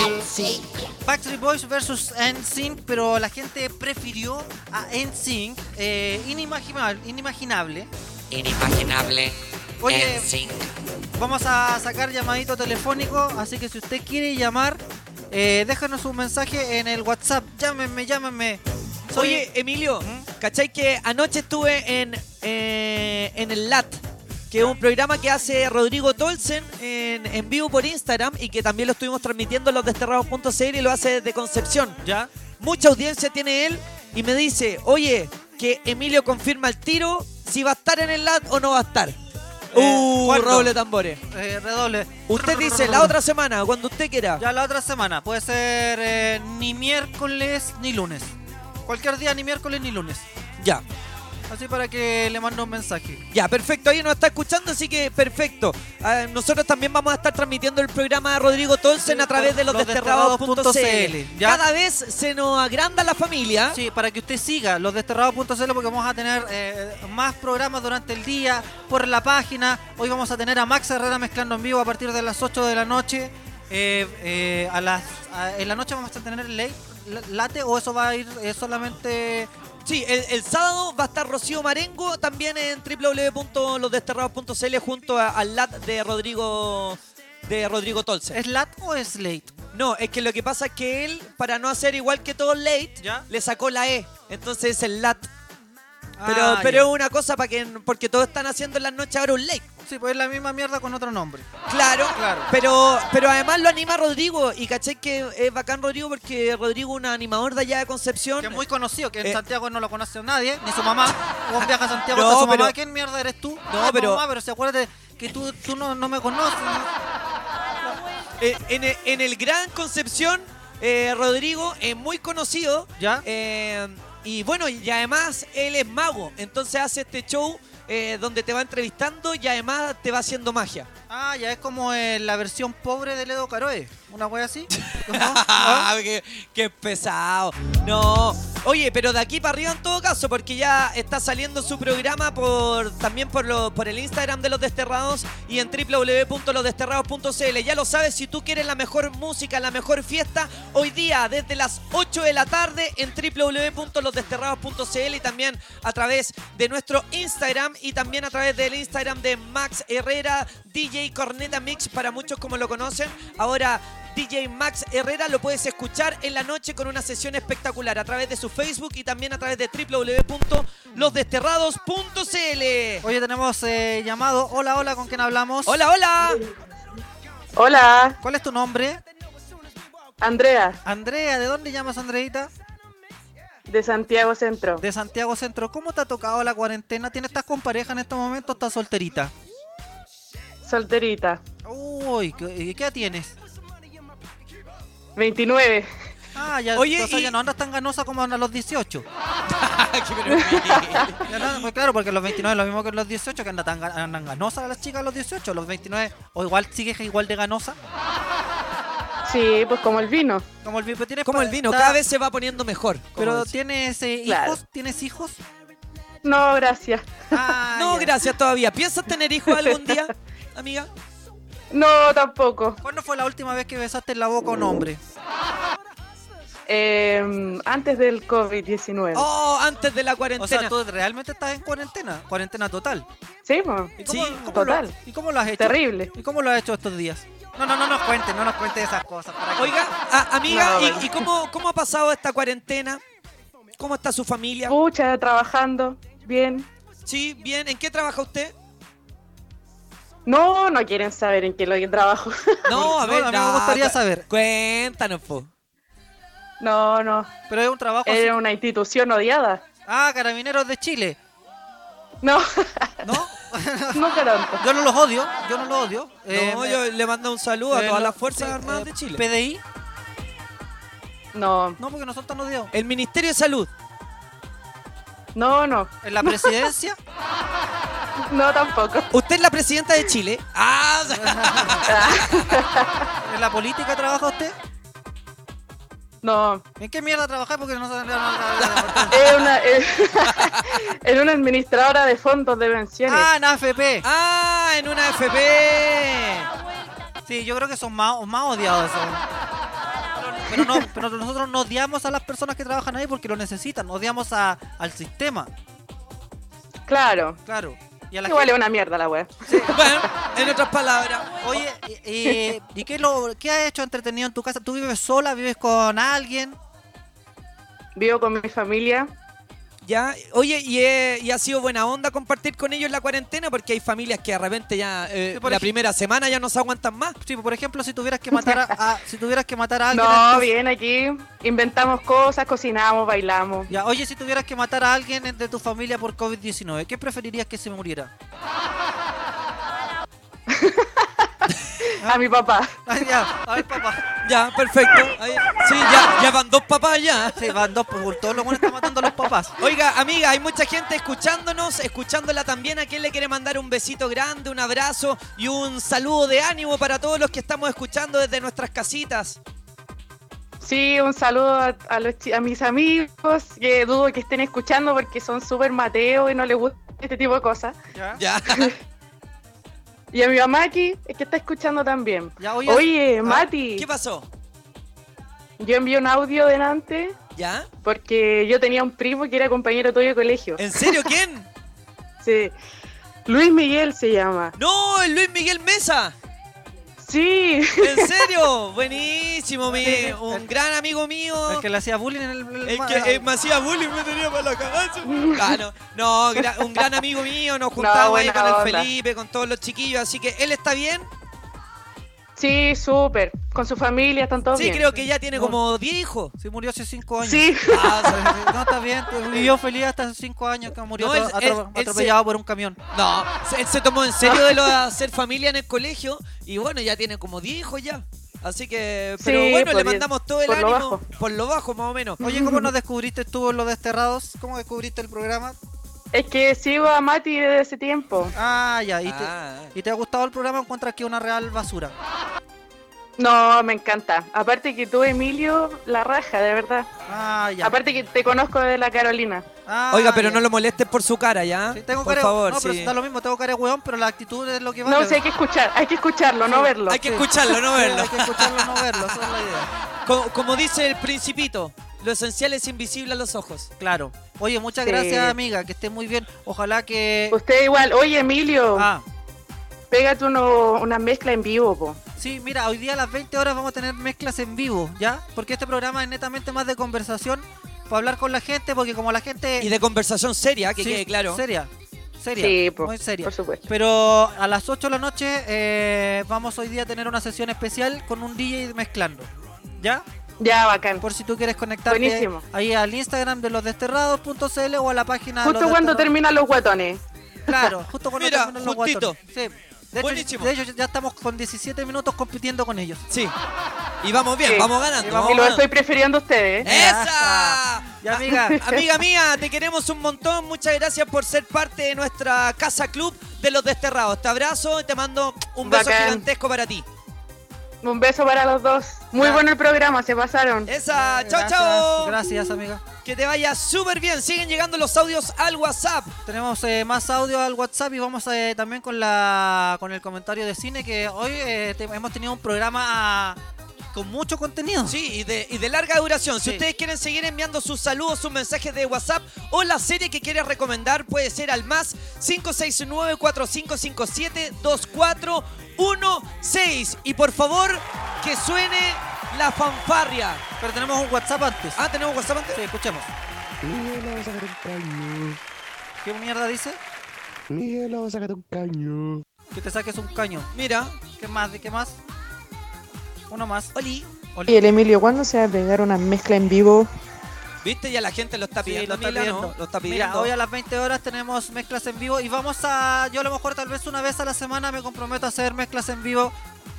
Backstreet Boys versus NSYNC, pero la gente prefirió a NSYNC, eh, inimaginable, inimaginable. Inimaginable. Oye, NSYNC. Vamos a sacar llamadito telefónico, así que si usted quiere llamar, eh, déjanos un mensaje en el WhatsApp. Llámenme, llámenme. Soy- Oye, Emilio, ¿cachai que anoche estuve en, eh, en el LAT? Que es un programa que hace Rodrigo Tolsen en, en vivo por Instagram y que también lo estuvimos transmitiendo en los desterrados.cl y lo hace desde Concepción. ¿Ya? Mucha audiencia tiene él y me dice, oye, que Emilio confirma el tiro si va a estar en el LAT o no va a estar. uh, ¿cuándo? roble tambores. Eh, redoble. Usted dice la otra semana, cuando usted quiera. Ya la otra semana. Puede ser eh, ni miércoles ni lunes. Cualquier día, ni miércoles ni lunes. Ya. Así para que le mande un mensaje. Ya, perfecto. Ahí nos está escuchando, así que perfecto. Ah, nosotros también vamos a estar transmitiendo el programa de Rodrigo Tolsen a través de los, Los desterrados.cl. Cada vez se nos agranda la familia. Sí, para que usted siga los desterrados.cl porque vamos a tener eh, más programas durante el día por la página. Hoy vamos a tener a Max Herrera mezclando en vivo a partir de las 8 de la noche. Eh, eh, a las, a- en la noche vamos a tener late, late o eso va a ir eh, solamente... Sí, el, el sábado va a estar Rocío Marengo también en www.losdesterrados.cl junto a- al LAT de Rodrigo de Rodrigo Tolsen. ¿Es LAT o es late? No, es que lo que pasa es que él, para no hacer igual que todos late, le sacó la E. Entonces es el LAT. Pero, Ah, pero es una cosa para que porque todos están haciendo en las noches ahora un late. Sí, pues es la misma mierda con otro nombre. Claro, Claro. Pero, pero además lo anima Rodrigo. Y caché que es bacán Rodrigo porque Rodrigo es un animador de allá de Concepción. Que es muy conocido, que en Eh, Santiago no lo conoce nadie, ni su mamá. A Santiago No, su pero- mamá. ¿Quién mierda eres tú? No, Ah, pero- Mamá, pero si acuérdate que tú, tú no, no me conoces. Eh, en, el, en el Gran Concepción, eh, Rodrigo es muy conocido. ¿Ya? Eh, y bueno, y además él es mago. Entonces hace este show eh, donde te va entrevistando y además te va haciendo magia. Ah, ya es como eh, la versión pobre de Ledo Caroe. Una wea así. Qué, qué pesado. No. Oye, pero de aquí para arriba en todo caso, porque ya está saliendo su programa por también por, lo, por el Instagram de Los Desterrados y en www.losdesterrados.cl. Ya lo sabes, si tú quieres la mejor música, la mejor fiesta, hoy día desde las 8 de la tarde en www.losdesterrados.cl y también a través de nuestro Instagram y también a través del Instagram de Max Herrera, DJ Corneta Mix, para muchos como lo conocen. Ahora DJ Max Herrera lo puedes escuchar en la noche con una sesión espectacular a través de su Facebook y también a través de www.losdesterrados.cl. Oye, tenemos eh, llamado. Hola, hola, ¿con quién hablamos? Hola, hola. Hola, ¿Cuál es tu nombre? Andrea, Andrea, ¿de dónde llamas, Andreita? de Santiago Centro. De Santiago Centro. ¿Cómo te ha tocado la cuarentena? ¿Tienes estás con pareja en este momento o estás solterita? Solterita, Uy, ¿qué, qué edad tienes? 29. Ah, ya, Oye, o sea, y- ya no andas tan ganosa como a los 18. Ya no, pues claro, porque los 29 es lo mismo que los 18, que andan tan andan ganosas las chicas a los 18. Los 29, o igual sigues igual de ganosa. Sí, pues como el vino. Como el vino, pero tienes Como pa- el vino, está- cada vez se va poniendo mejor. Pero tienes eh, Claro. hijos, ¿tienes hijos? No, gracias. Ah, no, ya. gracias todavía. ¿Piensas tener hijos algún día, amiga? No, tampoco. ¿Cuándo fue la última vez que besaste en la boca a un hombre? Eh, antes del COVID-19. Oh, antes de la O cuarentena. sea, tú realmente estás en cuarentena, cuarentena total. Sí. ¿Y cómo, Sí, cómo total. Lo, ¿Y cómo lo has hecho? Terrible. ¿Y cómo lo has hecho estos días? No, no, no nos cuentes, no nos cuentes esas cosas. Oiga, a- amiga, No, ¿y, bueno. y cómo, cómo ha pasado esta cuarentena? ¿Cómo está su familia? Pucha, trabajando. Bien. Sí, bien. ¿En qué trabaja usted? No, no quieren saber en qué lo que trabajo. No, a No, ver, a mí me gustaría saber. Cuéntanos, po. No, no. Pero es un trabajo así. Era una institución odiada. Ah, Carabineros de Chile. No, ¿No? no tanto. Yo no los odio, yo no los odio. Eh, no, me- yo le mando un saludo a eh, todas las Fuerzas sí, Armadas eh, de Chile. PDI. No, No, porque no son tan odiados. El Ministerio de Salud. No, no. ¿En la presidencia? No, tampoco. ¿Usted es la presidenta de Chile? Ah, ¿En la política trabaja usted? No, ¿En qué mierda trabaja? Porque no saben. no- no- es una, es, es una administradora de fondos de pensiones. Ah, en AFP. ah, en una FP. Sí, yo creo que son más, más odiados esos. Pero, no, pero nosotros no odiamos a las personas que trabajan ahí porque lo necesitan. Odiamos a, al sistema, Claro. claro. Y a la Igual gente- es una mierda la wea. Bueno, en otras palabras. Oye, ¿y qué, lo, qué has hecho entretenido en tu casa? ¿Tú vives sola? ¿Vives con alguien? Vivo con mi familia. Ya, oye, y, eh, y ha sido buena onda compartir con ellos la cuarentena porque hay familias que de repente ya eh, Sí, por la primera semana ya no se aguantan más. Sí, por ejemplo, si tuvieras que matar a, a- si tuvieras que matar a alguien. No, bien, aquí inventamos cosas, cocinamos, bailamos. Ya, oye, si tuvieras que matar a alguien de tu familia por COVID-19, ¿qué preferirías que se muriera? A mi papá. ya, a ver, papá. Ya, perfecto. Ahí- sí, ya, ya van dos papás ya. Sí, van dos, por todos los buenos están matando a los papás. Oiga, amiga, hay mucha gente escuchándonos, escuchándola también. ¿A quién le quiere mandar un besito grande, un abrazo y un saludo de ánimo para todos los que estamos escuchando desde nuestras casitas? Sí, un saludo a, a los chi- a mis amigos que dudo que estén escuchando porque son súper mateos y no les gusta este tipo de cosas. Ya. Y a mi mamá aquí, que está escuchando también. oye- oye, Ah, Mati. ¿Qué pasó? Yo envié un audio delante ¿Ya? porque yo tenía un primo que era compañero tuyo de colegio. ¿En serio quién? Sí. Luis Miguel se llama. ¡No! ¡El Luis Miguel Mesa! Sí. ¿En serio? Buenísimo, mi, un gran amigo mío. El que le hacía bullying en el. el- El que me hacía bullying me tenía para la cagazo. Ah, no, gra- un gran amigo mío, nos juntamos ahí con el onda. Felipe, con todos los chiquillos, así que él está bien. Sí, súper. Con su familia están todos Sí, bien. creo que ya tiene como 10 hijos. Sí, murió hace 5 años. Sí. Ah, no, está bien. Vivió feliz hasta hace 5 años que murió No, atro- él- atro- él- él atropellado se- por un camión. No, se- él se tomó en serio de lo de hacer familia en el colegio y bueno, ya tiene como 10 hijos ya. Así que, pero Sí, bueno, le mandamos todo el Por ánimo por lo bajo más o menos. Oye, ¿cómo nos descubriste tú en los desterrados? ¿Cómo descubriste el programa? Es que sigo a Mati desde ese tiempo. Ah, ya. ¿Y, Ah. te, ¿y te ha gustado el programa o encuentras que es una real basura? No, me encanta. Aparte que tú, Emilio, la raja, de verdad. Ah, ya. Aparte que te conozco de la Carolina. Ah, Oiga, pero ya. no lo molestes por su cara, ¿ya? Tengo por cara, favor, no, pero sí. da lo mismo, tengo cara de hueón, pero la actitud es lo que vale. No, sí, hay que escuchar, hay que escucharlo, no Sí, verlo. Hay que Sí. escucharlo, no Sí, verlo. Hay que escucharlo, no verlo, esa es la idea. Como, como dice el principito, lo esencial es invisible a los ojos. Claro. Oye, muchas Sí. gracias, amiga, que estés muy bien. Ojalá que... Usted igual. Oye, Emilio, Ah, pégate uno, una mezcla en vivo, po. sí, mira, hoy día a las 20 horas vamos a tener mezclas en vivo, ¿ya? Porque este programa es netamente más de conversación, para hablar con la gente, porque como la gente... Y de conversación seria, que Sí, quede claro. Seria. Seria. Sí, po, muy seria. por supuesto. Pero a las 8 de la noche eh, vamos hoy día a tener una sesión especial con un DJ mezclando. ¿Ya? Ya, bacán. Por si tú quieres conectarte Buenísimo. ahí al Instagram de losdesterrados.cl o a la página de Justo Los cuando terminan los guatones. Claro, justo cuando Mira, terminan los justito. guatones. Sí. De hecho, Buenísimo. de hecho, ya estamos con 17 minutos compitiendo con ellos. Sí. Y vamos bien, Sí. vamos ganando. Y vamos Y lo ganando. estoy prefiriendo a ustedes. ¡Esa! Ya, amiga. Amiga mía, te queremos un montón. Muchas gracias por ser parte de nuestra casa club de los desterrados. Te abrazo y te mando un beso gigantesco para ti. Un beso para los dos. Muy Ya. bueno el programa, se pasaron. Esa, chao, Gracias, chao. Gracias, amiga. Que te vaya súper bien. Siguen llegando los audios al WhatsApp. Tenemos eh, más audio al WhatsApp y vamos eh, también con la con el comentario de cine que hoy eh, te- hemos tenido un programa con mucho contenido. Sí, y de, y de larga duración. Si ustedes quieren seguir enviando sus saludos, sus mensajes de WhatsApp o la serie que quieres recomendar, puede ser al más 569-4557-2416. Y por favor, que suene la fanfarria. Pero tenemos un WhatsApp antes. Ah, ¿tenemos WhatsApp antes? Sí, escuchemos. Miguel, vamos a sacar un caño. ¿Qué mierda dice? Miguel, vamos a sacar un caño. Que te saques un caño. Mira, ¿Qué más? ¿De qué más? Uno más. Oli. Y el Emilio, ¿cuándo se va a pegar una mezcla en vivo? ¿viste? Ya la gente lo está Sí, pidiendo. lo está pidiendo. Lo está pidiendo. Mira, hoy a las 20 horas tenemos mezclas en vivo y vamos a. Yo a lo mejor tal vez una vez a la semana me comprometo a hacer mezclas en vivo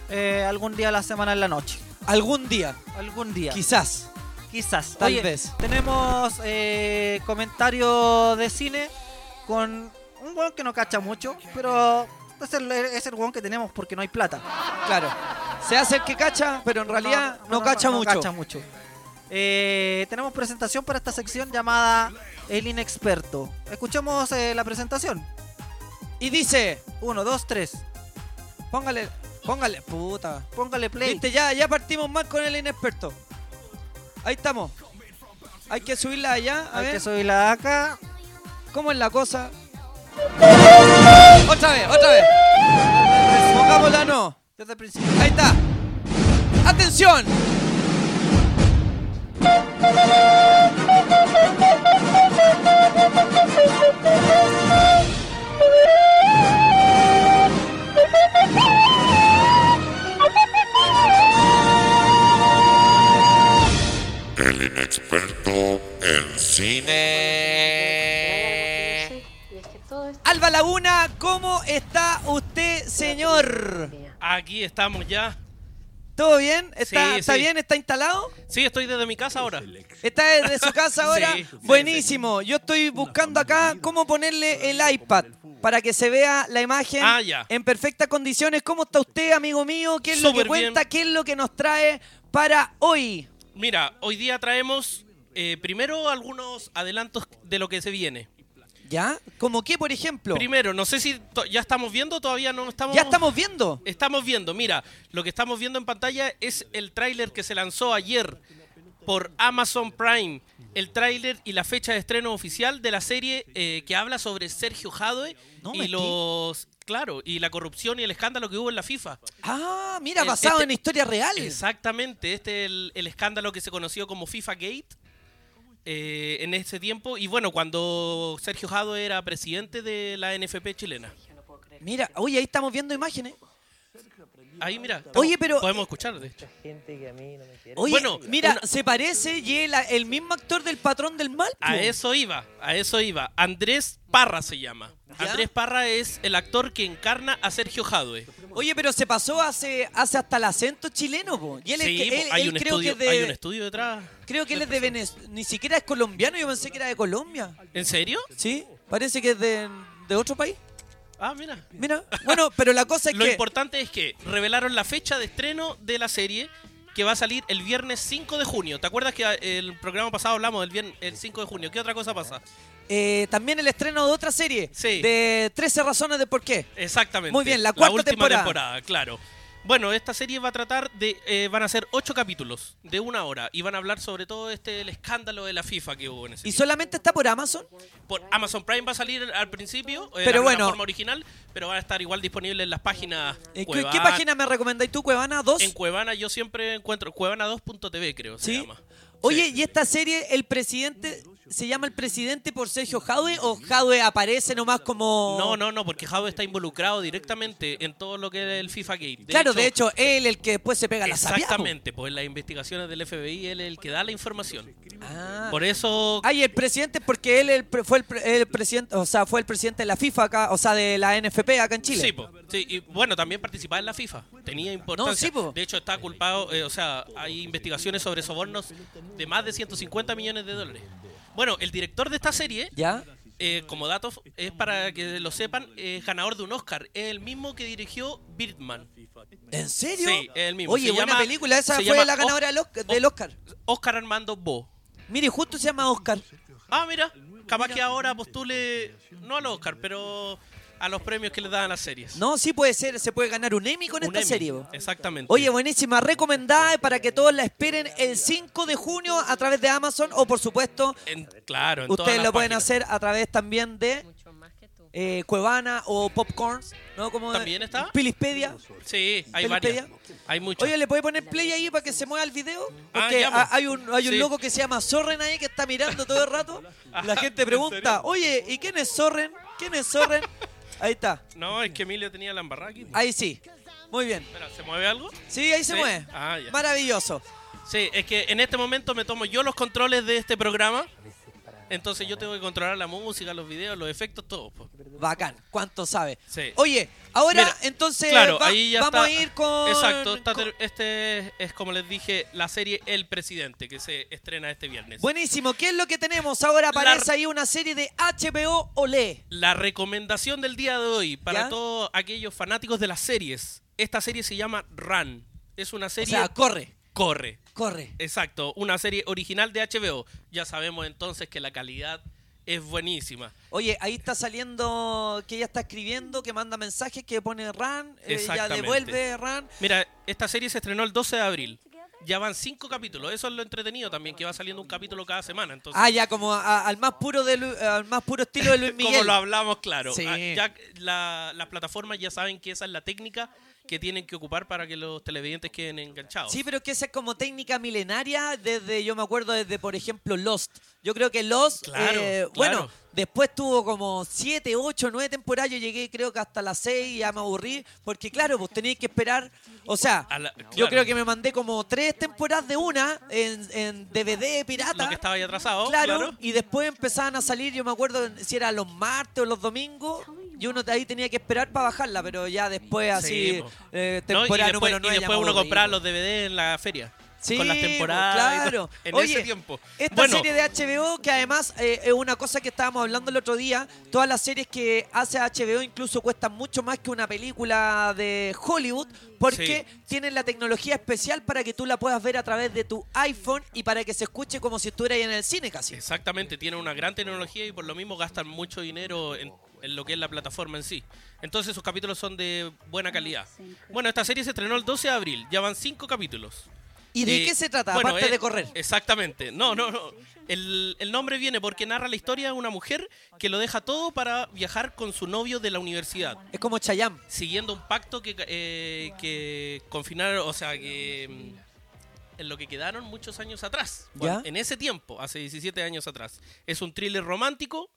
eh, algún día a la semana en la noche. Algún día, Algún día. quizás. Quizás. Tal Oye, vez. Tenemos eh, comentario de cine con un weón que no cacha mucho, pero es el, es el que tenemos porque no hay plata. Claro. Se hace el que cacha, pero en realidad no, cacha mucho. cacha mucho. Eh, tenemos presentación para esta sección llamada El Inexperto. Escuchemos eh, la presentación. Y dice, Uno, dos, tres. póngale, póngale, puta. Póngale play. Viste, ya, ya partimos mal con el inexperto. Ahí estamos. Hay que subirla allá, a Hay ver. que subirla acá. ¿Cómo es la cosa? Otra vez, otra vez. Pongámosla no. Desde el principio. Ahí está. ¡Atención! El inexperto en cine. Alba Laguna, ¿cómo está usted, señor? Aquí estamos ya. ¿Todo bien? ¿Está, Sí, ¿está sí. bien? ¿Está instalado? Sí, estoy desde mi casa ahora. ¿Está desde su casa ahora? Sí, Buenísimo. Yo estoy buscando acá cómo ponerle el iPad para que se vea la imagen Ah, ya. en perfectas condiciones. ¿Cómo está usted, amigo mío? ¿Qué es lo que cuenta? bien. ¿Qué es lo que nos trae para hoy? Mira, hoy día traemos eh, primero algunos adelantos de lo que se viene. ¿Ya? ¿Como qué, por ejemplo? Primero, no sé si ya estamos viendo, todavía no estamos. ¿Ya estamos viendo? Estamos viendo, mira, lo que estamos viendo en pantalla es el tráiler que se lanzó ayer por Amazon Prime. El tráiler y la fecha de estreno oficial de la serie eh, que habla sobre Sergio Jadwe No y los. Claro, y la corrupción y el escándalo que hubo en la FIFA. Ah, mira, El- basado este- en historias reales. Exactamente, este es el, el escándalo que se conoció como FIFA Gate eh, en ese tiempo. Y bueno, cuando Sergio Jadwe era presidente de la NFP chilena. Mira, oye, ahí estamos viendo imágenes. Ahí, mira. Oye, pero- Podemos escuchar, de hecho. Oye, Bueno, mira, una- se parece y es la- el mismo actor del patrón del mal. A eso iba, a eso iba. Andrés Parra se llama. Andrés Parra es el actor que encarna a Sergio Jadwe. Oye, pero se pasó hace, hace hasta el acento chileno, po. Y él, es Sí, él- hay, él un creo estudio, que es hay de, un estudio detrás. creo que él es de Venezuela, ni siquiera es colombiano, yo pensé que era de Colombia. ¿En serio? Sí, parece que es de, de otro país. Ah, mira. Mira, bueno, pero la cosa es Lo que importante es que revelaron la fecha de estreno de la serie que va a salir el viernes 5 de junio. ¿Te acuerdas que eh, el programa pasado hablamos del viernes, el 5 de junio? ¿Qué otra cosa pasa? eh, también el estreno de otra serie, Sí. de 13 razones de por qué. Exactamente. Muy bien, la cuarta última temporada. claro. Bueno, esta serie va a tratar de. eh, van a ser ocho capítulos de una hora y van a hablar sobre todo este el escándalo de la FIFA que hubo en ese ¿Y solamente está por Amazon? Por Amazon Prime va a salir al principio, eh, Pero la bueno. plataforma original, pero va a estar igual disponible en las páginas. Eh, ¿qué, Cuevana. qué página me recomendáis tú, Cuevana? ¿Dos? En Cuevana yo siempre encuentro cuevana2.tv creo se ¿Sí? llama. Oye, ¿y esta serie, el presidente, se llama el presidente por Sergio Jadwe o Jadwe aparece nomás como... No, no, no, porque Jadwe está involucrado directamente en todo lo que es el FIFA Gate. claro, de hecho, él el que después se pega la po. Exactamente, pues en las investigaciones del FBI él es el que da la información. Ah. Por eso Ay, el presidente porque él el fue el, pre- el presidente, o sea, fue el presidente de la FIFA acá, o sea, de la NFP acá en Chile. Sí, po, sí, y bueno, también participaba en la FIFA. Tenía importancia. sí, po. de hecho, está culpado, eh, o sea, hay investigaciones sobre sobornos de más de 150 millones de dólares. Bueno, el director de esta serie, ¿Ya? eh, como dato, es para que lo sepan, es ganador de un Oscar. Es el mismo que dirigió Birdman. ¿En serio? Sí, es el mismo. Oye, Se buena llama- película, esa fue la ganadora del Oscar, del Oscar. Oscar Armando Bo. Mire, justo se llama Oscar. Ah, mira, capaz que ahora postule, no al Oscar, pero a los premios que le dan a las series. No, sí puede ser, se puede ganar un Emmy con Un esta Emmy, serie. Exactamente. Oye, buenísima, recomendada para que todos la esperen el 5 de junio a través de Amazon o por supuesto En- claro, en ustedes lo pueden páginas. hacer a través también de eh, Cuevana o Popcorns, ¿no? Como ¿También está? Pilispedia. Sí, hay Pelispedia. varias. Hay muchas. Oye, ¿le puede poner play ahí para que se mueva el video? Ah, Porque ha- hay un, hay un Sí. loco que se llama Sorren ahí que está mirando todo el rato. La gente pregunta, oye, ¿y quién es Sorren? ¿Quién es Sorren? Ahí está. No, es que Emilio tenía la embarrada aquí. Ahí sí. Muy bien. Espera, ¿se mueve algo? Sí, ahí se Sí. mueve. Ah, ya. Maravilloso. Sí, es que en este momento me tomo yo los controles de este programa. Entonces yo tengo que controlar la música, los videos, los efectos, todo. po. Bacán. ¿Cuánto sabe? Sí. Oye, ahora Mira, entonces claro, va- ahí ya vamos está. a ir con... Exacto, está este es como les dije, la serie El Presidente, que se estrena este viernes. Buenísimo. ¿Qué es lo que tenemos? Ahora La- aparece ahí una serie de HBO Olé. La recomendación del día de hoy para todos aquellos fanáticos de las series. Esta serie se llama Run. Es una O serie... sea, corre. Corre. Corre. Exacto, una serie original de HBO. Ya sabemos entonces que la calidad es buenísima. Oye, ahí está saliendo que ella está escribiendo, que manda mensajes, que pone Ran, eh, ya Exactamente. devuelve Ran. Mira, esta serie se estrenó el 12 de abril. Ya van cinco capítulos. Eso es lo entretenido también, que va saliendo un capítulo cada semana. Entonces, Ah, ya como a- al más puro de Lu- al más puro estilo de Luis Miguel. Como lo hablamos, claro. Sí. Ah, Ya la- las plataformas ya saben que esa es la técnica que tienen que ocupar para que los televidentes queden enganchados. Sí, pero es que esa es como técnica milenaria desde, yo me acuerdo desde, por ejemplo, Lost. Yo creo que Lost, Claro, eh, claro. bueno, después tuvo como 7, 8, 9 temporadas. Yo llegué creo que hasta las 6 y ya me aburrí. Porque claro, pues tenías que esperar. O sea, yo creo que me mandé como 3 temporadas de una en, en DVD pirata. Lo que estaba ahí atrasado, claro. y después empezaban a salir, yo me acuerdo si era los martes o los domingos, y uno ahí tenía que esperar para bajarla, pero ya después así, Sí, eh, No, y temporada después, número y 9 ya después uno compraba los DVD en la feria. Sí, con las temporadas. claro. En Oye, ese tiempo. Esta bueno, serie de HBO, que además eh, es una cosa que estábamos hablando el otro día, todas las series que hace HBO incluso cuestan mucho más que una película de Hollywood, porque Sí. tienen la tecnología especial para que tú la puedas ver a través de tu iPhone y para que se escuche como si estuvieras ahí en el cine casi. Exactamente, tiene una gran tecnología y por lo mismo gastan mucho dinero en, en lo que es la plataforma en sí. Entonces sus capítulos son de buena calidad. Bueno, esta serie se estrenó el 12 de abril, ya van cinco capítulos. ¿Y de Eh, qué se trata? bueno, Aparte eh, de correr. Exactamente. No, no, no. El, el nombre viene porque narra la historia de una mujer que lo deja todo para viajar con su novio de la universidad. Es como Chayam. Siguiendo un pacto que, eh, que confinaron, o sea, que mm, en lo que quedaron muchos años atrás. Bueno, ¿Ya? en ese tiempo, hace 17 años atrás. Es un thriller romántico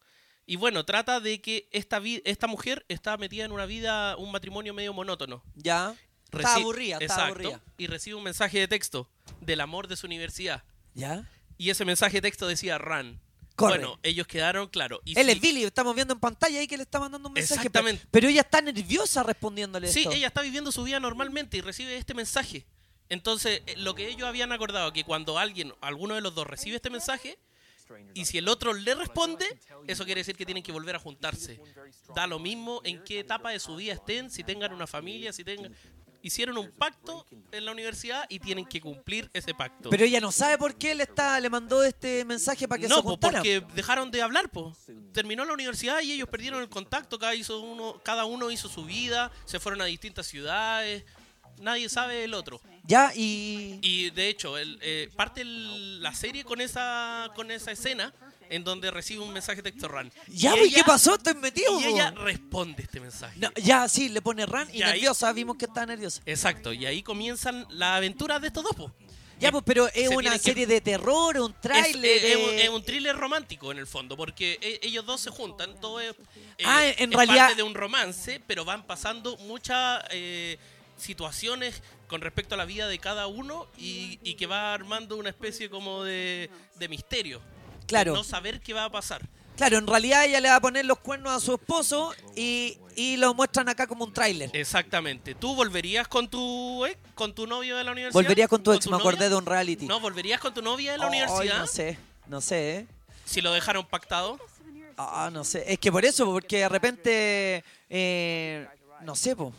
y bueno, trata de que esta, vi- esta mujer está metida en una vida, un matrimonio medio monótono. Ya. Está aburrida, está Exacto, aburrida. Y recibe un mensaje de texto del amor de su universidad. ¿Ya? Y ese mensaje de texto decía Run. Corre. Bueno, ellos quedaron, claro. Y Él sí- es Billy, estamos viendo en pantalla ahí que le está mandando un mensaje. Exactamente. Pero ella está nerviosa respondiéndole Sí, esto. ella está viviendo su vida normalmente y recibe este mensaje. Entonces, eh, lo que ellos habían acordado, que cuando alguien, alguno de los dos recibe este mensaje, y si el otro le responde, eso quiere decir que tienen que volver a juntarse. Da lo mismo en qué etapa de su vida estén, si tengan una familia, si tengan... Hicieron un pacto en la universidad y tienen que cumplir ese pacto. Pero ella no sabe por qué él está, le mandó este mensaje para que se no, po, juntaran. porque dejaron de hablar, po. Terminó la universidad y ellos perdieron el contacto. Cada, hizo uno, cada uno hizo su vida, se fueron a distintas ciudades. Nadie sabe del otro. Ya, y. Y de hecho, el, eh, parte el- la serie con esa, con esa escena en donde recibe un mensaje de texto Ran. Ya, Y pues, ¿qué ella- pasó? Estoy metido. Y ella responde este mensaje. No, ya, sí, le pone ran y, Y ahí- nerviosa. Vimos que está nerviosa. Exacto, y ahí comienzan las aventuras de estos dos. po. Ya, pues, pero es Se una que- serie de terror, un tráiler. es- es un, eh, es un thriller romántico en el fondo, porque ellos dos se juntan, todo es, eh, Ah, en- es realidad- parte de un romance, pero van pasando muchas eh, situaciones con respecto a la vida de cada uno y, y que va armando una especie como de, de misterio. de Claro. no saber qué va a pasar. Claro, en realidad ella le va a poner los cuernos a su esposo y, y lo muestran acá como un tráiler. Exactamente. ¿Tú volverías con tu ex, con tu novio de la universidad? Volvería con tu ex, me novia? acordé de un reality. No, ¿volverías con tu novia de la universidad? no sé, no sé, ¿eh? Si lo dejaron pactado. Ah, no sé. Es que por eso, porque de repente, eh, no sé, po.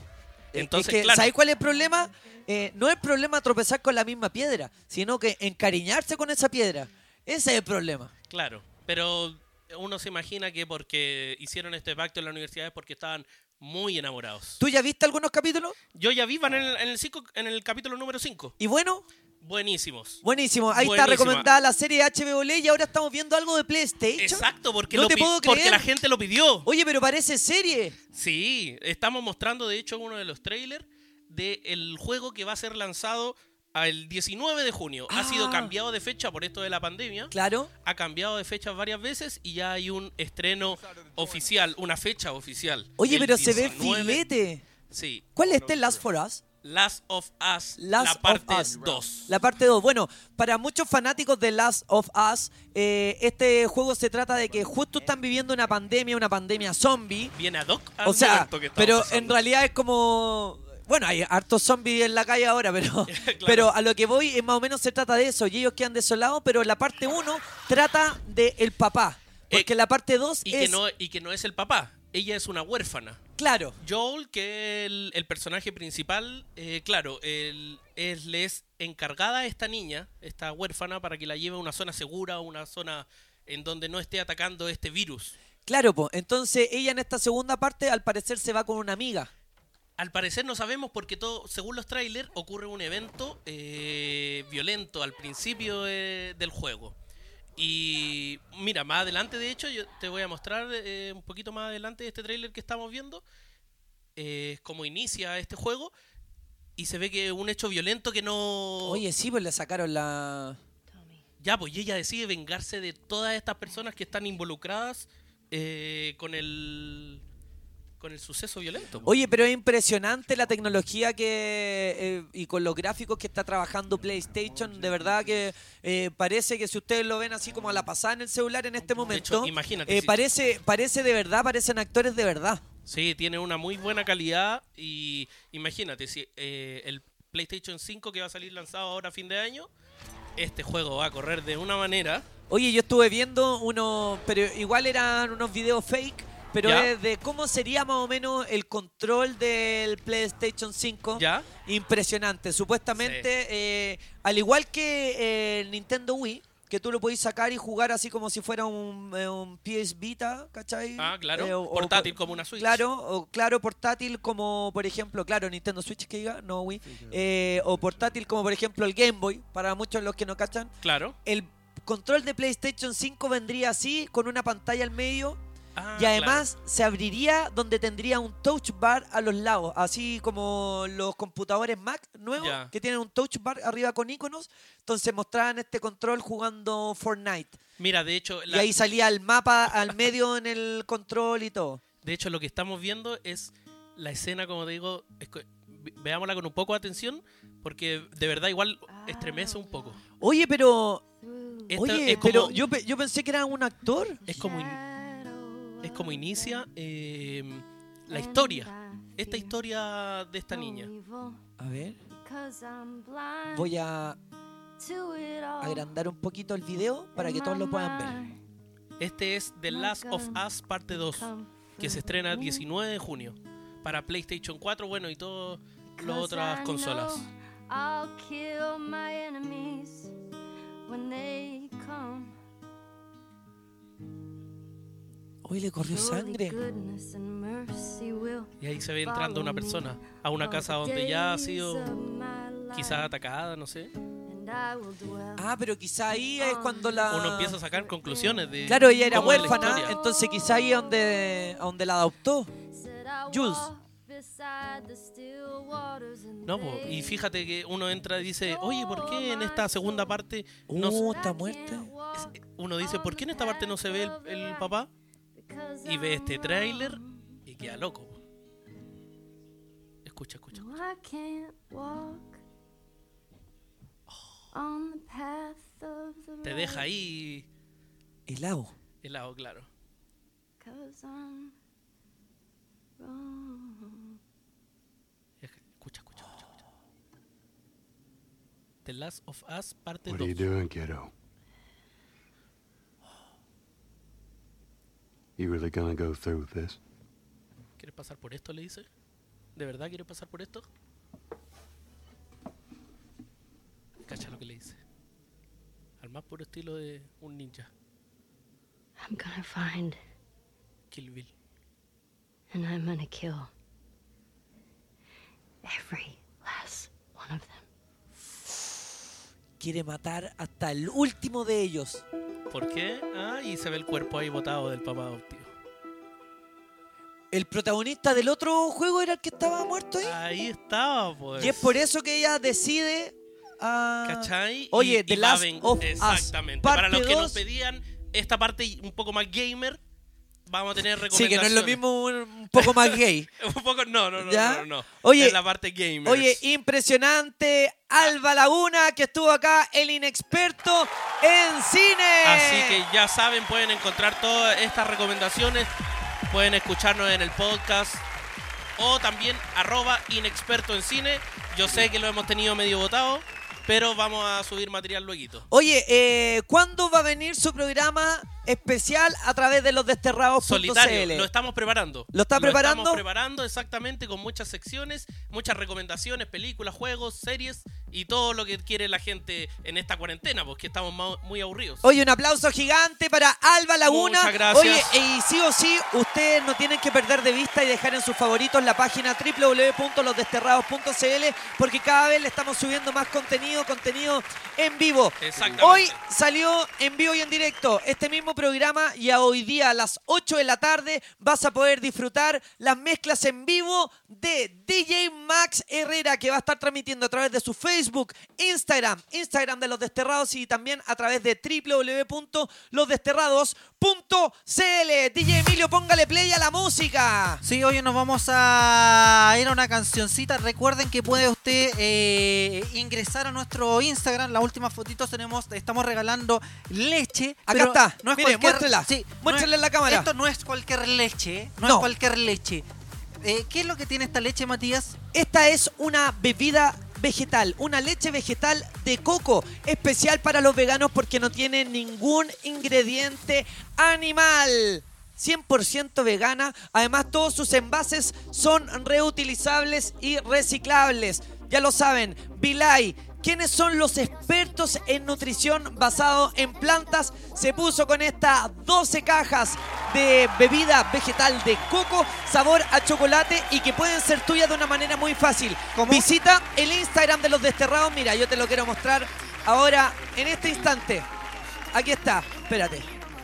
Es- Entonces, es que, claro. ¿sabes cuál es el problema? Eh, no es el problema tropezar con la misma piedra, sino que encariñarse con esa piedra. Ese es el problema. Claro, pero uno se imagina que porque hicieron este pacto en la universidad es porque estaban muy enamorados. ¿Tú ya viste algunos capítulos? Yo ya vi, van en el, en el, cinco- en el capítulo número 5. ¿Y bueno? Buenísimos. Buenísimo. Ahí está recomendada la serie HBO Ley y ahora estamos viendo algo de PlayStation. Exacto, porque, no lo te puedo porque creer. la gente lo pidió. Oye, pero parece serie. Sí, estamos mostrando de hecho uno de los trailers del juego que va a ser lanzado el 19 de junio. Ha sido Ah. cambiado de fecha por esto de la pandemia. Claro. Ha cambiado de fecha varias veces y ya hay un estreno oficial, una fecha oficial. Oye, pero se ve 19. filete. Sí. ¿Cuál es este Last for Us? Last of Us, Last la parte Us. 2. La parte 2. Bueno, para muchos fanáticos de Last of Us, eh, este juego se trata de que justo están viviendo una pandemia, una pandemia zombie. Viene ad hoc al O sea, que pero pasando. en realidad es como... Bueno, hay hartos zombies en la calle ahora, pero, pero a lo que voy es más o menos se trata de eso. Y ellos quedan desolados, pero la parte 1 trata de el papá. Porque la parte 2 Eh, y, es... que no, y que no es el papá. Ella es una huérfana. Claro. Joel, que es el, el personaje principal, eh, claro, él, es, le es encargada a esta niña, esta huérfana, para que la lleve a una zona segura, una zona en donde no esté atacando este virus. Claro, pues. Entonces ella en esta segunda parte al parecer se va con una amiga. Al parecer no sabemos porque todo, según los trailers, ocurre un evento eh, violento al principio de- del juego. Y mira, más adelante, de hecho, yo te voy a mostrar eh, un poquito más adelante este trailer que estamos viendo, eh, cómo inicia este juego. Y se ve que un hecho violento que no... Oye, sí, pues le sacaron la... Ya, pues ella decide vengarse de todas estas personas que están involucradas eh, con el con el suceso violento. Oye, pero es impresionante la tecnología que eh, y con los gráficos que está trabajando PlayStation. De verdad que eh, parece que si ustedes lo ven así como a la pasada en el celular en este momento, imagínate eh, si- parece parece de verdad, parecen actores de verdad. Sí, tiene una muy buena calidad y imagínate, si eh, el PlayStation 5 que va a salir lanzado ahora a fin de año, este juego va a correr de una manera. Oye, yo estuve viendo unos, pero igual eran unos videos fake, pero Ya. es de cómo sería más o menos el control del PlayStation 5. ¿Ya? Impresionante. Supuestamente, eh, al igual que eh, el Nintendo Wii, que tú lo podés sacar y jugar así como si fuera un, eh, un PS Vita, ¿cachai? Ah, claro. Eh, o- o- Portátil como una Switch. Claro, o claro, portátil como, por ejemplo, claro, Nintendo Switch que diga, no Wii. Eh, o portátil como, por ejemplo, el Game Boy, para muchos de los que no cachan. Claro. El control de PlayStation 5 vendría así, con una pantalla al medio. Ah, y además se abriría donde tendría un touch bar a los lados, así como los computadores Mac nuevos que tienen un touch bar arriba con iconos. Entonces mostraban este control jugando Fortnite. Mira, de hecho, Y ahí salía el mapa al medio en el control y todo. de hecho lo que estamos viendo es la escena, como te digo, es que- ve- veámosla con un poco de atención, porque de verdad igual estremece un poco. Oye, pero. Esto oye, es como- pero yo, pe- yo pensé que era un actor. Es como, in- es como inicia eh, la historia. Esta historia de esta niña. A ver, voy a agrandar un poquito el video para que todos lo puedan ver. Este es The Last of Us parte 2, que se estrena el 19 de junio para PlayStation 4, bueno, y todas las otras consolas. I'll kill my enemies when they come. Hoy le corrió sangre. Y ahí se ve entrando una persona a una casa donde ya ha sido quizás atacada, no sé. Ah, pero quizá ahí es cuando la. Uno empieza a sacar conclusiones de Claro, ella era huérfana, entonces quizá ahí es donde, donde la adoptó. Jules. No, po, y fíjate que uno entra y dice, oye, ¿por qué en esta segunda parte no Uh, está muerta. Es- Uno dice, ¿por qué en esta parte no se ve el, el papá? Y ve este tráiler y queda loco. Escucha, escucha. No, I can't walk on the path of the Te deja ahí helado. helado, claro. Escucha, escucha, escucha. escucha. The Last of Us parte What 2. You? You really gonna go through with this? ¿Quieres pasar por esto? Le dice. ¿De verdad quieres pasar por esto? Cacha lo que le dice. Al más puro estilo de un ninja. I'm gonna find Kill Bill. and I'm gonna kill every last one of them. Quiere matar hasta el último de ellos. ¿Por qué? Ah, y se ve el cuerpo ahí botado del papá adoptivo. El protagonista del otro juego era el que estaba muerto ahí. Ahí estaba, pues. Y es por eso que ella decide. ah, ¿Cachai? Oye, Y- The y Last of. Exactamente. Para los que nos 2. pedían esta parte un poco más gamer, vamos a tener Sí, recomendaciones. que no es lo mismo un, poco más gay. un poco, no, no, no, ¿Ya? no, no, no. Oye, es la parte gamer. Oye, impresionante. Alba Laguna, que estuvo acá, el inexperto en cine. Así que ya saben, pueden encontrar todas estas recomendaciones. Pueden escucharnos en el podcast. O también arroba inexperto en cine. Yo sé que lo hemos tenido medio votado. Pero vamos a subir material luego. Oye, eh, ¿cuándo va a venir su programa especial a través de los desterrados.cl? Solitario, lo estamos preparando. ¿Lo está preparando? estamos preparando exactamente con muchas secciones, muchas recomendaciones, películas, juegos, series y todo lo que quiere la gente en esta cuarentena, porque estamos muy aburridos. Oye, un aplauso gigante para Alba Laguna. Muchas gracias. Oye, y sí o sí, ustedes no tienen que perder de vista y dejar en sus favoritos la página www.losdesterrados.cl porque cada vez le estamos subiendo más contenido, contenido en vivo. Exactamente. Hoy salió en vivo y en directo este mismo programa y a hoy día a las 8 de la tarde vas a poder disfrutar las mezclas en vivo de DJ Max Herrera que va a estar transmitiendo a través de su Facebook, Instagram, Instagram de Los Desterrados y también a través de www.losdesterrados.cl. DJ Emilio, póngale play a la música. Sí, hoy nos vamos a ir a una cancioncita. Recuerden que puede usted eh, ingresar a nuestro Instagram. Las últimas fotitos tenemos, estamos regalando leche. Acá está, No es Mire, cualquier... muéstrela. Sí, Muéstrala no en la cámara. Esto no es cualquier leche, no, No. es cualquier leche. Eh, ¿Qué es lo que tiene esta leche, Matías? Esta es una bebida vegetal, una leche vegetal de coco, especial para los veganos porque no tiene ningún ingrediente animal. 100% vegana, además todos sus envases son reutilizables y reciclables. Ya lo saben, Vilay, quienes son los expertos en nutrición basado en plantas, se puso con estas 12 cajas de bebida vegetal de coco, sabor a chocolate y que pueden ser tuyas de una manera muy fácil. Visita el Instagram de los desterrados. Mira, yo te lo quiero mostrar ahora en este instante. Aquí está, espérate.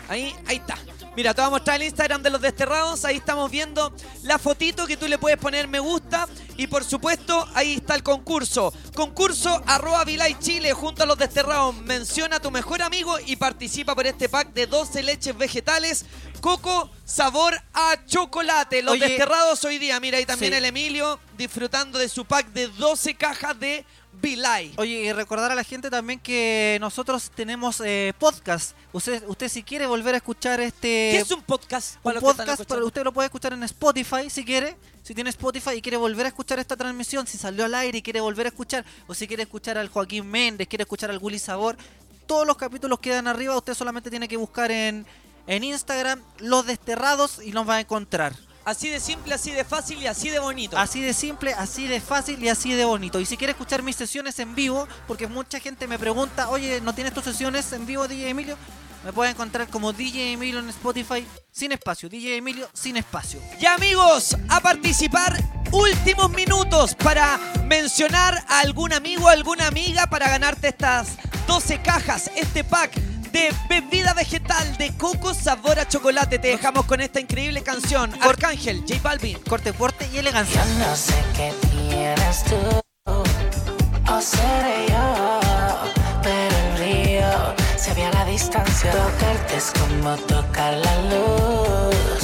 Ahí, ahí está. Mira, te voy a mostrar el Instagram de los desterrados. Ahí estamos viendo la fotito que tú le puedes poner me gusta. Y por supuesto, ahí está el concurso. Concurso arroba Vilay Chile junto a los desterrados. Menciona a tu mejor amigo y participa por este pack de 12 leches vegetales. Coco, sabor a chocolate. Los Oye. desterrados hoy día. Mira, ahí también Sí. el Emilio disfrutando de su pack de 12 cajas de Vilay. Oye, y recordar a la gente también que nosotros tenemos eh, podcast. Usted, usted si quiere volver a escuchar este... ¿Qué es un podcast? Un podcast, pero usted lo puede escuchar en Spotify si quiere. Si tiene Spotify y quiere volver a escuchar esta transmisión, si salió al aire y quiere volver a escuchar, o si quiere escuchar al Joaquín Méndez, quiere escuchar al Willy Sabor, todos los capítulos quedan arriba. Usted solamente tiene que buscar en, en Instagram Los Desterrados y nos va a encontrar. Así de simple, así de fácil y así de bonito. Así de simple, así de fácil y así de bonito. Y si quiere escuchar mis sesiones en vivo, porque mucha gente me pregunta, oye, ¿no tienes tus sesiones en vivo, DJ Emilio? Me puede encontrar como DJ Emilio en Spotify, sin espacio. DJ Emilio, sin espacio. Y amigos, a participar últimos minutos para mencionar a algún amigo, alguna amiga para ganarte estas 12 cajas, este pack de bebida vegetal de coco sabor a chocolate. Te dejamos con esta increíble canción. Arcángel, J Balvin. Corte fuerte y elegancia. No sé qué tienes tú o seré yo, pero el brillo se ve a la distancia. Tocarte es como tocar la luz.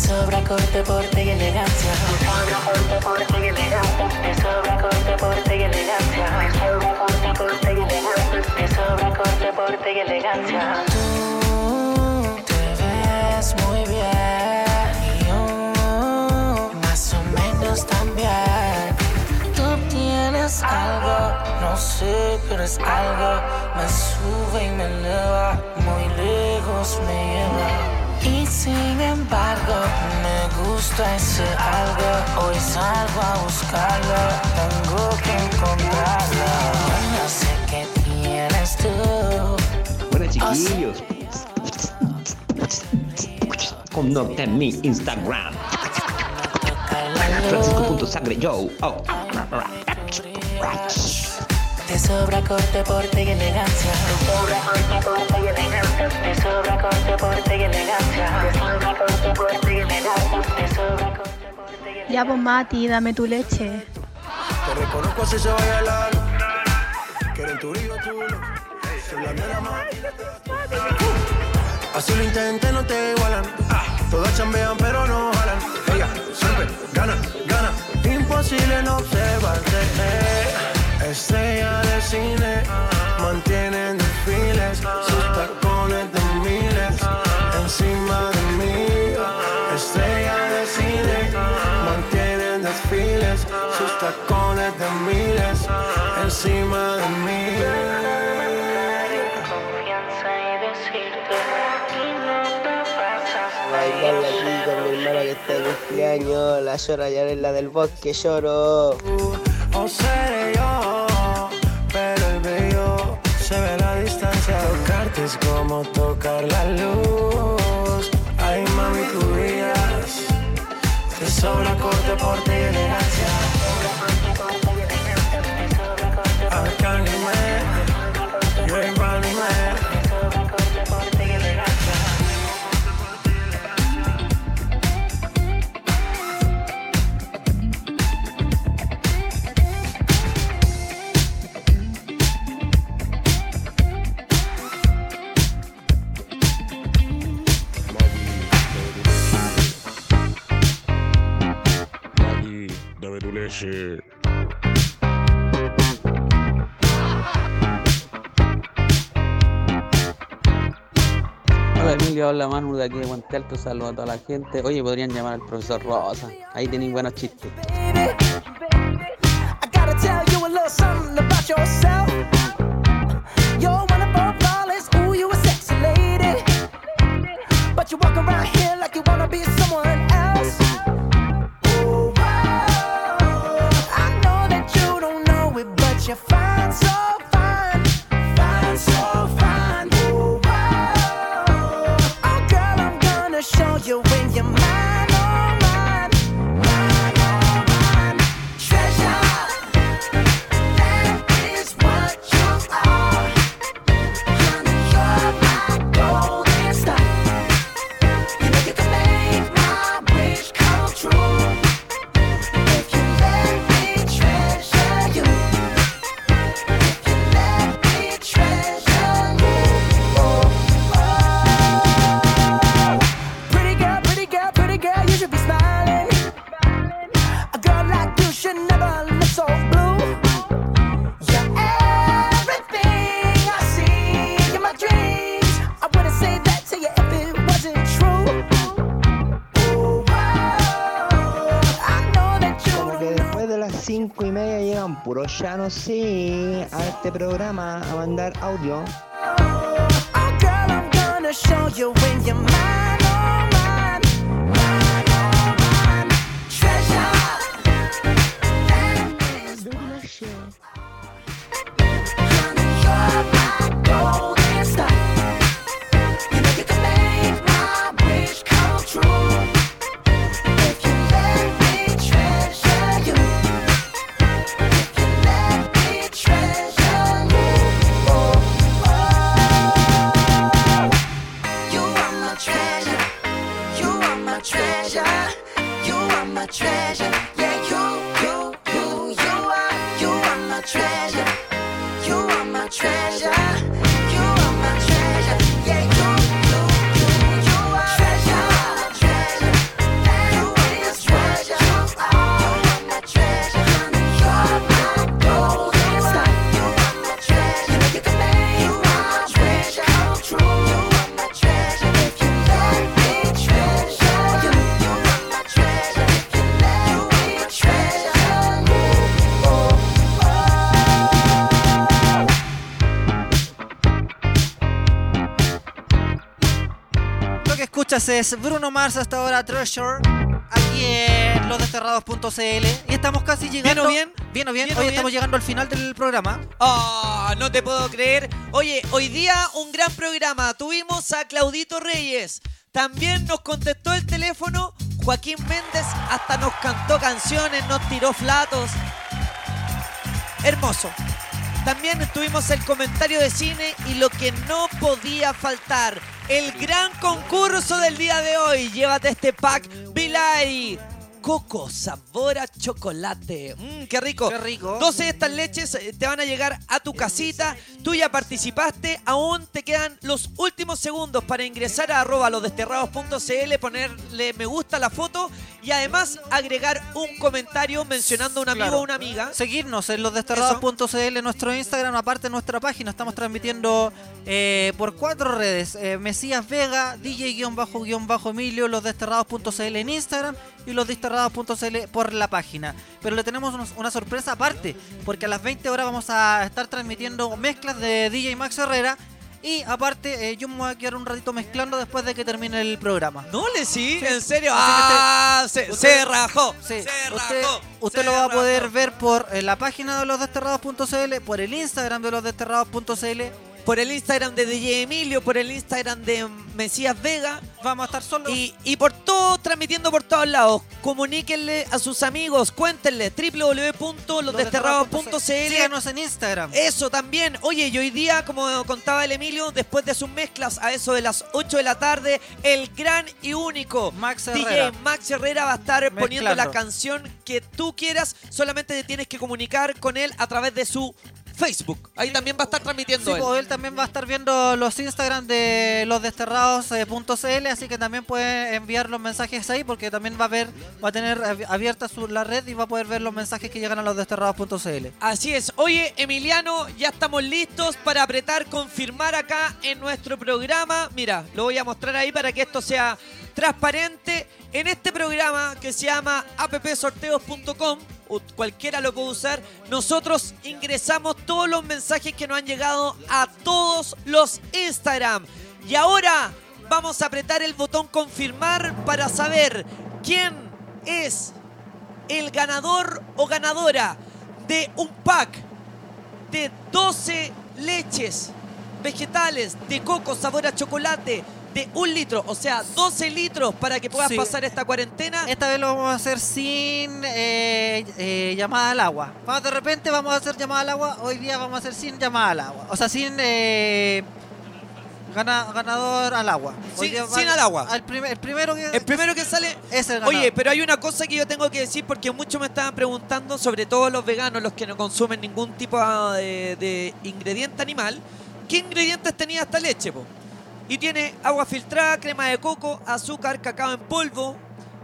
Sobra corte, porte y elegancia. Te sobra corte, porte y elegancia. Te sobra corte, porte y elegancia. Te sobra corte, porte y elegancia. Te sobra corte, porte y elegancia. Tú te ves muy bien y yo más o menos también. Tú tienes algo, no sé, pero es algo. Me sube y me eleva, muy lejos me lleva. Y sin embargo, me gusta ese algo. Hoy salgo a buscarlo, tengo que encontrarlo. Yo no sé qué tienes tú. Bueno, chiquillos. Conecta en mi Instagram. Francisco.sangre yo. Oh. Te sobra corte, porte y elegancia. Te sobra corte, porte y elegancia. Te sobra corte, porte y elegancia. Te sobra corte, porte y elegancia. Te sobra corte. Ya pues Mati, dame tu leche. Te reconozco así se vaya el alma. Quieren tu tú no. Soy la nena más. Así lo intenté, no te igualan. Todas chambean, pero no jalan. Ella siempre gana, gana. Imposible no observarte. Estrella de cine, mantienen desfiles. Sus tacones de miles encima de mí. Estrella de cine, mantienen desfiles. Sus tacones de miles encima de mí. Confianza y decirte que no te pasas Bailarla aquí con mi hermana que está de cumpleaños. La llora ya es la del bosque, lloro. O es como tocar la luz. Ay, mami, tú brillas. Te sobra corte, porte y elegancia. shit. Hola Emilio, hola Manu de aquí de Puente Alto, saludos a toda la gente. Oye, podrían llamar al profesor Rosa, ahí tenéis buenos chistes. Baby, baby, I gotta tell you a little something about yourself. Ya no sé a este programa a mandar audio. Escuchas es Bruno Mars hasta ahora Treasure aquí en losdesterrados.cl y estamos casi llegando. bien? Bien o bien. ¿Bien o Hoy bien? estamos llegando al final del programa. Ah, no te puedo creer. Oye, hoy día un gran programa. Tuvimos a Claudito Reyes. También nos contestó el teléfono Joaquín Méndez. Hasta nos cantó canciones, nos tiró flatos. Hermoso. También tuvimos el comentario de cine y lo que no podía faltar. El gran concurso del día de hoy. Llévate este pack Vilay. Coco, sabor a chocolate. Mmm, qué rico. Qué rico. 12 de estas leches eh, te van a llegar a tu casita. Tú ya participaste. Aún te quedan los últimos segundos para ingresar a arroba losdesterrados.cl, ponerle me gusta a la foto y además agregar un comentario mencionando a un amigo Claro. o una amiga. Seguirnos en losdesterrados.cl, nuestro Instagram, aparte de nuestra página. Estamos transmitiendo eh, por cuatro redes: eh, Mesías Vega, DJ-Emilio, losdesterrados.cl en Instagram y losdesterrados.cl por la página. Pero le tenemos una sorpresa aparte, porque a las 20 horas vamos a estar transmitiendo mezclas de DJ Max Herrera. Y aparte, eh, yo me voy a quedar un ratito mezclando después de que termine el programa. No le sí, en serio. Ah, usted- se, usted- se rajó. Sí, se usted, rajó. usted se lo va a poder ver por eh, la página de losdesterrados.cl, por el Instagram de losdesterrados.cl. Por el Instagram de DJ Emilio, por el Instagram de Mesías Vega. Vamos a estar solos. Y, y por todo, transmitiendo por todos lados. Comuníquenle a sus amigos, cuéntenle www.losdesterrados.cl. Síganos en Instagram. Eso también. Oye, y hoy día, como contaba el Emilio, después de sus mezclas a eso de las 8 de la tarde, el gran y único Max DJ. Max Herrera va a estar poniendo la canción que tú quieras. Solamente te tienes que comunicar con él a través de su Facebook. Ahí también va a estar transmitiendo Sí, él. pues, él también va a estar viendo los Instagram de los desterrados.cl, así que también puede enviar los mensajes ahí, porque también va a ver, va a tener abi- abierta su, la red y va a poder ver los mensajes que llegan a los desterrados.cl. Así es. Oye, Emiliano, ya estamos listos para apretar confirmar acá en nuestro programa. Mira, lo voy a mostrar ahí para que esto sea transparente. En este programa que se llama appsorteos.com, cualquiera lo puede usar, nosotros ingresamos todos los mensajes que nos han llegado a todos los Instagram. Y ahora vamos a apretar el botón confirmar para saber quién es el ganador o ganadora de un pack de 12 leches vegetales de coco sabor a chocolate de un litro, o sea, 12 litros para que puedas Sí. pasar esta cuarentena. Esta vez lo vamos a hacer sin eh, eh, llamada al agua. Vamos, de repente vamos a hacer llamada al agua, hoy día vamos a hacer sin llamada al agua. O sea, sin eh, gana- ganador al agua. Hoy Sí, día sin al agua. al el primero que... El primero que sale es el ganador. Oye, pero hay una cosa que yo tengo que decir porque muchos me estaban preguntando, sobre todo los veganos, los que no consumen ningún tipo de, de ingrediente animal, ¿qué ingredientes tenía esta leche? po? Y tiene agua filtrada, crema de coco, azúcar, cacao en polvo,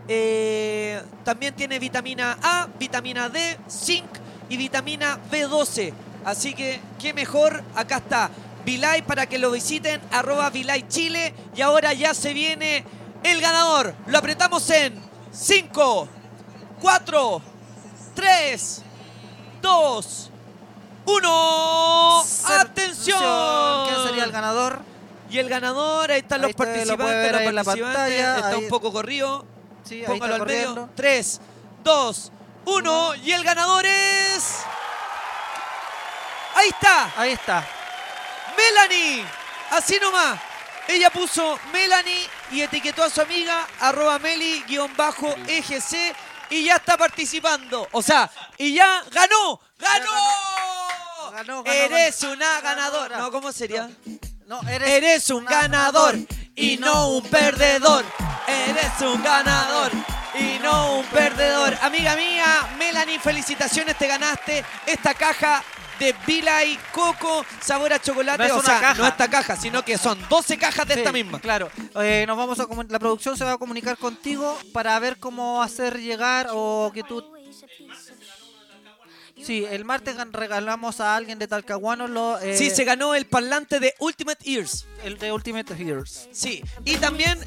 eh, también tiene vitamina A, vitamina D, zinc y vitamina B12. Así que, qué mejor, acá está. Vilay para que lo visiten, arroba Vilay Chile. Y ahora ya se viene el ganador. Lo apretamos en 5, 4, 3, 2, 1. ¡Atención! ¿Quién sería el ganador? Y el ganador, ahí están Ahí los está, lo participantes. ver los en la participantes. pantalla, Está ahí- un poco corrido. Sí, Póngalo al medio. corriendo. 3, 2, 1. Y el ganador es. Ahí está. Ahí está. Melanie. Así nomás. Ella puso Melanie y etiquetó a su amiga arroba meli-egc y ya está participando. O sea, y ya ganó. ¡Ganó! Ganó, ganó, Eres una ganadora. No, ¿cómo sería? No, eres, Eres un ganador y no un perdedor. Eres un ganador y no un perdedor. Amiga mía, Melanie, felicitaciones, te ganaste esta caja de Vila y Coco, sabor a chocolate. No es o una sea, caja. no esta caja, sino que son 12 cajas de Sí, esta misma. Claro, Eh, nos vamos a la producción se va a comunicar contigo para ver cómo hacer llegar o que tú. Sí, el martes regalamos a alguien de Talcahuano lo, eh, Sí, se ganó el parlante de Ultimate Ears. el de Ultimate Hears. Sí, y también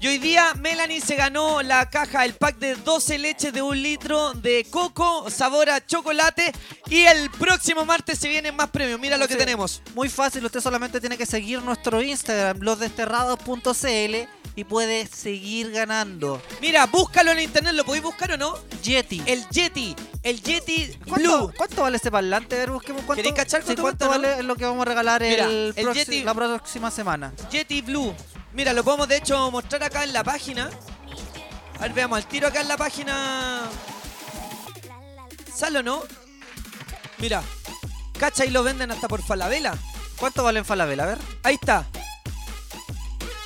y hoy día Melanie se ganó la caja, el pack de 12 leches de un litro de coco, sabor a chocolate. Y el próximo martes se vienen más premios. Mira lo que Sí, tenemos. Muy fácil, usted solamente tiene que seguir nuestro Instagram, losdesterrados.cl y puede seguir ganando. Mira, búscalo en internet, ¿lo podéis buscar o no? Yeti. El Yeti, el Yeti ¿Cuánto, Blue. cuánto vale ese parlante? A ver, busquemos cuánto. ¿Queréis cachar sí, cuánto cuánto vale lo que vamos a regalar Mira, el el proxi- Yeti- la próxima semana. Yeti Blue. Mira, lo podemos de hecho mostrar acá en la página. A ver, veamos, al tiro acá en la página. ¿Sale o no? Mira, cacha y lo venden hasta por Falabella. ¿Cuánto vale en Falabella? A ver. Ahí está.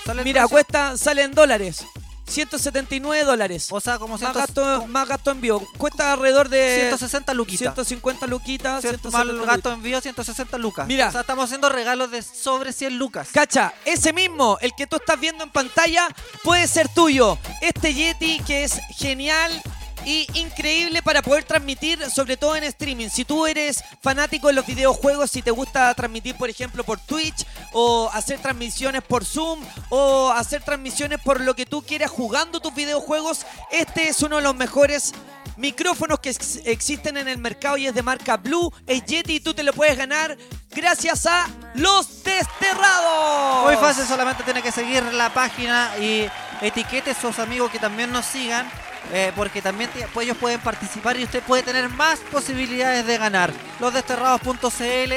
¿Sale el Mira, precio? cuesta, sale en dólares. 179 dólares. O sea, como más, 100 gasto, más gasto envío. Cuesta alrededor de 160 luquitas. 150 luquitas. Cierto, 170 más el gasto envío 160 lucas. Mira. O sea, estamos haciendo regalos de sobre 100 lucas. Cacha, ese mismo, el que tú estás viendo en pantalla, puede ser tuyo. Este Yeti que es genial y increíble para poder transmitir, sobre todo en streaming. Si tú eres fanático de los videojuegos, si te gusta transmitir, por ejemplo, por Twitch, o hacer transmisiones por Zoom, o hacer transmisiones por lo que tú quieras jugando tus videojuegos, este es uno de los mejores micrófonos que ex- existen en el mercado y es de marca Blue. Es Yeti y tú te lo puedes ganar gracias a Los Desterrados. Muy fácil, solamente tiene que seguir la página y etiquete a sus amigos que también nos sigan. Eh, porque también te- pues ellos pueden participar y usted puede tener más posibilidades de ganar. Losdesterrados.cl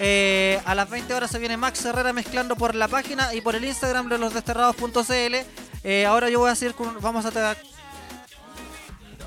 eh, a las 20 horas se viene Max Herrera mezclando por la página y por el Instagram de losdesterrados.cl. Eh, ahora yo voy a decir, con- vamos a...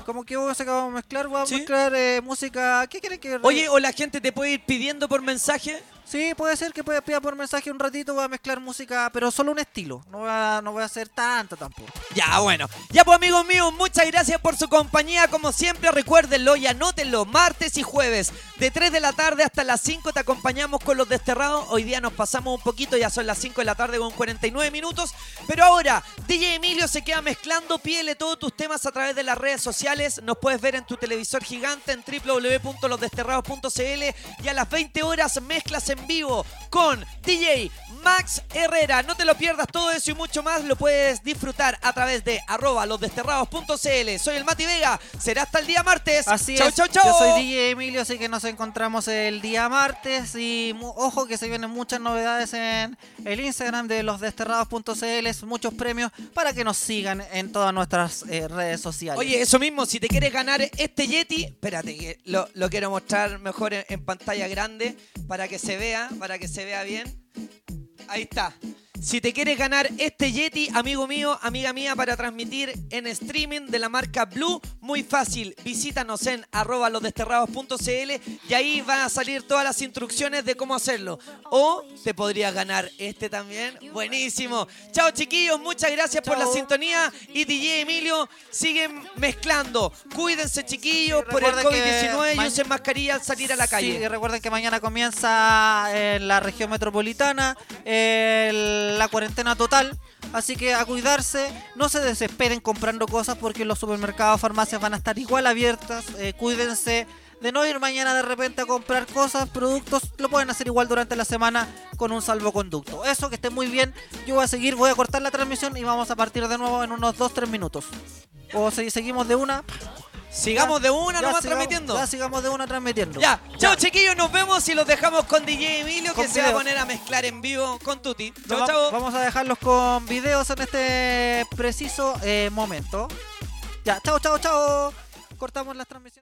Como que vamos a vamos a mezclar, vamos a mezclar eh, música. ¿Qué quieren que Oye, o la gente te puede ir pidiendo por mensaje. Sí, puede ser que pida por mensaje un ratito, voy a mezclar música, pero solo un estilo. No voy a, no voy a hacer tanto tampoco. Ya, bueno. Ya pues amigos míos, muchas gracias por su compañía. Como siempre, recuérdenlo y anótenlo. Martes y jueves, de 3 de la tarde hasta las 5 te acompañamos con los desterrados. Hoy día nos pasamos un poquito, ya son las 5 de la tarde con 49 minutos. Pero ahora, DJ Emilio se queda mezclando. Pídele todos tus temas a través de las redes sociales. Nos puedes ver en tu televisor gigante en www.losdesterrados.cl y a las 20 horas mezclas en vivo con DJ Max Herrera. No te lo pierdas todo eso y mucho más lo puedes disfrutar a través de arroba losdesterrados.cl. Soy el Mati Vega. Será hasta el día martes. Así chau, es. chau, chau. Yo soy DJ Emilio, así que nos encontramos el día martes. Y ojo que se vienen muchas novedades en el Instagram de losdesterrados.cl, muchos premios para que nos sigan en todas nuestras eh, redes sociales. Oye, eso mismo, si te quieres ganar este Yeti, espérate que lo, lo quiero mostrar mejor en, en pantalla grande para que se vea, para que se vea bien. Ahí está. Si te quieres ganar este Yeti, amigo mío, amiga mía, para transmitir en streaming de la marca Blue, muy fácil. Visítanos en arroba losdesterrados.cl y ahí van a salir todas las instrucciones de cómo hacerlo. O te podrías ganar este también. Buenísimo. Chao chiquillos, muchas gracias por la sintonía. Y DJ Emilio, siguen mezclando. Cuídense chiquillos por el recuerden que COVID-19 y usen mascarilla al salir a la calle. Sí, y recuerden que mañana comienza en la región metropolitana el- la cuarentena total. Así que a cuidarse, no se desesperen comprando cosas porque los supermercados, farmacias van a estar igual abiertas. Eh, cuídense de no ir mañana de repente a comprar cosas, productos, lo pueden hacer igual durante la semana con un salvoconducto. Eso, que esté muy bien. Yo voy a seguir, voy a cortar la transmisión y vamos a partir de nuevo en unos 2-3 minutos. O si seguimos de una. Sigamos de una nomás sigamos- transmitiendo. Ya sigamos de una transmitiendo. Ya, chao chiquillos, nos vemos y los dejamos con DJ Emilio que se va a poner a mezclar en vivo con Tuti. Chao, va- chao. Vamos a dejarlos con videos en este preciso eh, momento. Ya, chao, chao, chao. Cortamos las transmisiones.